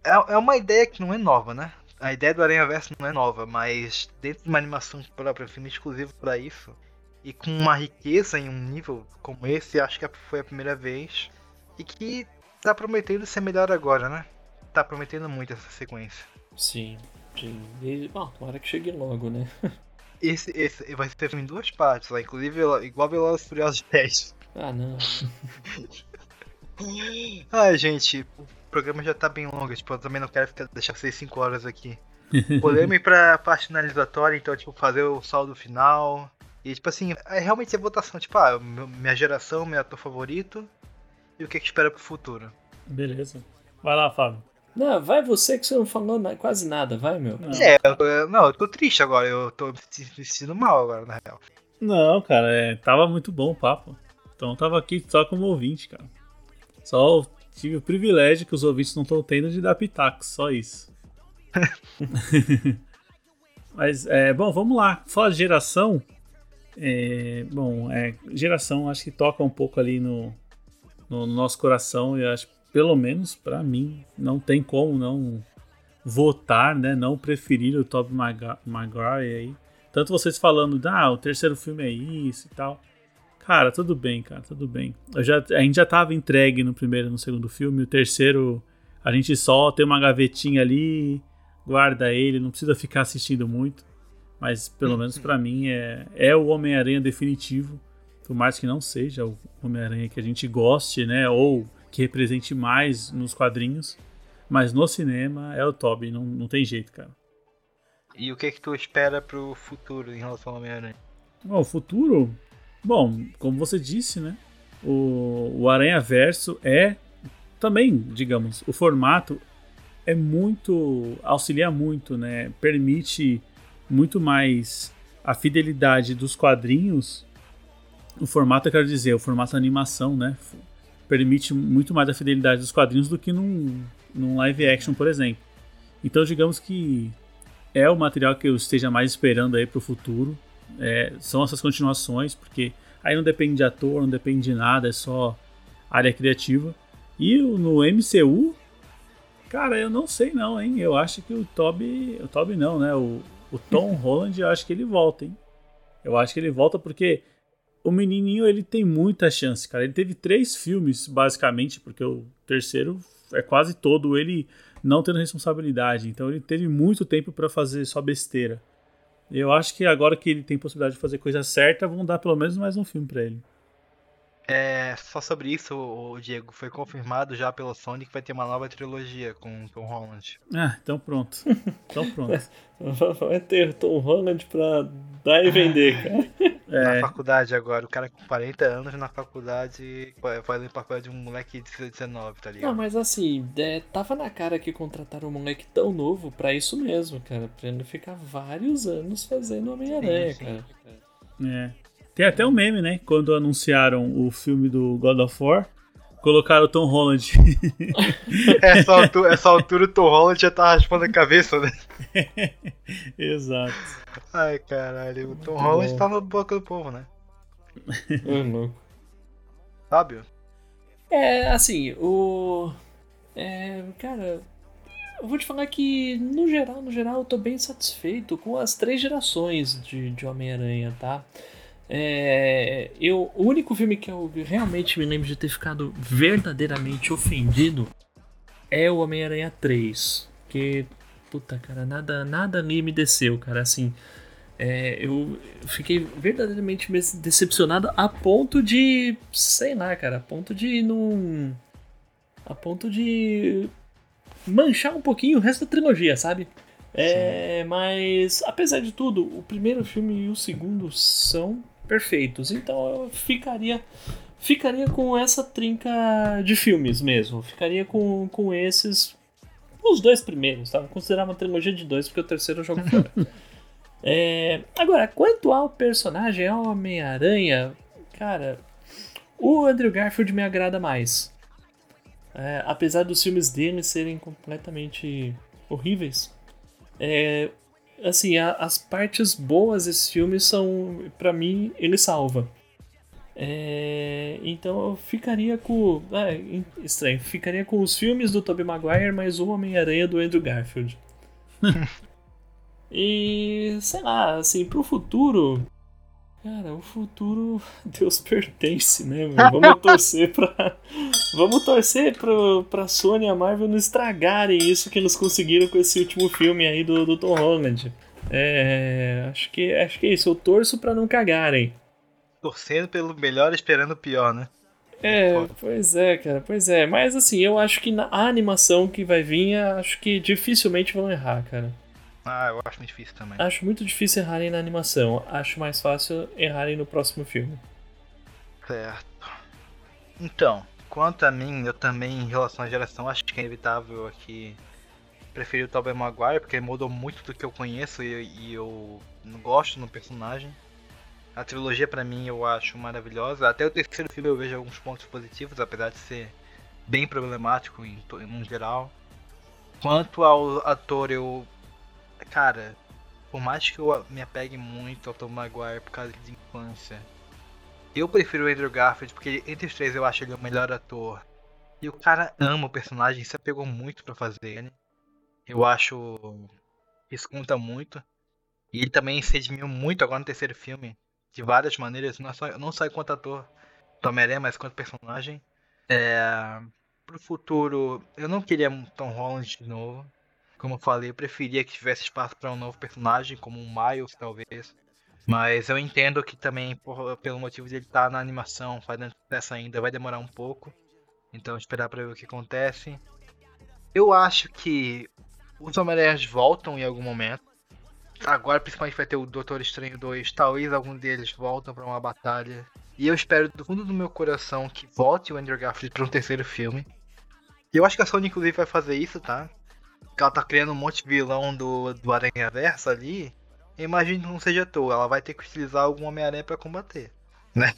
É, é uma ideia que não é nova, né? A ideia do Aranha Verso não é nova, mas dentro de uma animação própria, um filme exclusivo para isso, e com uma riqueza em um nível como esse, acho que foi a primeira vez. E que tá prometendo ser melhor agora, né? Tá prometendo muito essa sequência. sim. sim. E, bom, tomara que chegue logo, né? <laughs> Esse, esse vai ser em duas partes lá, inclusive igual Velozes e Furiosos 10. Ah, não. <laughs> Ai, gente, o programa já tá bem longo, tipo, eu também não quero ficar, deixar vocês 5 horas aqui. Podemos ir pra parte finalizatória, então, tipo, fazer o saldo final. E, tipo assim, é realmente a votação, tipo, ah, minha geração, meu ator favorito. E o que que espera pro futuro. Beleza. Vai lá, Fábio. Não, vai você que você não falou na- quase nada, vai, meu. Não. É, eu não, eu tô triste agora, eu tô me sentindo mal agora, na real. Não, cara, é, tava muito bom o papo. Então eu tava aqui só como ouvinte, cara. Só tive o privilégio que os ouvintes não estão tendo de dar pitacos, só isso. <laughs> Mas, é, bom, vamos lá. Fala de geração. É, bom, é, geração acho que toca um pouco ali no, no nosso coração. E acho, pelo menos pra mim, não tem como não votar, né? Não preferir o Tobey Maguire aí. Tanto vocês falando, ah, o terceiro filme é isso e tal. Cara, tudo bem, cara, tudo bem. Eu já, a gente já tava entregue no primeiro e no segundo filme. O terceiro, a gente só tem uma gavetinha ali, guarda ele, não precisa ficar assistindo muito. Mas pelo menos pra mim é, é o Homem-Aranha definitivo. Por mais que não seja o Homem-Aranha que a gente goste, né? Ou que represente mais nos quadrinhos. Mas no cinema é o Toby, não, não tem jeito, cara. E o que que tu espera pro futuro em relação ao Homem-Aranha? O futuro, Bom, como você disse, né? O, o Aranha Verso é também, digamos, o formato é muito. auxilia muito, né? Permite muito mais a fidelidade dos quadrinhos. O formato, eu quero dizer, o formato animação, né? Permite muito mais a fidelidade dos quadrinhos do que num, num live action, por exemplo. Então, digamos que é o material que eu esteja mais esperando aí pro futuro. É, são essas continuações, porque aí não depende de ator, não depende de nada, é só área criativa. E no MCU, cara, eu não sei não, hein? Eu acho que o Toby, o Toby não, né? O, o Tom <laughs> Holland, eu acho que ele volta, hein? Eu acho que ele volta porque o menininho ele tem muita chance, cara. Ele teve três filmes, basicamente, porque o terceiro é quase todo ele não tendo responsabilidade. Então ele teve muito tempo para fazer só besteira. Eu acho que agora que ele tem possibilidade de fazer coisa certa, vão dar pelo menos mais um filme para ele. É, só sobre isso, o Diego, foi confirmado já pelo Sony que vai ter uma nova trilogia com Tom Holland. Ah, então pronto. Então pronto. <laughs> Vai ter Tom Holland pra dar e vender, cara. Na É, faculdade agora, o cara com 40 anos na faculdade fazendo papel de um moleque de 19, tá Não, ligado? mas assim, é, tava na cara que contrataram um moleque tão novo pra isso mesmo, cara. Pra ele ficar vários anos fazendo Homem-Aranha, cara. é. Tem até um meme, né? Quando anunciaram o filme do God of War, colocaram o Tom Holland. <laughs> Essa altura, essa altura o Tom Holland já tá raspando a cabeça, né? <laughs> Exato. Ai, caralho, o Tom Muito Holland bom. tá na boca do povo, né? Ô, louco. Sabe? É, assim, o. É, cara, eu vou te falar que, no geral, no geral, eu tô bem satisfeito com as três gerações de, de Homem-Aranha, tá? É, eu, o único filme que eu realmente me lembro de ter ficado verdadeiramente ofendido é o Homem-Aranha 3. Que, puta, cara, nada, nada ali me desceu, cara. Assim, é, eu fiquei verdadeiramente decepcionado a ponto de. Sei lá, cara, a ponto de não. A ponto de. manchar um pouquinho o resto da trilogia, sabe? É, mas, apesar de tudo, o primeiro filme e o segundo são perfeitos. Então eu ficaria. Ficaria com essa trinca de filmes mesmo. Ficaria com, com esses. Os dois primeiros, tá? Vou considerar uma trilogia de dois, porque o terceiro eu jogo fora. <laughs> É, agora, quanto ao personagem ao Homem-Aranha, cara, o Andrew Garfield me agrada mais. É, apesar dos filmes dele serem completamente horríveis, é, assim, a- as partes boas desses filmes são, pra mim, ele salva. É, então eu ficaria com. É, estranho. Ficaria com os filmes do Tobey Maguire, mas o Homem-Aranha do Andrew Garfield. <laughs> e sei lá, assim, pro futuro. Cara, o futuro <laughs> Deus pertence, né? meu? Vamos torcer pra. <laughs> Vamos torcer pro, pra Sony e a Marvel não estragarem isso que eles conseguiram com esse último filme aí do, do Tom Holland. É. Acho que, acho que é isso. Eu torço pra não cagarem. Torcendo pelo melhor, esperando o pior, né? É, pois é, cara, pois é. Mas assim, eu acho que na a animação que vai vir, acho que dificilmente vão errar, cara. Ah, eu acho muito difícil também. Acho muito difícil errarem na animação. Acho mais fácil errarem no próximo filme. Certo. Então, quanto a mim, eu também, em relação à geração, acho que é inevitável aqui preferir o Tobey Maguire, porque ele mudou muito do que eu conheço e, e eu não gosto no personagem. A trilogia, pra mim, eu acho maravilhosa. Até o terceiro filme eu vejo alguns pontos positivos, apesar de ser bem problemático em, em geral. Quanto ao ator, eu. Cara, por mais que eu me apegue muito ao Tom Maguire por causa de infância, eu prefiro o Andrew Garfield porque entre os três eu acho ele o melhor ator. E o cara ama o personagem, se apegou muito pra fazer ele. Eu acho que isso conta muito. E ele também se redimiu muito agora no terceiro filme. De várias maneiras, não só, não só enquanto ator do Homem-Aranha, mas enquanto personagem. É, pro futuro, eu não queria Tom Holland de novo. Como eu falei, eu preferia que tivesse espaço para um novo personagem, como um Miles, talvez. Mas eu entendo que também, por- pelo motivo de ele estar na animação, fazendo sucesso ainda, vai demorar um pouco. Então, esperar pra ver o que acontece. Eu acho que os Homem-Aranhas voltam em algum momento. agora principalmente vai ter o Doutor Estranho 2, talvez algum deles voltam pra uma batalha. E eu espero do fundo do meu coração que volte o Andrew Garfield pra um terceiro filme. Eu acho que a Sony inclusive vai fazer isso, tá? Que ela tá criando um monte de vilão do, do Aranha Versa ali. Eu imagino que não seja à toa, ela vai ter que utilizar algum Homem-Aranha pra combater. <laughs> Né?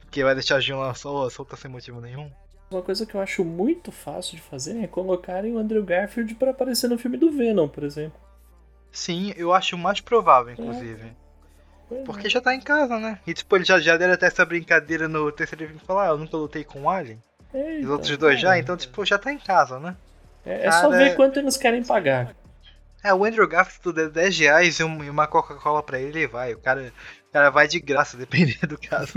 Porque vai deixar a Jean lá só, solta sem motivo nenhum. Uma coisa que eu acho muito fácil de fazer é colocarem o Andrew Garfield pra aparecer no filme do Venom, por exemplo. Sim, eu acho mais provável, inclusive. Porque é. já tá em casa, né? E tipo, ele já, já deram até essa brincadeira no terceiro filme falar, ah, eu nunca lutei com o Alien. É, Os então, outros dois já, cara, então, tipo, já tá em casa, né? É, é só cara, ver quanto eles querem pagar. É, o Andrew Garfield tu der 10 reais e um- e uma Coca-Cola pra ele, ele vai. O cara, o cara vai de graça, <laughs> dependendo do caso.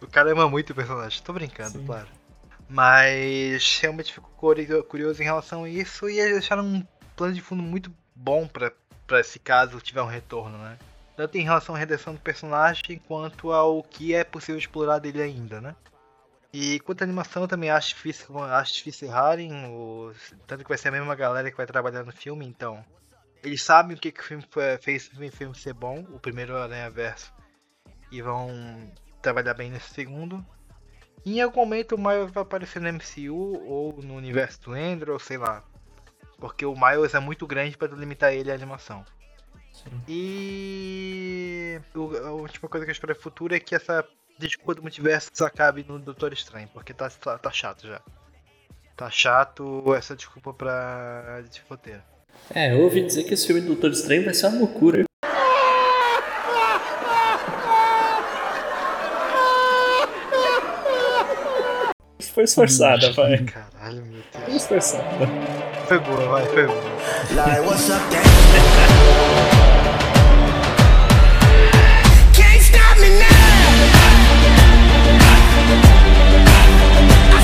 o cara ama muito o personagem. Tô brincando, Sim. claro. Mas realmente fico curio- curioso em relação a isso e eles deixaram um plano de fundo muito bom pra, pra esse caso tiver um retorno, né? Tanto em relação à redenção do personagem quanto ao que é possível explorar dele ainda, né? E quanto à animação, eu também acho difícil, acho difícil errarem. O, tanto que vai ser a mesma galera que vai trabalhar no filme, então. Eles sabem o que, que o filme foi- fez o filme ser bom, o primeiro Aranha Verso. E vão trabalhar bem nesse segundo. E em algum momento o Miles vai aparecer no MCU ou no universo do Andrew, ou sei lá. Porque o Miles é muito grande para limitar ele à animação. Sim. E o- a última coisa que eu espero no futuro é que essa desculpa do multiverso acabe no Doutor Estranho, porque tá, tá, tá chato já. Tá chato essa desculpa pra de roteiro. É, eu ouvi dizer que esse filme do Doutor Estranho vai ser uma loucura. Foi esforçada, vai. Caralho, meu Foi Deus. esforçada. Foi boa, vai, foi boa.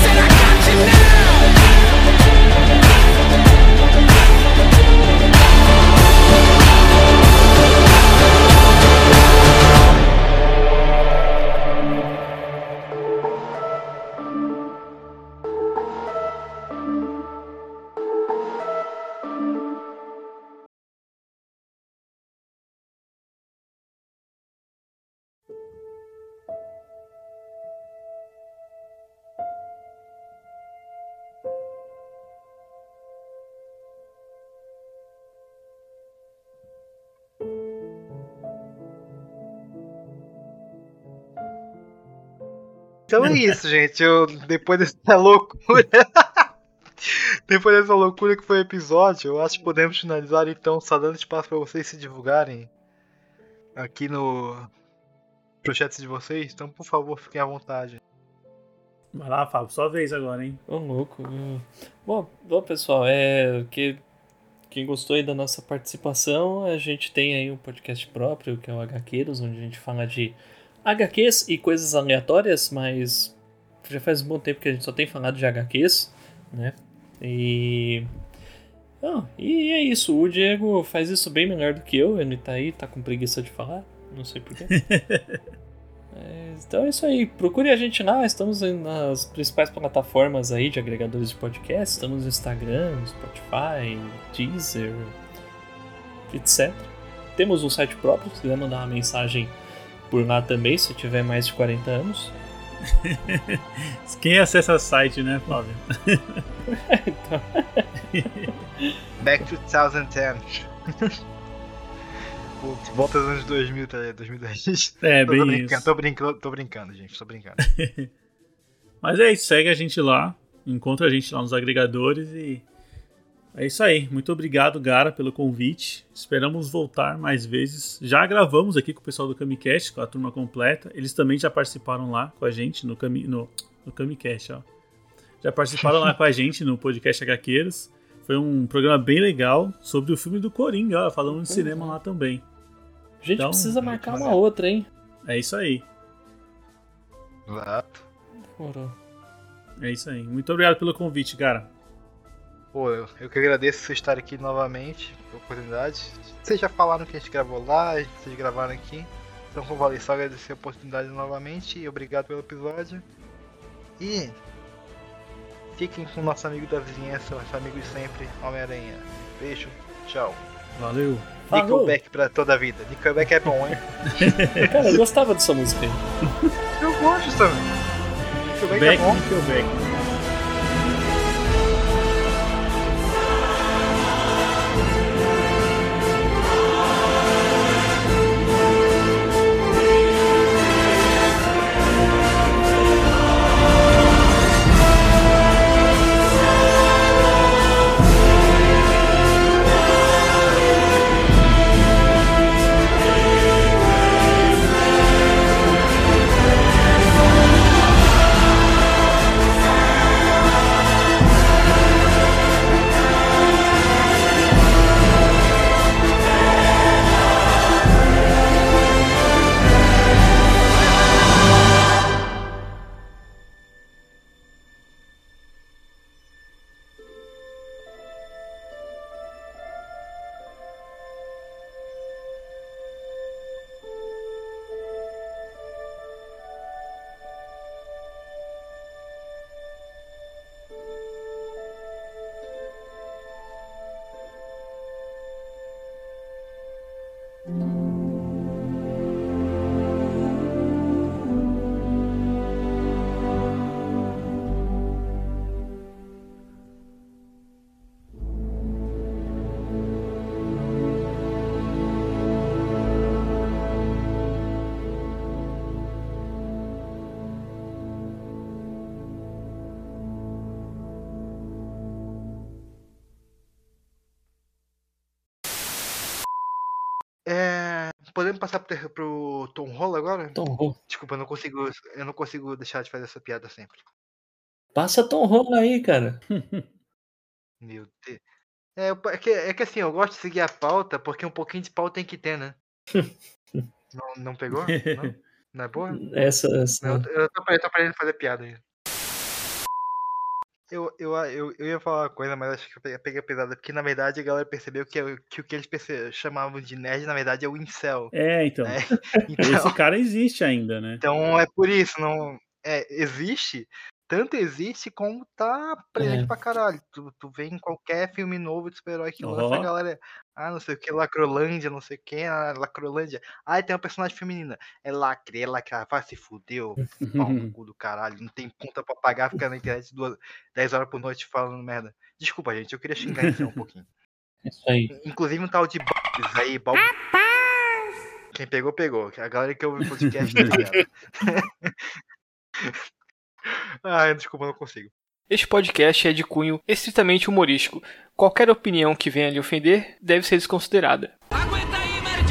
and I Então é isso, gente. Eu, depois dessa loucura. <laughs> depois dessa loucura que foi o episódio, eu acho que podemos finalizar então, só dando espaço pra vocês se divulgarem aqui no projetos de vocês. Então, por favor, fiquem à vontade. Vai lá, Fábio, sua vez agora, hein? Ô, louco. Bom, bom, pessoal, é que quem gostou aí da nossa participação, a gente tem aí um podcast próprio, que é o HQueiros, onde a gente fala de HQs e coisas aleatórias, mas já faz um bom tempo que a gente só tem falado de HQs, né? E. Ah, e é isso, o Diego faz isso bem melhor do que eu, ele tá aí, tá com preguiça de falar, não sei porquê. <laughs> Então é isso aí. Procure a gente lá. Estamos nas principais plataformas aí de agregadores de podcast. Estamos no Instagram, Spotify, Deezer, etc. Temos um site próprio. Se quiser mandar uma mensagem por lá também, se tiver mais de 40 anos. <laughs> Quem acessa o site, né, Fábio? Então, <laughs> Back to 2010. Putz, Volta aos anos 2000, tá ligado? 2010. É, tô, bem brincando, isso. tô brincando, tô brincando, gente, tô brincando. <laughs> Mas é isso, segue a gente lá, encontra a gente lá nos agregadores e é isso aí. Muito obrigado, Gara, pelo convite. Esperamos voltar mais vezes. Já gravamos aqui com o pessoal do Camicast, com a turma completa. Eles também já participaram lá com a gente no, Cami, no, no Camicast, ó. Já participaram lá <laughs> com a gente no podcast HQueiros. Foi um programa bem legal sobre o filme do Coringa, ó, falando de cinema lá também. a gente Então, precisa muito marcar uma outra, hein? É isso aí. Exato. É isso aí. Muito obrigado pelo convite, cara. Pô, eu, eu que agradeço por estar aqui novamente, pela oportunidade. Vocês já falaram que a gente gravou lá, vocês gravaram aqui. Então, como eu falei, só agradecer a oportunidade novamente e obrigado pelo episódio. E fiquem com o nosso amigo da vizinhança, nosso amigo de sempre, Homem-Aranha. Beijo, tchau. Valeu. Nickelback pra toda a vida. Nickelback é bom, hein? <laughs> Cara, eu gostava dessa música aí. Eu gosto também. Nickelback Back é bom. Nickelback. Passar pro, pro Tom Holland agora? Tom Holland. Desculpa, eu não consigo, eu não consigo deixar de fazer essa piada sempre. Passa Tom Holland aí, cara. <laughs> Meu Deus. É, é que, é que assim, eu gosto de seguir a pauta porque um pouquinho de pauta tem que ter, né? <laughs> não, não pegou? Não? Não é boa? Essa. essa... Não, eu tô, eu tô aprendendo a fazer piada aí. Eu, eu, eu, eu ia falar uma coisa, mas acho que eu peguei, pesada, porque na verdade a galera percebeu que, eu- que o que eles chamavam de nerd, na verdade, é o incel. É, então. <laughs> É, então, Esse cara existe ainda, né? então é por isso, não. É, existe, tanto existe como tá presente É. pra caralho. Tu, tu vê em qualquer filme novo de super-herói que lança, a galera. Ah, não sei o que, Lacrolândia, não sei o que, ah, Lacrolândia. Ah, tem uma personagem feminina. É lacre, é lacre, ah, vai se fuder, ô pau no <laughs> cu do caralho. Não tem conta pra pagar, ficar na internet duas, 10 horas por noite falando merda. Desculpa, gente, eu queria xingar isso um pouquinho. <laughs> Isso aí. Inclusive um tal de Bobs aí. Quem pegou, pegou. A galera que ouve o podcast tá ligado. <laughs> Ai, desculpa, não consigo. Este podcast é de cunho estritamente humorístico. Qualquer opinião que venha lhe ofender deve ser desconsiderada. Aguenta aí, Mary!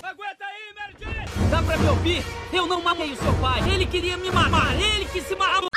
Aguenta aí, Mary! Dá pra me ouvir? Eu não matei o seu pai. Ele queria me matar. Ele que se matou.